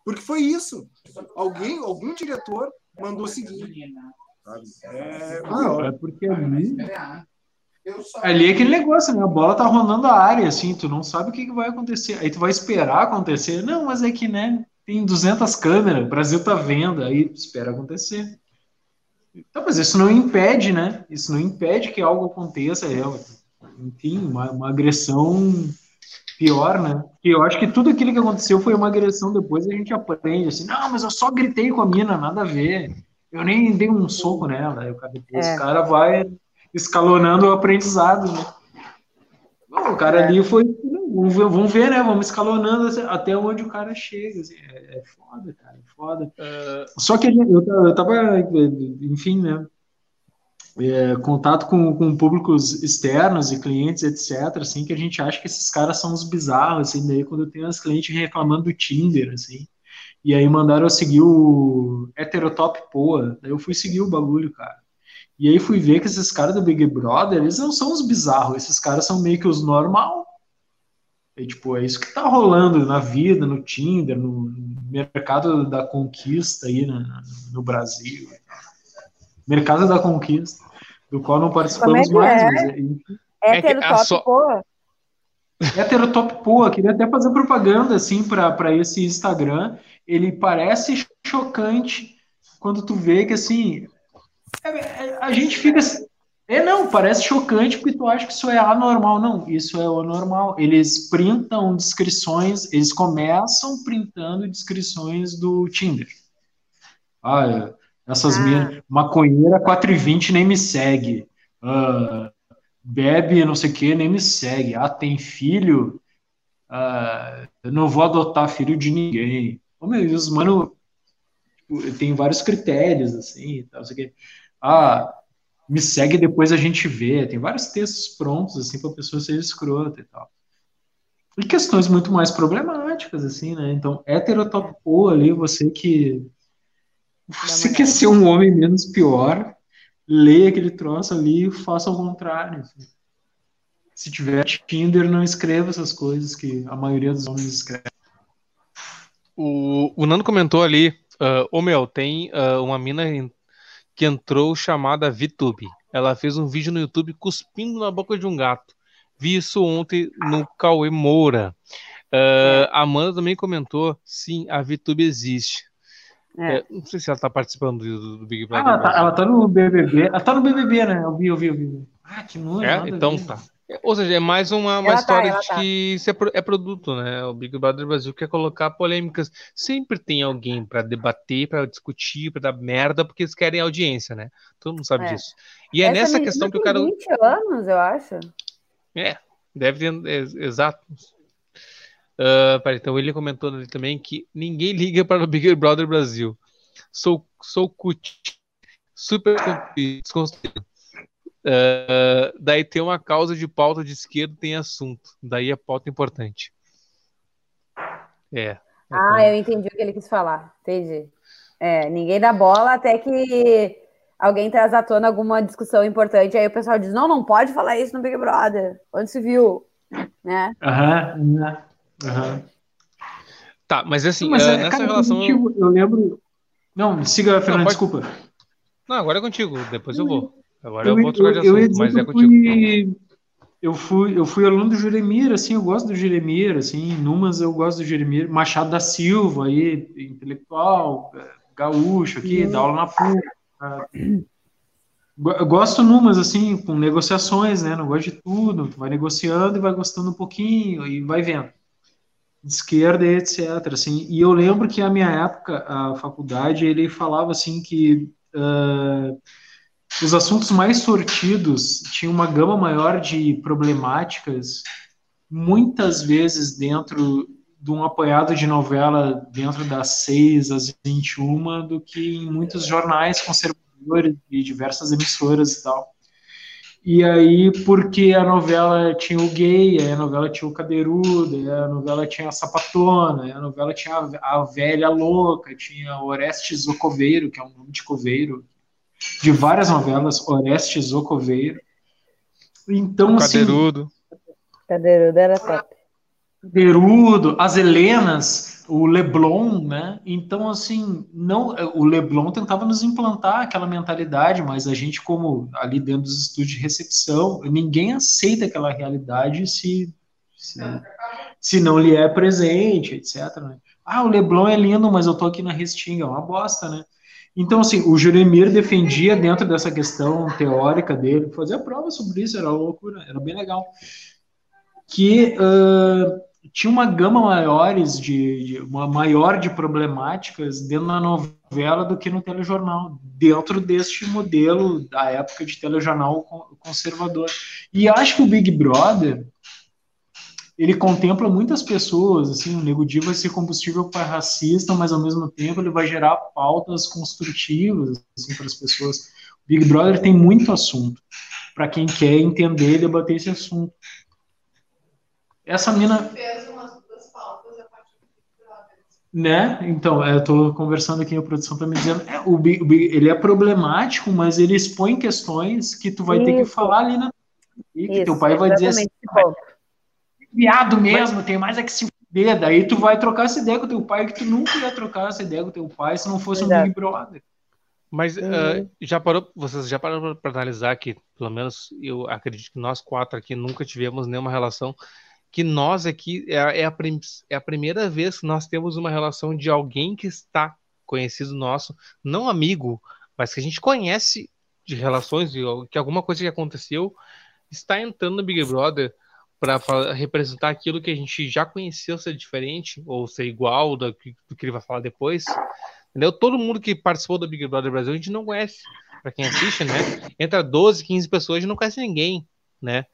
Porque foi isso. Alguém, algum diretor mandou seguir. É, não, é porque ali. Ali é aquele negócio, né? A bola tá rolando a área, assim, tu não sabe o que, que vai acontecer. Aí tu vai esperar acontecer. Não, mas é que, né? Tem 200 câmeras, o Brasil tá vendo, aí espera acontecer. Então, mas isso não impede, né? Isso não impede que algo aconteça. É, enfim, uma, uma agressão pior, né? E eu acho que tudo aquilo que aconteceu foi uma agressão depois a gente aprende assim, não, mas eu só gritei com a mina, nada a ver. Eu nem dei um soco nela. Aí o cara, depois é. o cara vai escalonando o aprendizado, né? Bom, o cara é. ali foi, vamos ver, né? Vamos escalonando até onde o cara chega. Assim, é, é foda, cara, é foda. Uh... Só que eu, eu tava, enfim, né? É, contato com, com públicos externos e clientes, etc., assim, que a gente acha que esses caras são os bizarros, assim, daí quando tenho as clientes reclamando do Tinder, assim, e aí mandaram eu seguir o Heterotop Poa, daí eu fui seguir o bagulho, cara. E aí fui ver que esses caras do Big Brother, eles não são os bizarros, esses caras são meio que os normal. E, tipo, é isso que tá rolando na vida, no Tinder, no mercado da conquista aí no, no Brasil. Mercado da conquista do qual não participamos é mais. É? Mas é, Heterotop, é so... pô. Heterotop, pô, queria até fazer propaganda assim para esse Instagram. Ele parece chocante quando tu vê que assim é, é, a gente fica assim, é não, parece chocante porque tu acha que isso é anormal. Não, isso é o normal. Eles printam descrições, eles começam printando descrições do Tinder. Ah, essas ah. minhas. Maconheira 420 nem me segue. Uh, bebe não sei o que, nem me segue. Ah, tem filho? Uh, eu não vou adotar filho de ninguém. Oh, meu Deus, mano, tipo, tem vários critérios, assim, tal, sei que. Ah, me segue depois a gente vê. Tem vários textos prontos, assim, para a pessoa ser escrota e tal. E questões muito mais problemáticas, assim, né? Então, heterotopou ali, você que você quer ser um homem menos pior, leia aquele troço ali e faça o contrário. Se tiver Tinder, não escreva essas coisas que a maioria dos homens escreve. O, o Nando comentou ali, uh, ô meu, tem uh, uma mina que entrou chamada VTube. Ela fez um vídeo no YouTube cuspindo na boca de um gato. Vi isso ontem no Cauê Moura. Uh, Amanda também comentou, sim, a VTube existe. É. É, não sei se ela tá participando do, do Big ah, Brother. Ah, ela, tá, ela tá, no BBB. Ela tá no BBB, né? Eu vi, eu vi, eu vi. Ah, que nojo. É, então tá. Ou seja, é mais uma, uma tá, história tá, de tá. que isso é, é, produto, né? O Big Brother Brasil quer colocar polêmicas. Sempre tem alguém para debater, para discutir, para dar merda, porque eles querem audiência, né? Todo mundo sabe é. disso. E é Essa nessa questão que o cara. 20 anos, eu acho. É, deve ter. É, exato. Uh, peraí, então ele comentou ali também que ninguém liga para o Big Brother Brasil. Sou, sou cut, super desconstruído. Uh, daí tem uma causa de pauta de esquerda, tem assunto. Daí é pauta importante. É. Ah, eu entendi o que ele quis falar. Entendi. É, ninguém dá bola até que alguém traz à tona alguma discussão importante. Aí o pessoal diz: não, não pode falar isso no Big Brother. Onde se viu? Né? Aham. Uhum. Uhum. Tá, mas assim, mas, uh, nessa cara, relação. Contigo, eu lembro. Não, siga, Fernando, pode... desculpa. Não, agora é contigo, depois eu vou. Agora eu, eu vou trocar de assunto, eu, mas é contigo. Fui, eu fui, eu fui aluno do Jeremir, assim, eu gosto do Jeremir, assim, Numas eu gosto do Jeremir, Machado da Silva, aí, intelectual, gaúcho aqui, uhum. dá aula na PUC. Eu gosto numas, assim, com negociações, né? Não gosto de tudo. Tu vai negociando e vai gostando um pouquinho e vai vendo de esquerda e etc. Assim, e eu lembro que a minha época, a faculdade, ele falava assim que uh, os assuntos mais sortidos tinham uma gama maior de problemáticas, muitas vezes dentro de um apoiado de novela dentro das 6 às 21 do que em muitos jornais conservadores e diversas emissoras e tal. E aí, porque a novela tinha o gay, a novela tinha o cadeirudo, a novela tinha a sapatona, a novela tinha a, a velha louca, tinha Orestes o Coveiro, que é um nome de coveiro, de várias novelas, Orestes o Coveiro. Então, o assim, cadeirudo. Cadeirudo era top. Cadeirudo, as Helenas, o Leblon, né? Então, assim, não, o Leblon tentava nos implantar aquela mentalidade, mas a gente, como ali dentro dos estúdios de recepção, ninguém aceita aquela realidade se, se, se não lhe é presente, etc. Né? Ah, o Leblon é lindo, mas eu tô aqui na Restinga, é uma bosta, né? Então, assim, o Juremir defendia dentro dessa questão teórica dele, fazia prova sobre isso, era loucura, era bem legal. Que uh, tinha uma gama maiores de, de, uma maior de problemáticas dentro da novela do que no telejornal, dentro deste modelo da época de telejornal conservador. E acho que o Big Brother ele contempla muitas pessoas, assim, o Nego Di vai ser combustível para racista, mas ao mesmo tempo ele vai gerar pautas construtivas assim, para as pessoas. O Big Brother tem muito assunto para quem quer entender e debater esse assunto. Essa mina né? Então, é, eu estou conversando aqui a produção para me dizendo, é, o, Big, o Big, ele é problemático, mas ele expõe questões que tu vai Isso. ter que falar ali na e que teu pai vai dizer assim, viado mesmo, tem mais é que se fuder, daí tu vai trocar essa ideia com teu pai que tu nunca ia trocar essa ideia com teu pai se não fosse Exato. um Big Brother. Mas uh, já parou, vocês já pararam para analisar que, pelo menos eu acredito que nós quatro aqui nunca tivemos nenhuma relação que nós aqui é, é, a, é a primeira vez que nós temos uma relação de alguém que está conhecido nosso, não amigo, mas que a gente conhece de relações, de, que alguma coisa que aconteceu está entrando no Big Brother para representar aquilo que a gente já conheceu ser diferente ou ser igual do que, do que ele vai falar depois. Entendeu? Todo mundo que participou do Big Brother Brasil a gente não conhece. Para quem assiste, né? Entra 12, 15 pessoas, gente não conhece ninguém, né?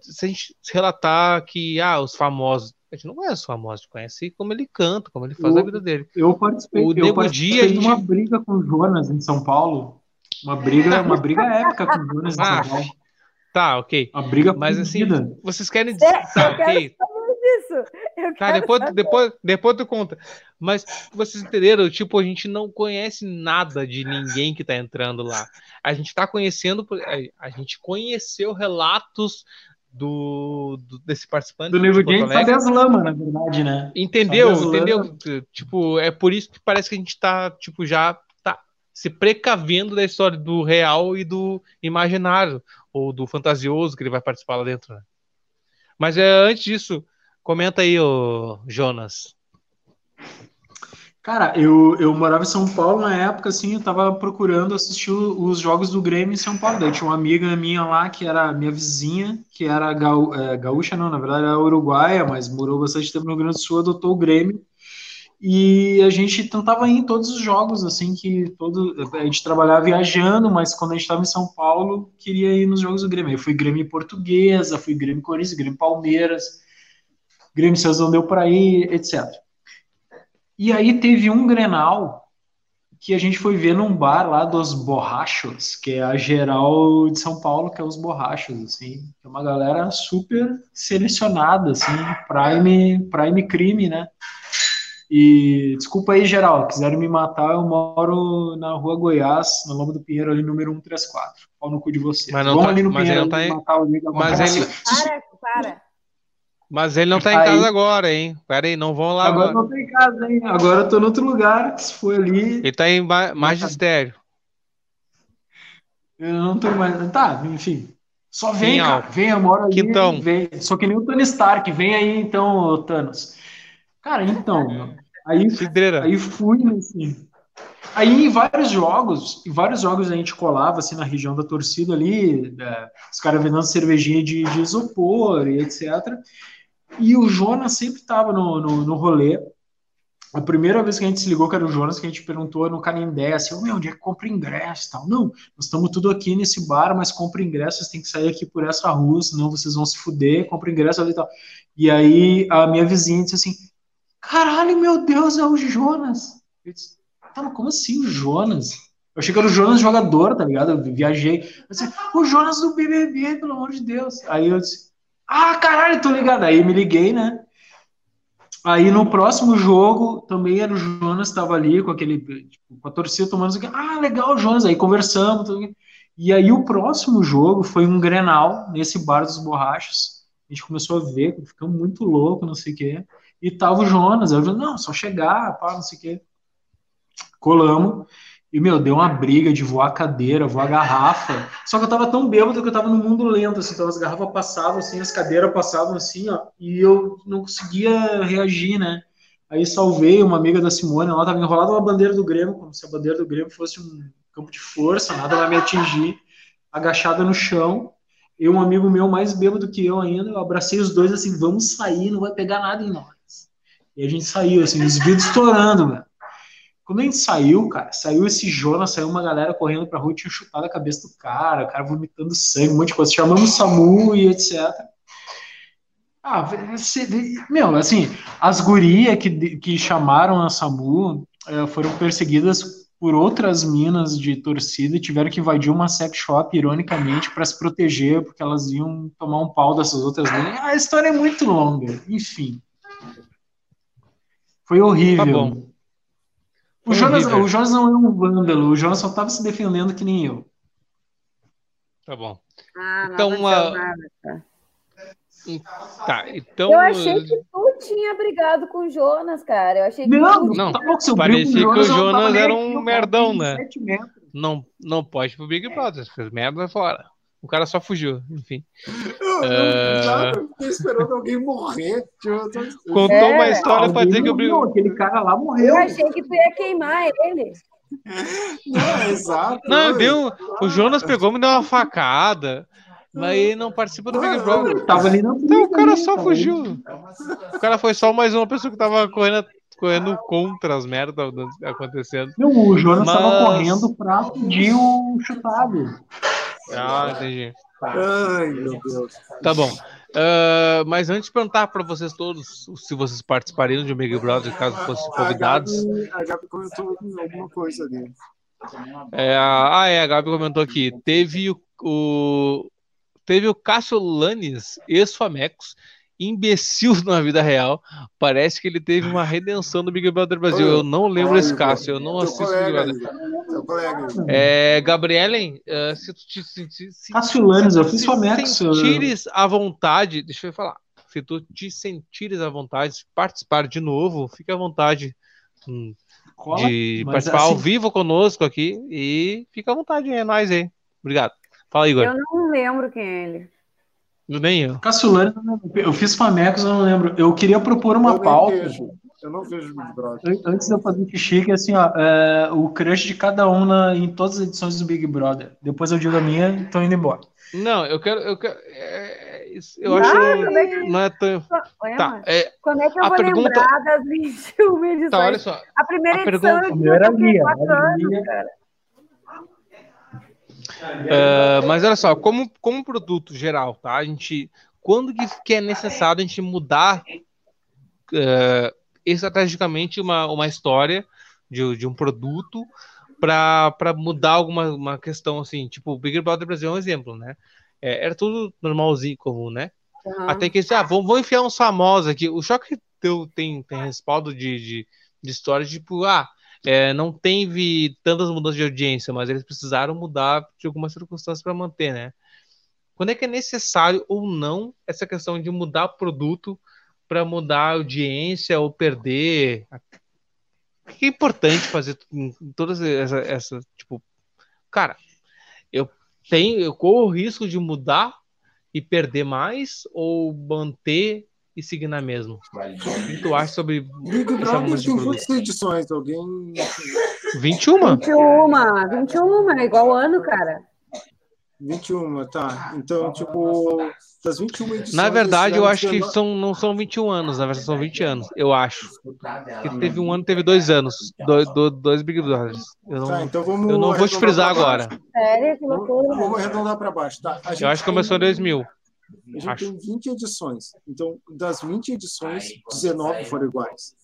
Se a gente relatar que ah, os famosos, a gente não conhece os famosos, a gente conhece como ele canta, como ele faz eu, a vida dele. Eu participei, o eu participei Dia, de uma briga com o Jonas em São Paulo. Uma briga, uma briga épica com o Jonas em São ah, Paulo. Tá, ok. A briga Mas assim, vocês querem dizer. Tá, ok isso. Eu tá, depois, depois, depois tu conta. Mas vocês entenderam? Tipo, a gente não conhece nada de ninguém que tá entrando lá. A gente tá conhecendo, a gente conheceu relatos do, do, desse participante. Do Nego James sabe as lamas, na verdade, né? Entendeu? Entendeu? Tipo, é por isso que parece que a gente tá, tipo, já tá se precavendo da história do real e do imaginário, ou do fantasioso que ele vai participar lá dentro, né? Mas é, antes disso, comenta aí, o Jonas. Cara, eu, eu morava em São Paulo na época, assim, eu tava procurando assistir os jogos do Grêmio em São Paulo. Daí tinha uma amiga minha lá, que era minha vizinha, que era gaú, é, gaúcha, não, na verdade era uruguaia, mas morou bastante tempo no Rio Grande do Sul, adotou o Grêmio. E a gente tentava ir em todos os jogos, assim, que todo, a gente trabalhava viajando, mas quando a gente estava em São Paulo, queria ir nos jogos do Grêmio. Eu fui Grêmio Portuguesa, fui Grêmio Corinthians, Grêmio Palmeiras, Grêmio César deu para ir, etc. E aí teve um Grenal que a gente foi ver num bar lá dos Borrachos, que é a geral de São Paulo, que é os Borrachos, assim, é uma galera super selecionada, assim, prime, prime crime, né? E desculpa aí, geral, quiserem me matar, eu moro na rua Goiás, na Lomba do Pinheiro, ali número 134. Pau no cu de você. Mas não Vão tá, ali no mas Pinheiro ele não tá matar o mas ele, Para, para. Mas ele não tá em Aí- casa agora, hein? Pera aí, não vão lá Agora agora. não tô em casa, hein? Agora eu tô em outro lugar, se foi ali, Ele tá em ma- magistério. eu não tô mais. Tá, enfim. Só vem, Em cara. Vem, eu moro ali. Vem. Só que nem o Tony Stark. Vem aí, então, Thanos. Cara, então. Aí, Cidreira. aí fui, assim. Aí em vários jogos, em vários jogos a gente colava assim na região da torcida ali, os caras vendendo cervejinha de, de isopor e etc. E o Jonas sempre estava no, no, no rolê. A primeira vez que a gente se ligou que era o Jonas, que a gente perguntou no Canindé, assim, "Ô, meu, onde é que compra ingresso tal? Não, nós estamos tudo aqui nesse bar, mas compra ingresso, vocês têm que sair aqui por essa rua, senão vocês vão se fuder, compra ingresso ali e tal. E aí a minha vizinha disse assim, caralho, meu Deus, é o Jonas. Eu disse, tá, como assim o Jonas? Eu achei que era o Jonas jogador, tá ligado? Eu viajei. Eu disse, o Jonas do BBB, pelo amor de Deus. Aí eu disse, ah, caralho, tô ligado. Aí me liguei, né? Aí no próximo jogo também era o Jonas, estava ali com aquele, tipo, com a torcida tomando. Ah, legal, Jonas. Aí conversamos. tudo. E aí o próximo jogo foi um Grenal nesse bar dos borrachos. A gente começou a ver, ficamos muito louco, não sei o quê. E tava o Jonas. Aí eu falei, não, só chegar, pá, não sei o quê. Colamos. E, meu, deu uma briga de voar cadeira, voar garrafa. Só que eu tava tão bêbado que eu tava no mundo lento, assim. Então as garrafas passavam, assim, as cadeiras passavam, assim, ó. E eu não conseguia reagir, né? Aí salvei uma amiga da Simone, ela tava enrolada uma bandeira do Grêmio, como se a bandeira do Grêmio fosse um campo de força, nada vai me atingir. Agachada no chão. E um amigo meu mais bêbado que eu ainda, eu abracei os dois assim, vamos sair, não vai pegar nada em nós. E a gente saiu, assim, os vidros estourando, velho. Quando a gente saiu, cara, saiu esse Jonas, saiu uma galera correndo pra rua tinha chutado a cabeça do cara, o cara vomitando sangue, um monte de coisa. Chamamos o SAMU e etc. Ah, meu, assim, as gurias que, que chamaram a SAMU eh, foram perseguidas por outras minas de torcida e tiveram que invadir uma sex shop, ironicamente, para se proteger, porque elas iam tomar um pau dessas outras minas. A história é muito longa, enfim. Foi horrível. Tá. O Jonas, o Jonas não é um vândalo, o Jonas só estava se defendendo que nem eu. Tá bom. Ah, não Então, aconteceu uma- nada, tá. Tá, então. Eu achei que tu tinha brigado com o Jonas, cara. Eu achei que Não, tu... Não, tá eu parecia que o tava Jonas era um merdão, né? Não, não pode ir pro Big Brother, fez merda fora. O cara só fugiu, enfim. Eu, É. eu, eu fiquei esperando alguém morrer. Tipo, eu tô- Contou É, uma história pra dizer que o Big morreu, Aquele cara lá Eu morreu. achei que tu ia queimar ele. Não, exato. Não, deu. O Jonas pegou me deu uma facada, mas ele não participa do Big Brother. Tava ali na Então o cara ali, só fugiu. O cara foi só mais uma pessoa que tava correndo, correndo contra as merdas acontecendo. Não, o Jonas Mas- tava correndo pra pedir o chutado. Ah, entendi. Ai, meu Deus. Tá bom. Ah, mas antes de perguntar para vocês todos se vocês participariam de um Big Brother, caso fossem A convidados. Gabi, a Gabi comentou alguma coisa ali. É, a- ah, é, a Gabi comentou aqui. Teve o, o- teve o Cássio Lanes, ex-Famecos, imbecil na vida real. Parece que ele teve uma redenção do Big Brother Brasil. Eu não lembro esse Cássio, eu não assisto Big Brother. É, Gabrielen, eh, se tu te sentir. se- Cássio Lanes, eu fiz se Famecos. eu- sentires à vontade, deixa eu falar. Se tu te sentires à vontade de participar de novo, fique à vontade hum, de mas participar ao assim- vivo conosco aqui e fica à vontade, é nóis aí. Obrigado. Fala, Igor. Eu não lembro quem é ele. Nem eu. Lanes, eu não fiz Famecos, eu não lembro. Eu queria propor uma Eu pauta. vejo. Eu não vejo Big Brother. Antes de eu fazer xixi, assim, ó, é, o crush de cada um na, em todas as edições do Big Brother. Depois eu digo a minha e tô indo embora. Não, eu quero. Eu, quero, é, eu acho. É não é tão. tá, é, Quando é que eu vou pergunta... lembrar das 21 edições? Tá, olha só. A primeira a edição pergunta... eu tinha 4 anos, cara. Uh, mas olha só, como, como produto geral, tá? A gente, quando que, é necessário a gente mudar uh, estrategicamente uma, uma história de, de um produto para mudar alguma uma questão assim, tipo, o Big Brother Brasil é um exemplo, né? É, era tudo normalzinho, comum, né? Uhum. Até que ah, vamos, vamos enfiar uns famosos aqui. O choque teu tem, tem respaldo de, de, de história, tipo, ah, é, não teve tantas mudanças de audiência, mas eles precisaram mudar de algumas circunstâncias para manter, né? Quando é que é necessário ou não essa questão de mudar produto para mudar audiência ou perder? Que é importante fazer todas essa, essa tipo, cara, eu tenho, eu corro o risco de mudar e perder mais ou manter e seguir na mesma? O que tu acha sobre Big Brother tem quantas edições? Alguém. 21? 21, 21, é igual ano, cara. 21, tá. Então, tipo, das 21 edições. Na verdade, eu acho que são, não são 21 anos, na verdade são 20 anos, eu acho. Porque teve um ano, teve dois anos. Dois, dois Big Brothers. Eu não, tá, então vamos eu não vou te frisar agora. Sério? Que loucura. Vamos arredondar para baixo, tá? eu acho que começou em 2000. A gente acho. tem 20 edições. Então, das 20 edições, 19 foram iguais.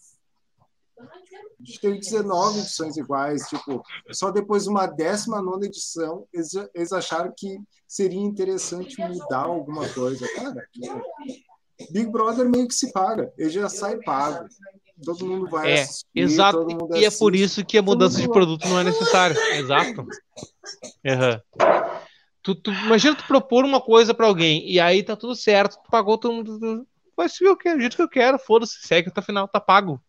A gente tem 19 edições iguais, tipo, só depois de uma 19 edição, eles, eles acharam que seria interessante mudar alguma coisa. Cara, tipo, Big Brother meio que se paga, ele já sai pago. Todo mundo vai é, assistir. Exato, e assiste. é por isso que a mudança de produto não é necessária. Exato. Uhum. Tu, tu, imagina tu propor uma coisa para alguém e aí tá tudo certo, tu pagou todo mundo. Vai ser o que, do jeito que eu quero, foda-se, segue até o final, tá pago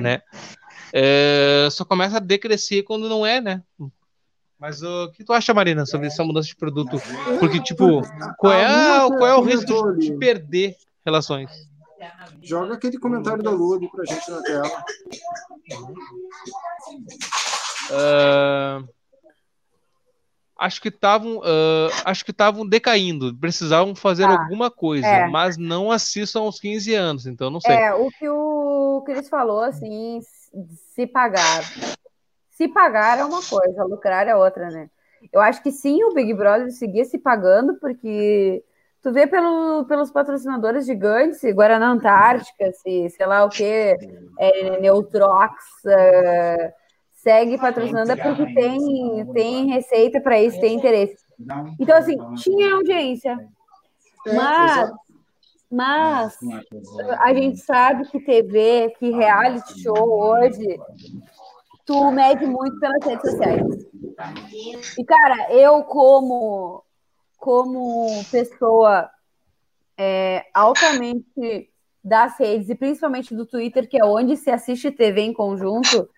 né? É, só começa a decrescer quando não é, né? Mas o que tu acha, Marina, sobre essa mudança de produto? Porque, tipo, qual é, qual é o risco de, de perder relações? Joga aquele comentário da Lua ali pra gente na tela. Uh, acho que estavam uh, acho que estavam decaindo, precisavam fazer ah, alguma coisa, é. mas não assistam aos 15 anos, então não sei. É, o que o Cris falou assim, se pagar. Se pagar é uma coisa, lucrar é outra, né? Eu acho que sim, o Big Brother seguia se pagando, porque tu vê pelo, pelos patrocinadores gigantes, Guaraná Antártica, se, sei lá o que, é, Neutrox, é, segue patrocinando é porque tem, tem receita para isso, tem interesse. Então, assim, tinha audiência. É, mas, mas a gente sabe que TV, que reality show hoje, tu mede muito pelas redes sociais. E, cara, eu como, como pessoa é, altamente das redes, e principalmente do Twitter, que é onde se assiste TV em conjunto,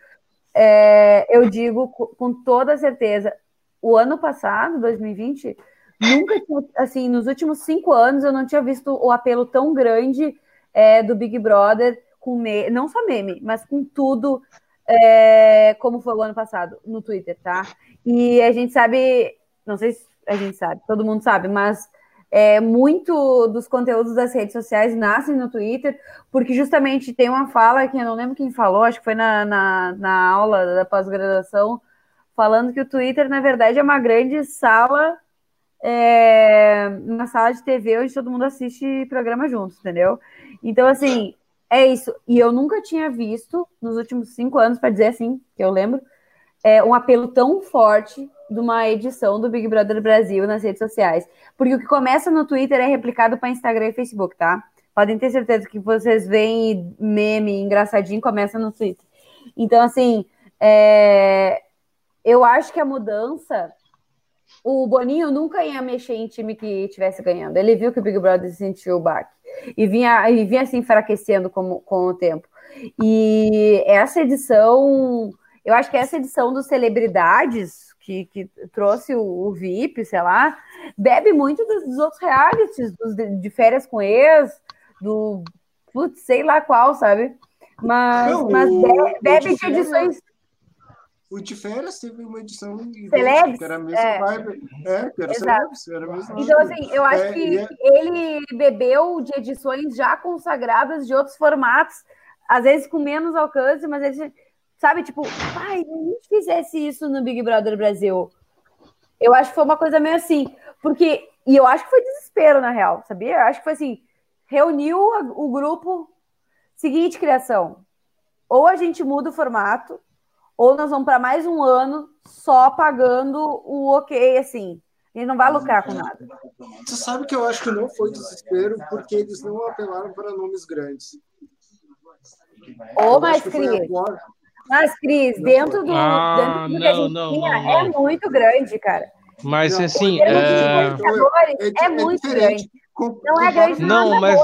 é, eu digo com toda certeza, o ano passado, 2020, nunca tinha, assim, nos últimos cinco anos eu não tinha visto o apelo tão grande é, do Big Brother com me... não só meme, mas com tudo é, como foi o ano passado no Twitter, tá? E a gente sabe, não sei se a gente sabe, todo mundo sabe, mas é, muito dos conteúdos das redes sociais nascem no Twitter, porque justamente tem uma fala que eu não lembro quem falou, acho que foi na, na, na aula da pós-graduação, falando que o Twitter, na verdade, é uma grande sala, é, uma sala de TV onde todo mundo assiste programa juntos, entendeu? Então, assim, é isso. E eu nunca tinha visto, nos últimos cinco anos, para dizer assim, que eu lembro, é, um apelo tão forte de uma edição do Big Brother Brasil nas redes sociais. Porque o que começa no Twitter é replicado para Instagram e Facebook, tá? Podem ter certeza que vocês veem meme engraçadinho começa no Twitter. Então, assim, é... eu acho que a mudança. O Boninho nunca ia mexer em time que estivesse ganhando. Ele viu que o Big Brother sentiu o baque. E vinha, e vinha se enfraquecendo com, com o tempo. E essa edição. Eu acho que essa edição dos celebridades que, que trouxe o, o, VIP, sei lá, bebe muito dos, dos outros realities, dos, de, de, férias com ex, do putz, sei lá qual, sabe? Mas, não, mas o, bebe de edições. O de férias teve uma edição Celebs, que era a mesma é. vibe. É, que era Celebs, era a mesma Então, assim, eu acho é, que é... ele bebeu de edições já consagradas de outros formatos, às vezes com menos alcance, mas ele, sabe, tipo, pai, se a gente fizesse isso no Big Brother Brasil, eu acho que foi uma coisa meio assim, porque, e eu acho que foi desespero, na real, sabia? Eu acho que foi assim, reuniu o grupo, seguinte criação, ou a gente muda o formato, ou nós vamos para mais um ano só pagando o ok, assim. A gente não vai lucrar com nada. Você sabe que eu acho que não foi desespero, porque eles não apelaram para nomes grandes. Ô, mas, Cris. Mas, Cris, dentro do, ah, dentro do não, que a gente não, tinha, não, é muito grande, cara. Mas, assim. É... É, é, muito grande. não é grande. Não, mas.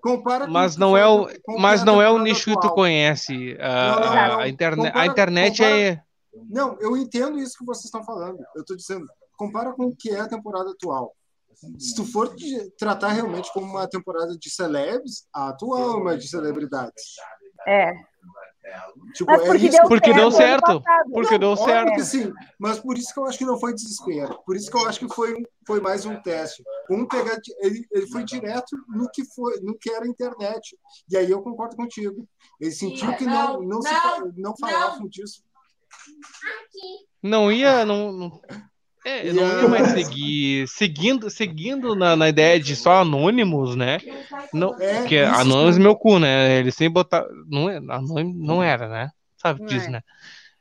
compara mas não é o, mas não é o nicho que tu conhece. A, a, internet, a internet é. Não, eu entendo isso que vocês estão falando. Eu estou dizendo, compara com o que é a temporada atual. Se tu for tratar realmente como uma temporada de celebs, a atual é uma de celebridades. É. Tipo, mas porque, é deu, porque certo, deu certo. Porque não, deu certo. Que sim, mas por isso que eu acho que não foi desespero. Por isso que eu acho que foi, foi mais um teste. Um pegar, ele, ele foi direto no que foi, no que era internet. E aí eu concordo contigo. Ele sentiu que não, não, não, se, não falavam disso. Não ia, não, não... É, eu não ia mais seguir. Seguindo, seguindo na, na ideia de só anônimos, né? Não, é, porque anônimos é meu cu, né? Ele sempre botar. Não, é, anônimo não era, né? Sabe disso, é. né?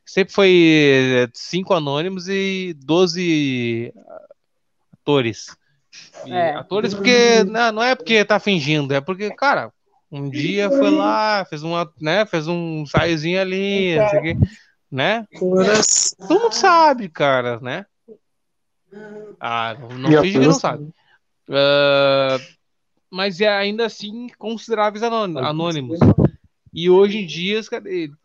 Sempre foi é, cinco anônimos e doze atores. E é. Atores porque. Não, não é porque tá fingindo, é porque, cara, um dia foi lá, fez uma, né? Fez um saiozinho ali, é. né? Todo mundo sabe, cara, né? Ah, não, finge que não sabe. Uh, mas é ainda assim consideráveis anônimos. E hoje em dia,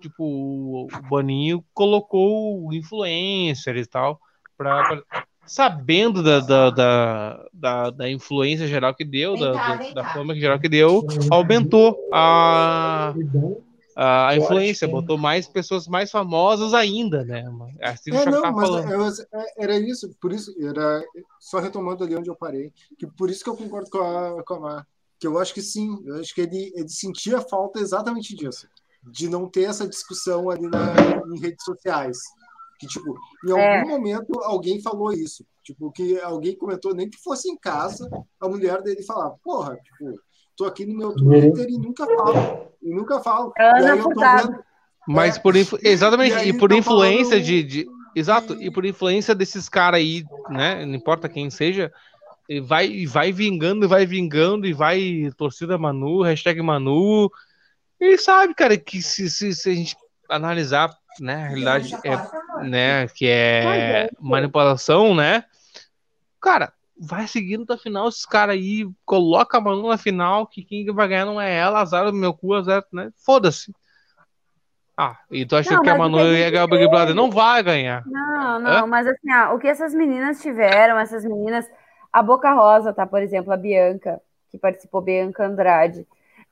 tipo, o Boninho colocou influencer e tal, pra, pra sabendo da, da, da, da, da influência geral que deu, da, da, da fama geral que deu, aumentou a, a influência, botou mais pessoas mais famosas ainda, né? Assim é, não, mas é, era isso, por isso, era só retomando ali onde eu parei, que por isso que eu concordo com a, com a Mar, que eu acho que sim, eu acho que ele, ele sentia falta exatamente disso, de não ter essa discussão ali na, em redes sociais. Que, tipo, em algum é. momento alguém falou isso. Tipo, que alguém comentou, nem que fosse em casa, a mulher dele falar, porra, tipo, tô aqui no meu Twitter e nunca falo. E nunca falo. Ana e aí eu tô vendo, Mas é, por exatamente, e, e por influência falando... de, de, Exato, e por influência desses caras aí, né? Não importa quem seja, vai, vai vingando, vai vingando, e vai torcida Manu, hashtag Manu. E sabe, cara, que se, se, se a gente analisar, né, a realidade é, né, que é manipulação, né? Cara, vai seguindo até a final, esses caras aí, coloca a Manu na final, que quem vai ganhar não é ela, azar do meu cu, azar, né? Foda-se. Ah, e tu acha que a Manu ia ganhar o Big Brother? Não vai ganhar. Não, não, Hã? mas assim, ah, o que essas meninas tiveram, essas meninas, a Boca Rosa, tá? Por exemplo, a Bianca, que participou, Bianca Andrade.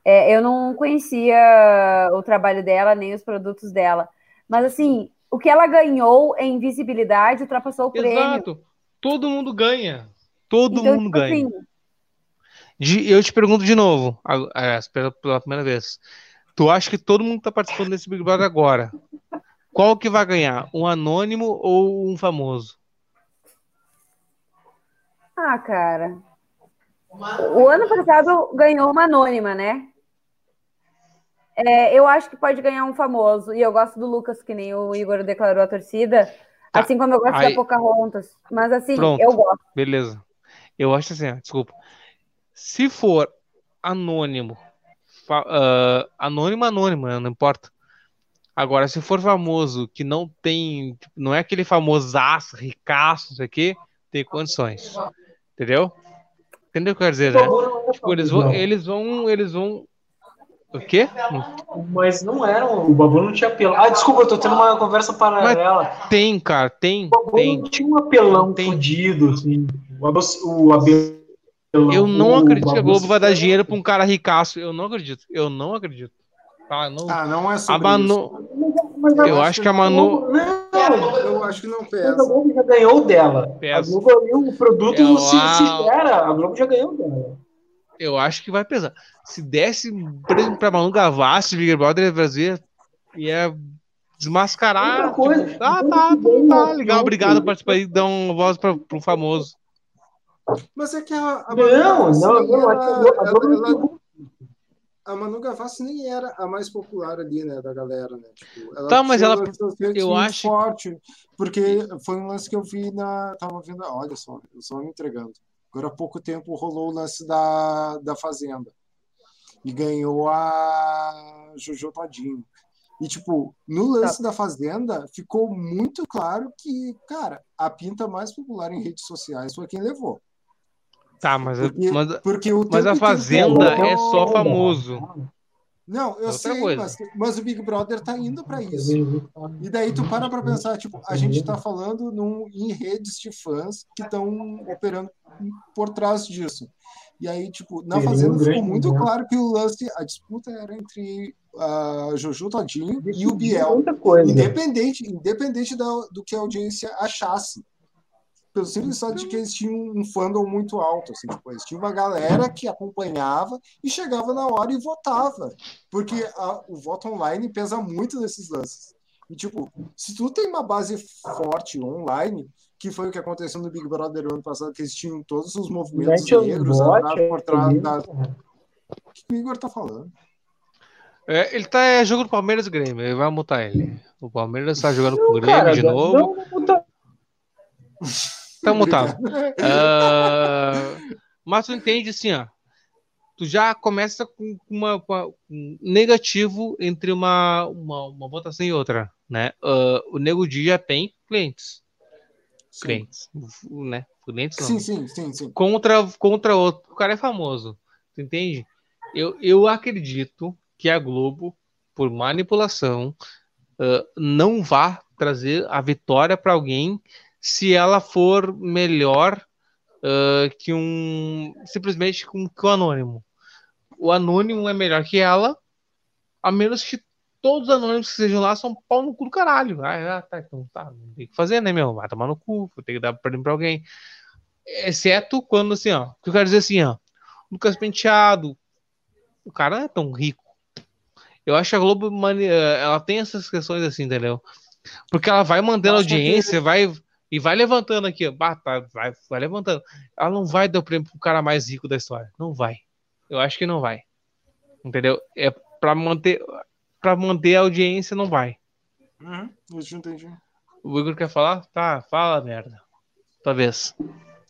É, eu não conhecia o trabalho dela, nem os produtos dela. Mas assim, o que ela ganhou em visibilidade ultrapassou o prêmio. Exato. Todo mundo ganha. Todo então, mundo tipo ganha. Assim, eu te pergunto de novo, pela primeira vez. Tu acha que todo mundo que tá participando desse Big Brother agora, qual que vai ganhar? Um anônimo ou um famoso? Ah, cara. O ano passado ganhou uma anônima, né? É, eu acho que pode ganhar um famoso. E eu gosto do Lucas, que nem o Igor declarou a torcida. Tá. Assim como eu gosto Aí... da Pocahontas. Mas assim, Pronto. eu gosto. Beleza. Eu acho assim, desculpa. Se for anônimo, uh, anônimo, anônimo, não importa. Agora, se for famoso, que não tem, tipo, não é aquele famosaço, ricaço, não sei o quê, tem condições. Entendeu? Entendeu o que eu quero dizer, né? Tipo, eles vão, eles vão, eles vão. O quê? Mas não era, o Babu não tinha apelão. Ah, desculpa, eu tô tendo uma conversa paralela. Mas tem, cara, tem. O Babu tem. não tinha um apelão tem. fudido, assim. O, Abel. Eu não acredito que a Globo vai dar dinheiro para um cara ricaço. Eu não acredito. Eu não acredito. Tá, não, ah, não é sobre a Manu... Eu, eu, acho que, a Manu. Não, eu acho que não pesa. A Globo já ganhou dela. Pesa. A Globo, o produto eu, se, se espera. A Globo já ganhou dela. Eu acho que vai pesar. Se desse para Manu Gavassi, Big Brother Brasil, ia desmascarar. Tipo, coisa, tipo, ah, tá, tá, legal, obrigado por participar e dar uma voz para o famoso. Mas é que a, a não, não, não, a, ela, a Manu Gavassi nem era a mais popular ali, né, da galera, né? Tipo, ela tá, mas ela eu acho forte, porque foi um lance que eu vi na tava vendo, olha só, eu só me entregando. Agora há pouco tempo rolou o lance da, da Fazenda. E ganhou a Jojo Todinho. E, tipo, no lance tá. da Fazenda, ficou muito claro que, cara, a pinta mais popular em redes sociais foi quem levou. Tá, mas, porque, mas, porque mas a Fazenda é só famoso. Não, eu é sei, mas, mas, o Big Brother tá indo para isso. E daí tu para para pensar, tipo, a gente tá falando num, em redes de fãs que estão operando por trás disso. E aí, tipo, na Fazenda ficou muito claro que o lance, a disputa era entre a Jojo Todinho e o Biel. Independente, independente da, do que a audiência achasse pelo simples fato de que eles tinham um fandom muito alto, assim, tipo, eles tinham uma galera que acompanhava e chegava na hora e votava, porque a, o voto online pesa muito nesses lances. E, tipo, se tu tem uma base forte online, que foi o que aconteceu no Big Brother ano passado, que eles tinham todos os movimentos negros por trás da... O que o Igor tá falando? É, ele tá é, jogando Palmeiras e Grêmio, ele vai mutar ele. O Palmeiras tá jogando com o Grêmio cara, de novo. Não, não, Tá mutado. Uh, mas tu entende assim, ó. Tu já começa com uma, com um negativo entre uma, uma, uma, votação e outra, né? Uh, o Nego Dia tem clientes. Sim. Clientes, né? Clientes não. Sim, sim, sim, sim. Contra, contra outro. O cara é famoso. Tu entende? Eu, eu acredito que a Globo, por manipulação, uh, não vá trazer a vitória para alguém se ela for melhor uh, que um simplesmente com que o anônimo. O anônimo é melhor que ela, a menos que todos os anônimos que sejam lá são pau no cu do caralho. Ah, ah tá, então tá, não tem que fazer, né, meu? Vai tomar no cu, vou ter que dar prêmio pra alguém. Exceto quando, assim, ó, que eu quero dizer assim, ó, Lucas Penteado, o cara não é tão rico. Eu acho que a Globo, ela tem essas questões assim, entendeu? Porque ela vai mandando audiência, vai e vai levantando aqui, ó. tá, vai, vai levantando. Ela não vai dar o prêmio pro cara mais rico da história. Não vai. Eu acho que não vai. Entendeu? É para manter para manter a audiência não vai. Uhum, eu entendi. O Igor quer falar? Tá, fala merda. Talvez.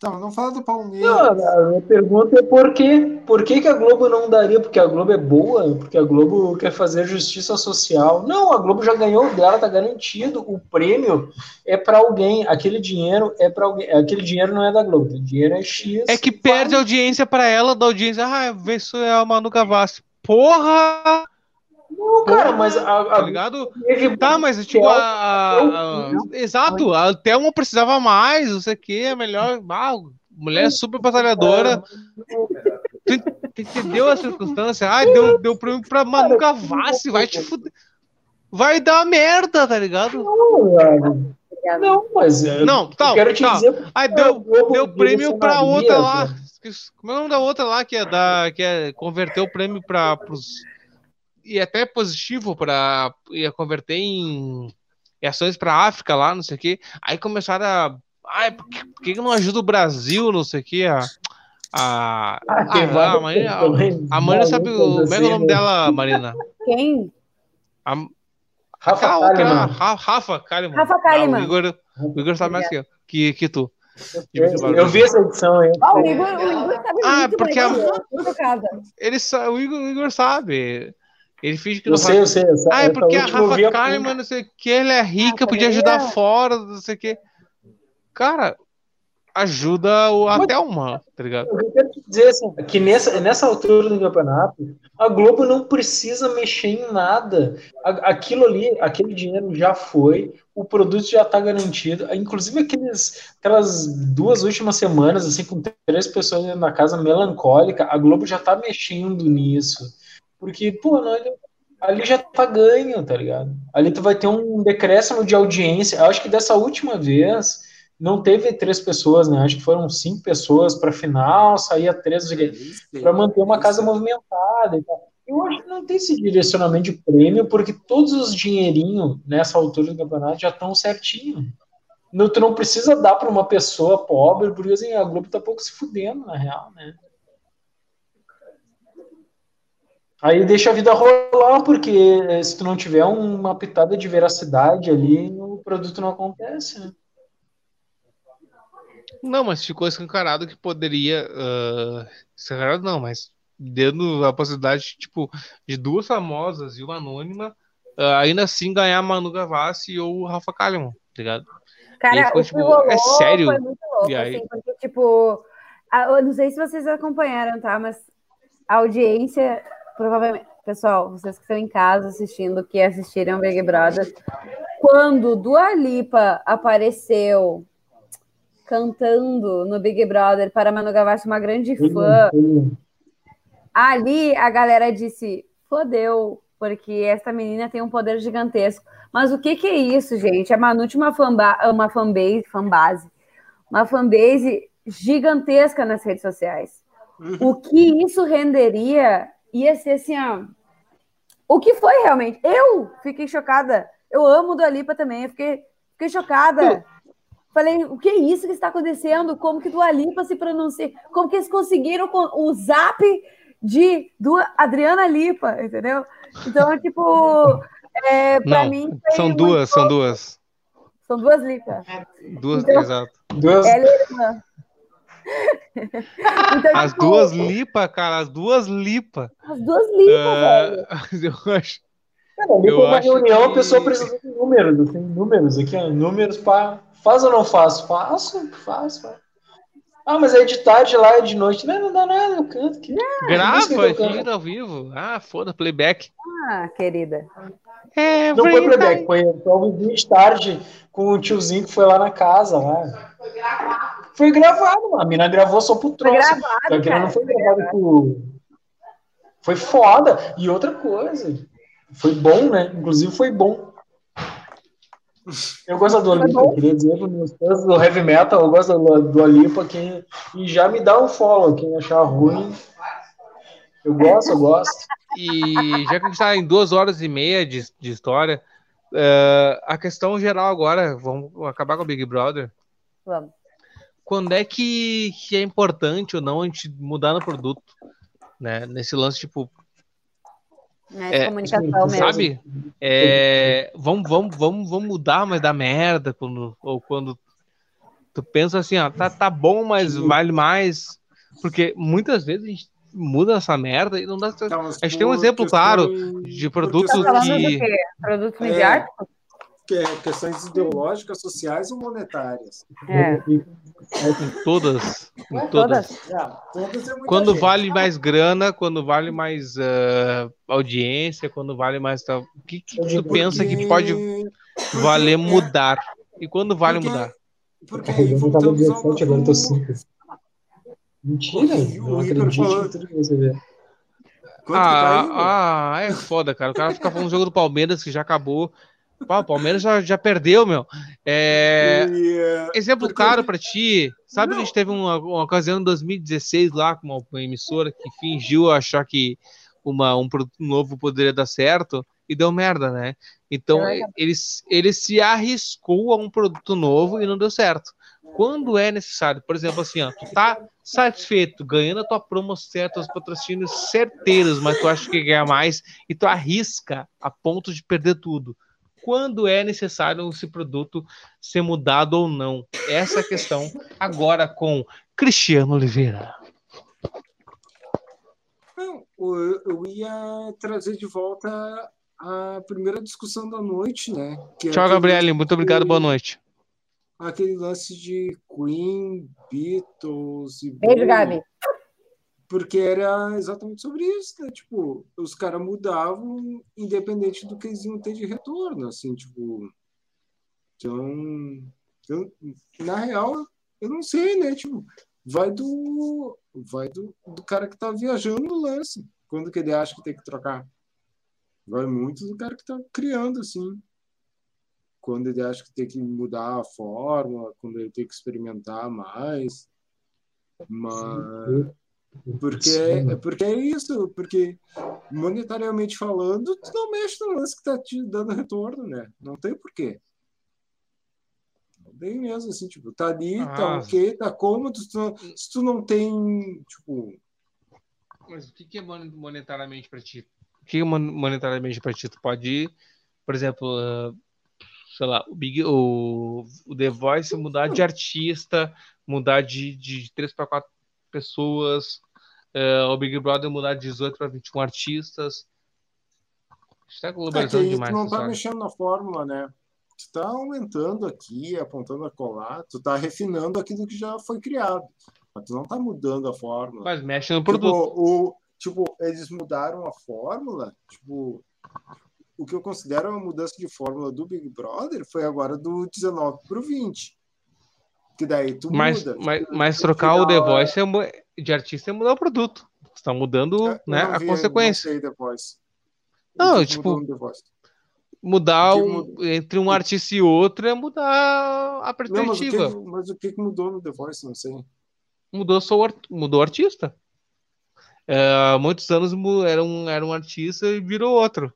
Não, não fala do Palmeiras. Não, a minha pergunta é por quê? Por que, que a Globo não daria? Porque a Globo é boa? Porque a Globo quer fazer justiça social? Não, a Globo já ganhou dela, tá garantido. O prêmio é para alguém. Aquele dinheiro é para alguém. Aquele dinheiro não é da Globo, o dinheiro é X. É que perde vai... audiência para ela, da audiência. Ah, vê se é a Manu Gavassi. Porra! Não, cara, mas a, a, tá ligado? Tá, mas tipo, a, a, exato, a Thelma precisava mais, não sei o que, é melhor. Ah, mulher super batalhadora. Tu, tu entendeu a circunstância? Ah, deu, deu prêmio pra Manu Gavassi, vai te fuder. Vai dar merda, tá ligado? Não, não mas não, tá, quero te tá. dizer. Aí deu, deu prêmio pra outra lá. Como é o nome da outra lá que é da que é converter o prêmio para pros e até positivo para ia converter em, em ações para África lá, não sei o que. Aí começaram a. Ai, por que, por que não ajuda o Brasil, não sei o que? A, a, a, a, a, Marina, a, a Marina sabe o, como é, o nome dela, Marina? Quem? A, Rafa Kalimann. Rafa Kalimann. Rafa Kalimann. Ah, o, Igor, o Igor sabe mais que, eu, que, que tu. Eu, eu, vi essa edição aí. Oh, o Igor, o Igor sabe ah, muito porque a, ele, o, Igor, o Igor sabe. Ele finge que não eu sei, eu sei, eu sei. Ah, é porque a Rafa Kalimann, não sei o que, ele é rica, ah, podia ajudar é. fora, não sei o que. Cara, ajuda o, até uma, tá ligado? Eu quero te dizer assim, que nessa, nessa altura do campeonato, a Globo não precisa mexer em nada. Aquilo ali, aquele dinheiro já foi, o produto já está garantido. Inclusive aqueles, aquelas duas últimas semanas, assim, com três pessoas na casa melancólica, a Globo já está mexendo nisso. Porque, pô, não, ali já tá ganho, tá ligado? Ali tu vai ter um decréscimo de audiência. Eu acho que dessa última vez não teve três pessoas, né? Acho que foram cinco pessoas para final, saía três para manter uma casa movimentada e tal. Eu acho que não tem esse direcionamento de prêmio, porque todos os dinheirinhos nessa altura do campeonato já estão certinho. Não, tu não precisa dar para uma pessoa pobre, porque assim, a Globo tá pouco se fudendo, na real, né? Aí deixa a vida rolar, porque se tu não tiver uma pitada de veracidade ali, o produto não acontece, né? Não, mas ficou escancarado que poderia. Uh, escancarado não, mas dando a possibilidade, tipo, de duas famosas e uma anônima, uh, ainda assim ganhar Manu Gavassi ou o Rafa Kalimann, tá ligado? Cara, ficou, tipo, rolou, é sério. Foi muito louco, e aí... assim, porque, tipo, eu não sei se vocês acompanharam, tá? Mas a audiência provavelmente, pessoal, vocês que estão em casa assistindo, que assistiram Big Brother, quando Dua Lipa apareceu cantando no Big Brother para Manu Gavassi, uma grande fã, ali a galera disse, fodeu, porque essa menina tem um poder gigantesco. Mas o que que é isso, gente? A Manu tinha uma, fanba uma fanbase, fanbase, uma fanbase gigantesca nas redes sociais. Uhum. O que isso renderia ia ser assim, ó. O que foi realmente? Eu fiquei chocada. Eu amo do Alipa também. Eu fiquei, fiquei chocada. Falei, o que é isso que está acontecendo? Como que do Alipa se pronuncia? Como que eles conseguiram o zap de do Adriana Lipa, entendeu? Então, tipo, é, para mim. São duas, muito... são duas. São duas Lipas. Duas, então, exato. Duas. Ela é irmã. então, as tipo, duas lipa, cara, as duas lipa. As duas lipa, uh, velho. Eu acho. Cara, ali uma reunião, que... a pessoa precisa de números, tem números aqui, ó, números para faz ou não faço? Faço, faço, Ah, mas é de tarde lá, é de noite. Não, não dá nada, eu canto. Que... Grava, gira ao vivo. Ah, foda, playback. Ah, querida. É, não foi playback, foi talvez de tarde com o tiozinho que foi lá na casa. Lá. Foi gravado. Foi gravado, a mina gravou só pro troço. Foi gravado, cara, não foi, foi gravado por... Foi foda. E outra coisa, foi bom, né? Inclusive foi bom. Eu gosto do Olimpo, eu queria dizer para meus fãs do heavy metal, eu gosto do, do Olimpo, quem, e já me dá um follow, quem achar ruim. Eu gosto, eu gosto. E já que a gente está em duas horas e meia de, de história, uh, a questão geral agora, vamos acabar com o Big Brother. Vamos quando é que, que é importante ou não a gente mudar no produto, né? Nesse lance, tipo. É, comunicação sabe? mesmo. É, vamos, vamos, vamos, vamos mudar, mas dá merda quando, ou quando tu pensa assim, ó, tá, tá bom, mas vale mais. Porque muitas vezes a gente muda essa merda e não dá. Então, a gente tem um exemplo claro de produto tá que. Produto midiático? É que, é questões ideológicas, sociais ou monetárias. É. Em todas. Em todas. É, todas é quando gente. vale mais grana, quando vale mais uh, audiência, quando vale mais. Tal. O que, que tu pensa que pode valer mudar? E quando vale porque, mudar? Porque eu tava 17, agora eu tô 5. Mentira, não acredito tudo que você vê. ah, ah, é foda, cara. O cara fica falando do jogo do Palmeiras que já acabou. Pá, o Palmeiras já, já perdeu, meu. É... Yeah. É, exemplo Porque... claro para ti. Sabe Não. que a gente teve uma, uma ocasião em 2016 lá com uma, uma emissora que fingiu achar que uma, um produto novo poderia dar certo e deu merda, né? Então é. ele, ele se arriscou a um produto novo e não deu certo. Quando é necessário, por exemplo, assim, ó, tu tá satisfeito, ganhando a tua promo certa, os patrocínios certeiros, mas tu acha que ganha mais e tu arrisca a ponto de perder tudo quando é necessário esse produto ser mudado ou não. Essa é a questão agora com Cristiano Oliveira. eu ia trazer de volta a primeira discussão da noite, né? É Tchau, Gabriele. Muito obrigado. Boa noite. Aquele lance de Queen, Beatles e. Beijo, Gabi porque era exatamente sobre isso, né? Tipo, os caras mudavam independente do que eles iam ter de retorno, assim, tipo. Então, eu, na real, eu não sei, né? Tipo, vai do vai do, do cara que tá viajando no lance, quando que ele acha que tem que trocar. Vai muito do cara que está criando, assim. Quando ele acha que tem que mudar a fórmula, quando ele tem que experimentar mais. Mas. Porque, é, porque é isso, porque monetariamente falando, tu não mexe no lance que está te dando retorno, né? Não tem porquê. Não tem mesmo, assim, tipo, tá ali, tá ah. tá ok, tá cômodo, se tu, se tu não tem, tipo... Mas o que é monetariamente para ti? O que é monetariamente para ti? Tu pode ir, por exemplo, uh, sei lá, o, Big, o, o The Voice mudar de artista, mudar de, de 3 para 4 pessoas, uh, o Big Brother mudar de 18 para 21 artistas. Está globalizando é que demais. Tu não tá mexendo na fórmula, né? Tu tá aumentando aqui, apontando a colar, tu tá refinando aquilo que já foi criado. Mas tu não tá mudando a fórmula. Mas mexe no produto. Tipo, o, tipo eles mudaram a fórmula, tipo, o que eu considero uma mudança de fórmula do Big Brother foi agora do 19 para o 20. Que daí tu mas, muda. Mas, mas trocar o The Voice é, de artista é mudar o produto. Você está mudando é, né, a consequência. Não, The Voice. não tipo, mudar um, entre um artista e outro é mudar a perspectiva. Não, mas, o que, mas, o que, mudou no The Voice? Não sei. Mudou, só o, mudou o artista. Há muitos anos era um, era um artista e virou outro.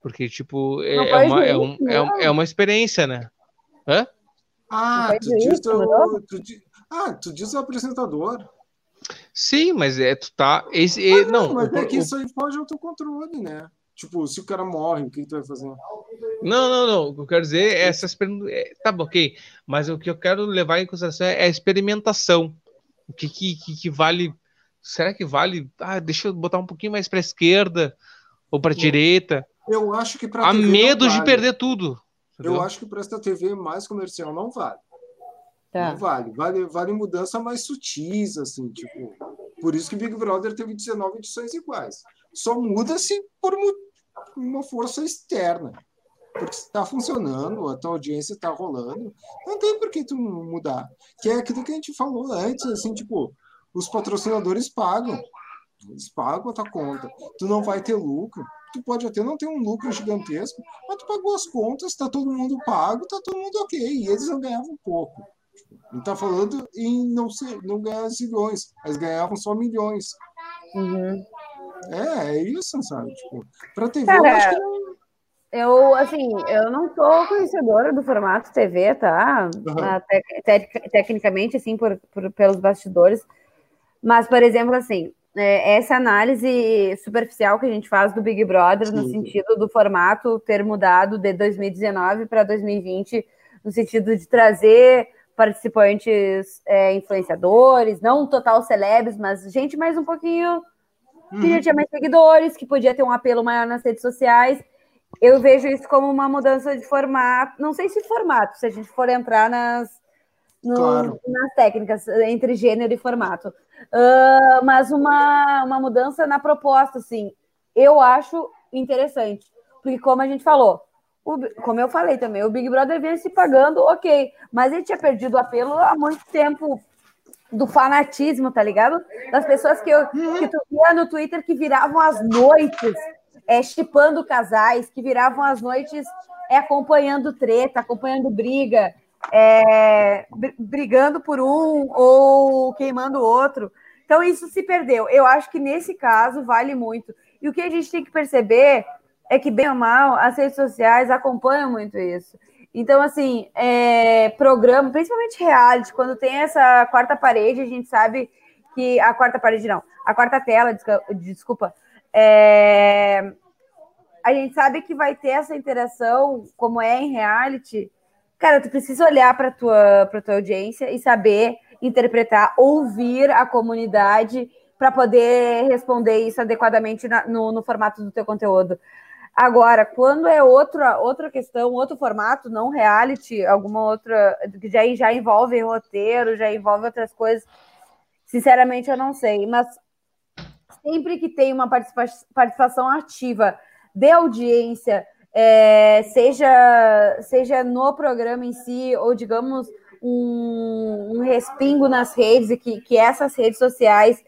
Porque, tipo, é, é uma, é, um, é, é, uma experiência, né? Hã? Ah, tu diz, o, tu, ah, tu diz o apresentador. Sim, mas é, tu tá. Esse, ah, não, mas é que o, isso aí foge ao teu controle, né? Tipo, se o cara morre, o que, tu vai fazer? Não, não, não. O que eu quero dizer é essas é, Tá bom, ok. Mas o que eu quero levar em consideração é a experimentação. O que, que, que vale. Será que vale? Ah, deixa eu botar um pouquinho mais para a esquerda ou para a direita. Eu acho que para Há medo vale. de perder tudo. Entendeu? Eu acho que para esta TV mais comercial não vale. Tá. Não vale. vale. Vale mudança mais sutis, assim, tipo. Por isso que Big Brother teve 19 edições iguais. Só muda-se por uma força externa. Porque está funcionando, a tua audiência está rolando. Não tem por que tu mudar. Que é aquilo que a gente falou antes, assim, tipo, os patrocinadores pagam. Eles pagam a tua conta. Tu não vai ter lucro tu pode até não ter um lucro gigantesco, mas tu pagou as contas, tá todo mundo pago, tá todo mundo ok, e eles não ganhavam pouco. Não tá falando em não, ser, não ganhar zilhões, mas ganhavam só milhões. Uhum. É, é isso, sabe? Tipo, pra TV, Cara, eu acho que não... Eu, assim, eu não sou conhecedora do formato TV, tá? Uhum. Te tecnicamente, assim, por, por, pelos bastidores. Mas, por exemplo, assim, é, essa análise superficial que a gente faz do Big Brother, Sim. no sentido do formato ter mudado de 2019 para 2020, no sentido de trazer participantes é, influenciadores, não total celebres, mas gente mais um pouquinho que já uhum. tinha mais seguidores, que podia ter um apelo maior nas redes sociais. Eu vejo isso como uma mudança de formato, não sei se formato, se a gente for entrar nas, no, claro. nas técnicas entre gênero e formato. Uh, mas uma, uma mudança na proposta, assim, eu acho interessante. Porque, como a gente falou, o, como eu falei também, o Big Brother vinha se pagando, ok, mas ele tinha perdido o apelo há muito tempo do fanatismo, tá ligado? Das pessoas que, eu, que tu via no Twitter que viravam as noites é, chipando casais, que viravam as noites é, acompanhando treta, acompanhando briga é, brigando por um ou queimando o outro. Então, isso se perdeu. Eu acho que nesse caso vale muito. E o que a gente tem que perceber é que, bem ou mal, as redes sociais acompanham muito isso. Então, assim, é, programa, principalmente reality, quando tem essa quarta parede, a gente sabe que. A quarta parede não, a quarta tela, desculpa. É, a gente sabe que vai ter essa interação, como é em reality, Cara, tu precisa olhar para tua para tua audiência e saber interpretar, ouvir a comunidade para poder responder isso adequadamente na, no, no formato do teu conteúdo. Agora, quando é outra outra questão, outro formato, não reality, alguma outra que já, já envolve roteiro, já envolve outras coisas, sinceramente eu não sei. Mas sempre que tem uma participa participação ativa de audiência, é, seja, seja no programa em si, ou digamos, um, um respingo nas redes, e que, que essas redes sociais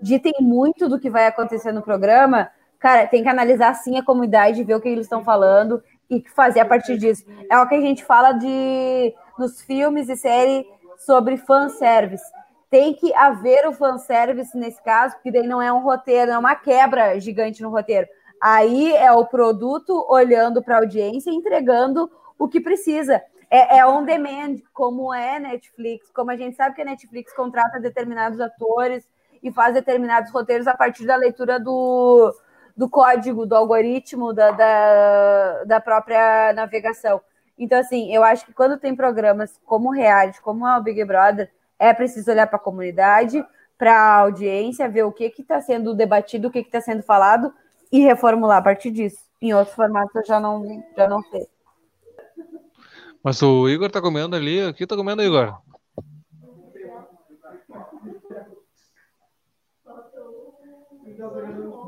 ditem muito do que vai acontecer no programa, cara, tem que analisar sim a comunidade, ver o que eles estão falando e fazer a partir disso. É o que a gente fala de nos filmes e séries sobre fanservice. Tem que haver o fanservice nesse caso, porque daí não é um roteiro, não é uma quebra gigante no roteiro. Aí é o produto olhando para a audiência e entregando o que precisa. É, é on demand, como é Netflix, como a gente sabe que a Netflix contrata determinados atores e faz determinados roteiros a partir da leitura do, do código, do algoritmo da, da, da própria navegação. Então, assim, eu acho que quando tem programas como o reality, como o Big Brother, é preciso olhar para a comunidade, para a audiência, ver o que está sendo debatido, o que está sendo falado e reformular a partir disso. Em outros formatos eu já não, já não sei. Mas o Igor tá comendo ali. O que tá comendo, Igor?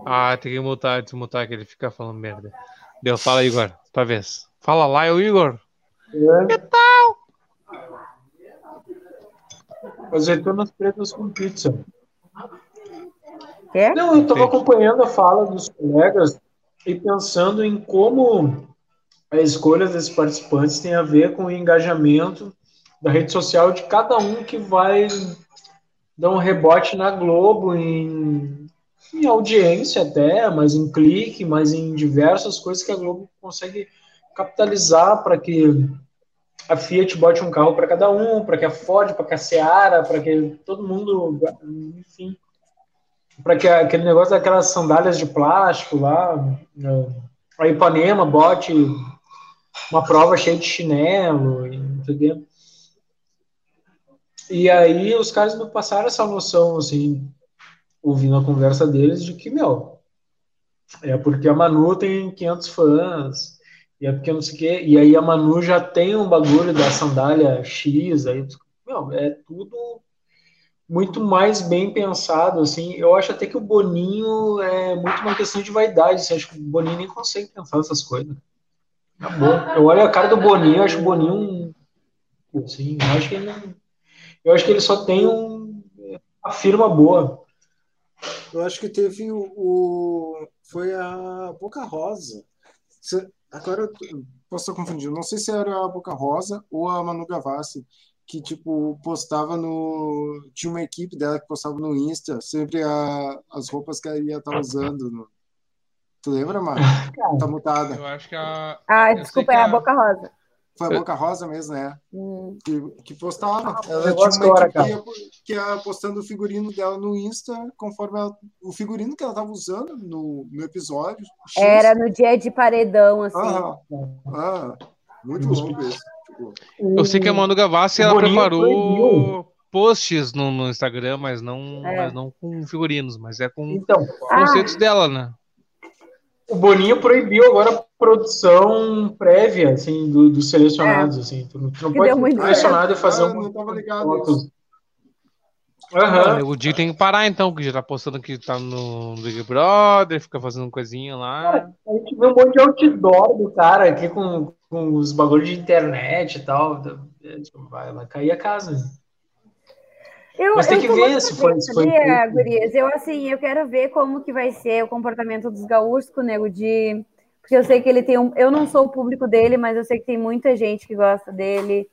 Ah, tem que mutar, desmutar que ele fica falando merda. Deu, fala, Igor, tua vez. Fala lá, é o Igor. É. Que tal? Azeitonas pretas com pizza. É? Não, eu estava acompanhando a fala dos colegas e pensando em como a escolha desses participantes tem a ver com o engajamento da rede social de cada um que vai dar um rebote na Globo em, em audiência até, mas em clique, mas em diversas coisas que a Globo consegue capitalizar para que a Fiat bote um carro para cada um, para que a Ford, para que a Seara, para que todo mundo, enfim, para que aquele negócio daquelas sandálias de plástico lá, a Ipanema bote uma prova cheia de chinelo, entendeu? E aí os caras me passaram essa noção, assim, ouvindo a conversa deles, de que, meu, é porque a Manu tem 500 fãs, e é porque não sei o quê, e aí a Manu já tem um bagulho da sandália X, aí, meu, é tudo muito mais bem pensado, assim, eu acho até que o Boninho é muito uma questão de vaidade, assim, acho que o Boninho nem consegue pensar essas coisas. Eu olho a cara do Boninho, acho o Boninho um. Assim, eu acho que ele não... Eu acho que ele só tem um... uma firma boa. Eu acho que teve o. o... Foi a Boca Rosa. Agora eu posso estar confundindo. Não sei se era a Boca Rosa ou a Manu Gavassi, que tipo postava no. Tinha uma equipe dela que postava no Insta sempre a... as roupas que ela ia estar usando. No... Tu lembra, Mara? Tá mutada. Eu acho que a. Ah, desculpa, é a Boca Rosa. Foi a Boca Rosa mesmo, né? Hum. Que, que postava. Ela tinha uma agora, que, ia, que ia postando o figurino dela no Insta, conforme ela, o figurino que ela tava usando no, no episódio. X. Era no dia de paredão, assim. Ah, ah muito louco isso. Eu sei que a Manu Gavassi, ela preparou posts no, no, Instagram, mas não, é. mas não com figurinos, mas é com então, conceitos ah. dela, né? o Boninho proibiu agora a produção prévia, assim, dos do selecionados, é. assim. Tu não, tu não pode ser selecionado e fazer ah, um... Não tava ligado Uhum. O Di tem que parar então, que já tá postando que tá no Big Brother, fica fazendo coisinha lá. a gente vê um monte de outdoor do cara aqui com, com os bagulhos de internet e tal. É, tipo, vai, cair a casa. Eu, Mas tem que ver se foi, se foi. Gurias? Eu, assim, eu quero ver como que vai ser o comportamento dos gaúchos com o Nego Di, porque eu sei que ele tem um... Eu não sou o público dele, mas eu sei que tem muita gente que gosta dele.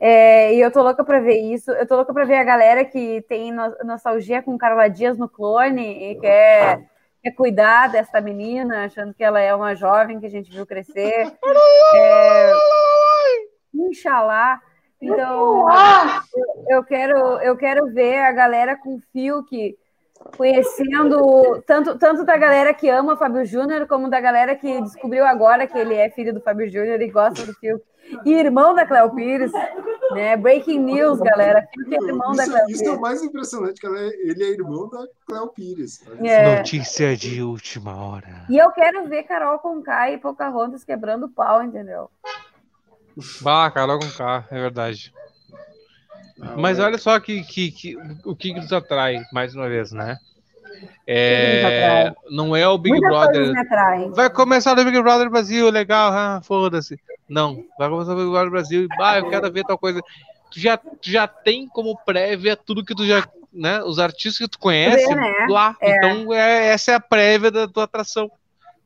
É, e eu tô louca para ver isso. Eu tô louca para ver a galera que tem nostalgia com Carla Dias no clone e quer, quer cuidar dessa menina, achando que ela é uma jovem que a gente viu crescer. É, Inxalá. Então, eu, quero, eu quero ver a galera com fio que conhecendo tanto, tanto da galera que ama o Fábio Júnior, como da galera que descobriu agora que ele é filho do Fábio Júnior e gosta do Fiuk. E irmão da Cléo Pires, né? Breaking news, galera. Fiuk é irmão isso, da Cléo Isso Pires. é o mais impressionante, que ele é irmão da Cléo Pires. É. Notícia de última hora. E eu quero ver Carol Conká e Pocahontas quebrando pau, entendeu? Bah, Carol com K, é verdade. Ah, Mas olha só que, que, que, o que nos atrai, mais uma vez, né? É, não é o Big Brother. Vai começar o Big Brother Brasil, legal, ah, foda-se. Não, vai começar o Big Brother Brasil, bah, eu quero ver tal coisa. Tu já, tu já tem como prévia tudo que tu já, né? Os artistas que tu conhece né? lá. É. Então, é, essa é a prévia da tua atração.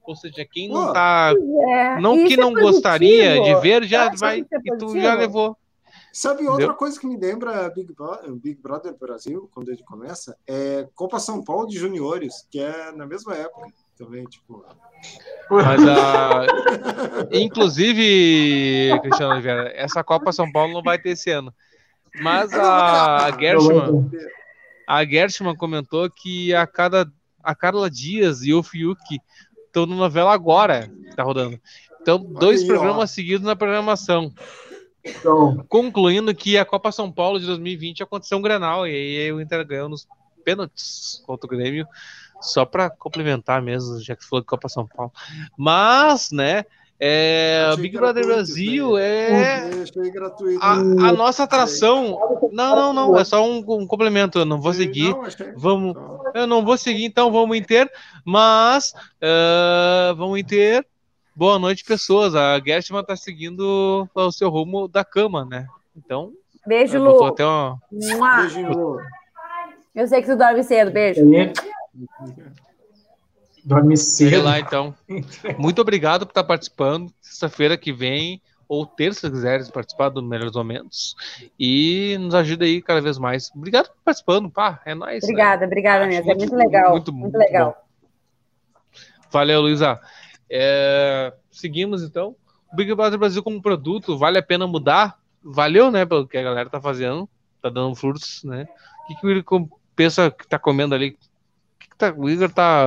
Ou seja, quem não tá. É. Não que não é gostaria de ver, já vai. É e tu já levou. Sabe outra Entendeu? coisa que me lembra Big, Bro Big Brother Brasil, quando ele começa? É Copa São Paulo de Juniores, que é na mesma época também, tipo. Mas a. Inclusive, Cristiano Oliveira, essa Copa São Paulo não vai ter esse ano. Mas a, a Gershman. A Gershman comentou que a cada a Carla Dias e o Fiuk estão na novela agora, que tá rodando. Então, dois aí, programas ó. seguidos na programação. Então, Concluindo que a Copa São Paulo de 2020 aconteceu um Granal, e aí o Inter ganhou nos pênaltis contra o Grêmio, só para complementar mesmo, já que falou de Copa São Paulo. Mas, né, é, o Big Brother Brasil é a, a, nossa atração. Não, não, não, é só um, um complemento. Eu não vou seguir. Vamos, eu não vou seguir, então vamos Inter. Mas uh, vamos Inter. Boa noite, pessoas. A Gershman está seguindo o seu rumo da cama, né? Então. Beijo, Lu. Até uma... Beijo, Lu. Eu sei que tu dorme cedo. Beijo. Dorme cedo. lá, então. Muito obrigado por estar participando. Sexta-feira que vem, ou terça, se quiseres participar do Melhores Momentos. E nos ajuda aí cada vez mais. Obrigado por participando. Pá, é nóis. Obrigada, né? obrigada mesmo. É muito legal. Muito, muito legal. Bom. Valeu, Luísa. É, seguimos então. O Big Brother Brasil como produto, vale a pena mudar? Valeu, né? Pelo que a galera tá fazendo. Tá dando frutos, né? O que, que ele pensa que tá comendo ali? Tá, o Igor tá.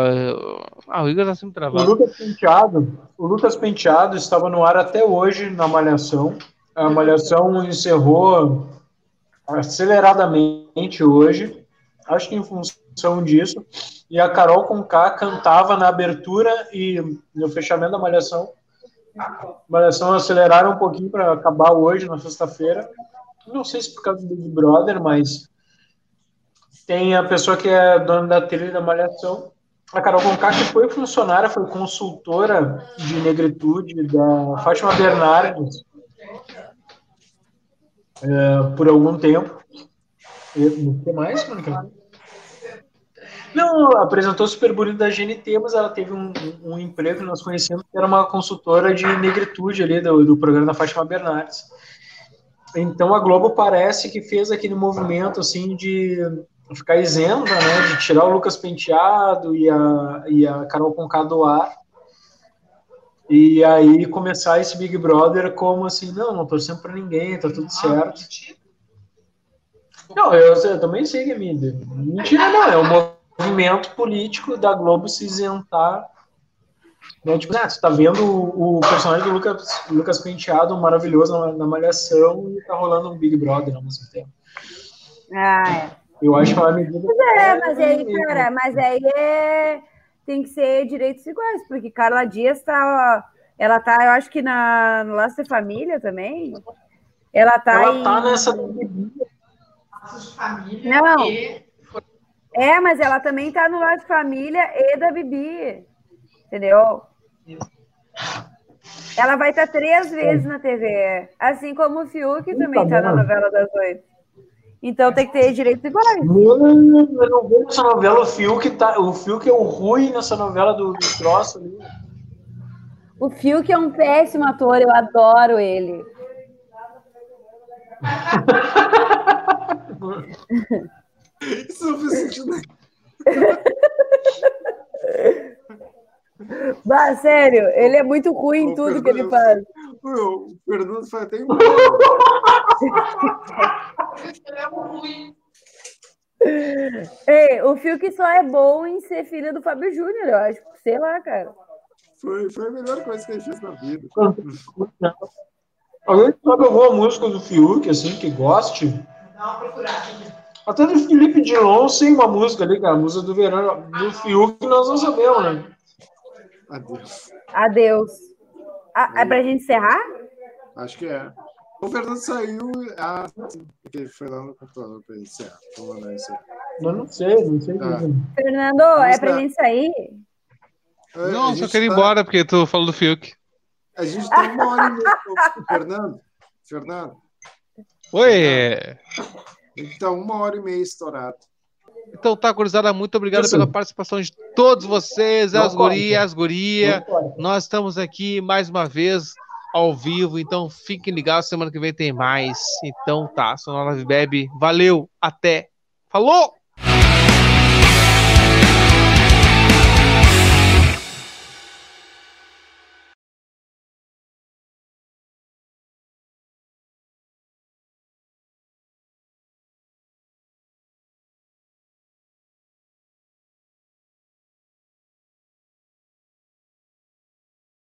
Ah, o Igor tá sempre travado. O Lucas Penteado, o Lucas Penteado estava no ar até hoje na Malhação. A Malhação encerrou aceleradamente hoje, acho que em função disso. E a Carol Conká cantava na abertura e no fechamento da Malhação. Malhação aceleraram um pouquinho para acabar hoje, na sexta-feira. Não sei se por causa do Big Brother, mas tem a pessoa que é dona da trilha da Malhação, a Carol Conká, que foi funcionária, foi consultora de negritude da Fátima Bernardes é, por algum tempo. O que mais, Mônica? Não, apresentou Super Bonito da GNT, mas ela teve um, um, emprego que nós conhecemos, que era uma consultora de negritude ali do, do programa da Fátima Bernardes. Então a Globo parece que fez aquele movimento assim de ficar isenta, né, de tirar o Lucas Penteado e a, e a Carol Conká do ar, e aí começar esse Big Brother como assim, não, não torcendo para ninguém, tá tudo certo. Não, eu, eu também sei que é mentira. Mentira não, é um movimento político da Globo se isentar. Né? Tipo, ah, você tá vendo o, o personagem do Lucas, Lucas Penteado maravilhoso na, na Malhação e tá rolando um Big Brother ao mesmo tempo. Ah, é. Eu acho que é uma medida. Mas é, mas aí, cara, mas aí é... tem que ser direitos iguais, porque Carla Dias tá. Ela tá, eu acho que na, no Laço de Família também. Ela tá. Ela tá em... nessa. Não. É, mas ela também tá no Laço de Família e da Bibi. Entendeu? Ela vai estar tá três vezes na TV. Assim como o Fiuk também está na novela das oito. Então tem que ter direitos iguais. Não, eu não vejo essa novela. O Fiuk, tá, o Fiuk é o ruim nessa novela do, do troço ali. O Fiuk é um péssimo ator, eu adoro ele. Isso não faz sentido. Bah, sério, ele é muito ruim em tudo que ele faz. O Fernando faz até Ele é ruim. Ei, o Fiuk só é bom em ser filho do Fábio Júnior, eu acho. Sei lá, cara. Foi, foi a melhor coisa que ele fez na vida. Alguém sabe alguma música do Fiuk, assim, que goste? Dá uma procurada. Até do Felipe Dilon, sim, uma música ali, cara. A música do verão. Do Fiuk nós não sabemos, né? Adeus. Adeus. Ah, é pra gente encerrar? Acho que é. O Fernando saiu. Ah, porque ele foi lá no computador iniciar. Vou mandar isso aí. Eu não sei, não sei. Ah. Fernando, Vamos é para a gente sair? É, não, só quero ir tá... embora porque tu falou do Fiuk. A gente tem uma hora e meia. Fernando, Fernando. Oi! Então, uma hora e meia estourado. Então tá, gurizada, muito obrigado Isso. pela participação de todos vocês, as gurias, as guria. Nós estamos aqui mais uma vez ao vivo, então fiquem ligados, semana que vem tem mais. Então tá, Sonora Bebe, valeu, até, falou!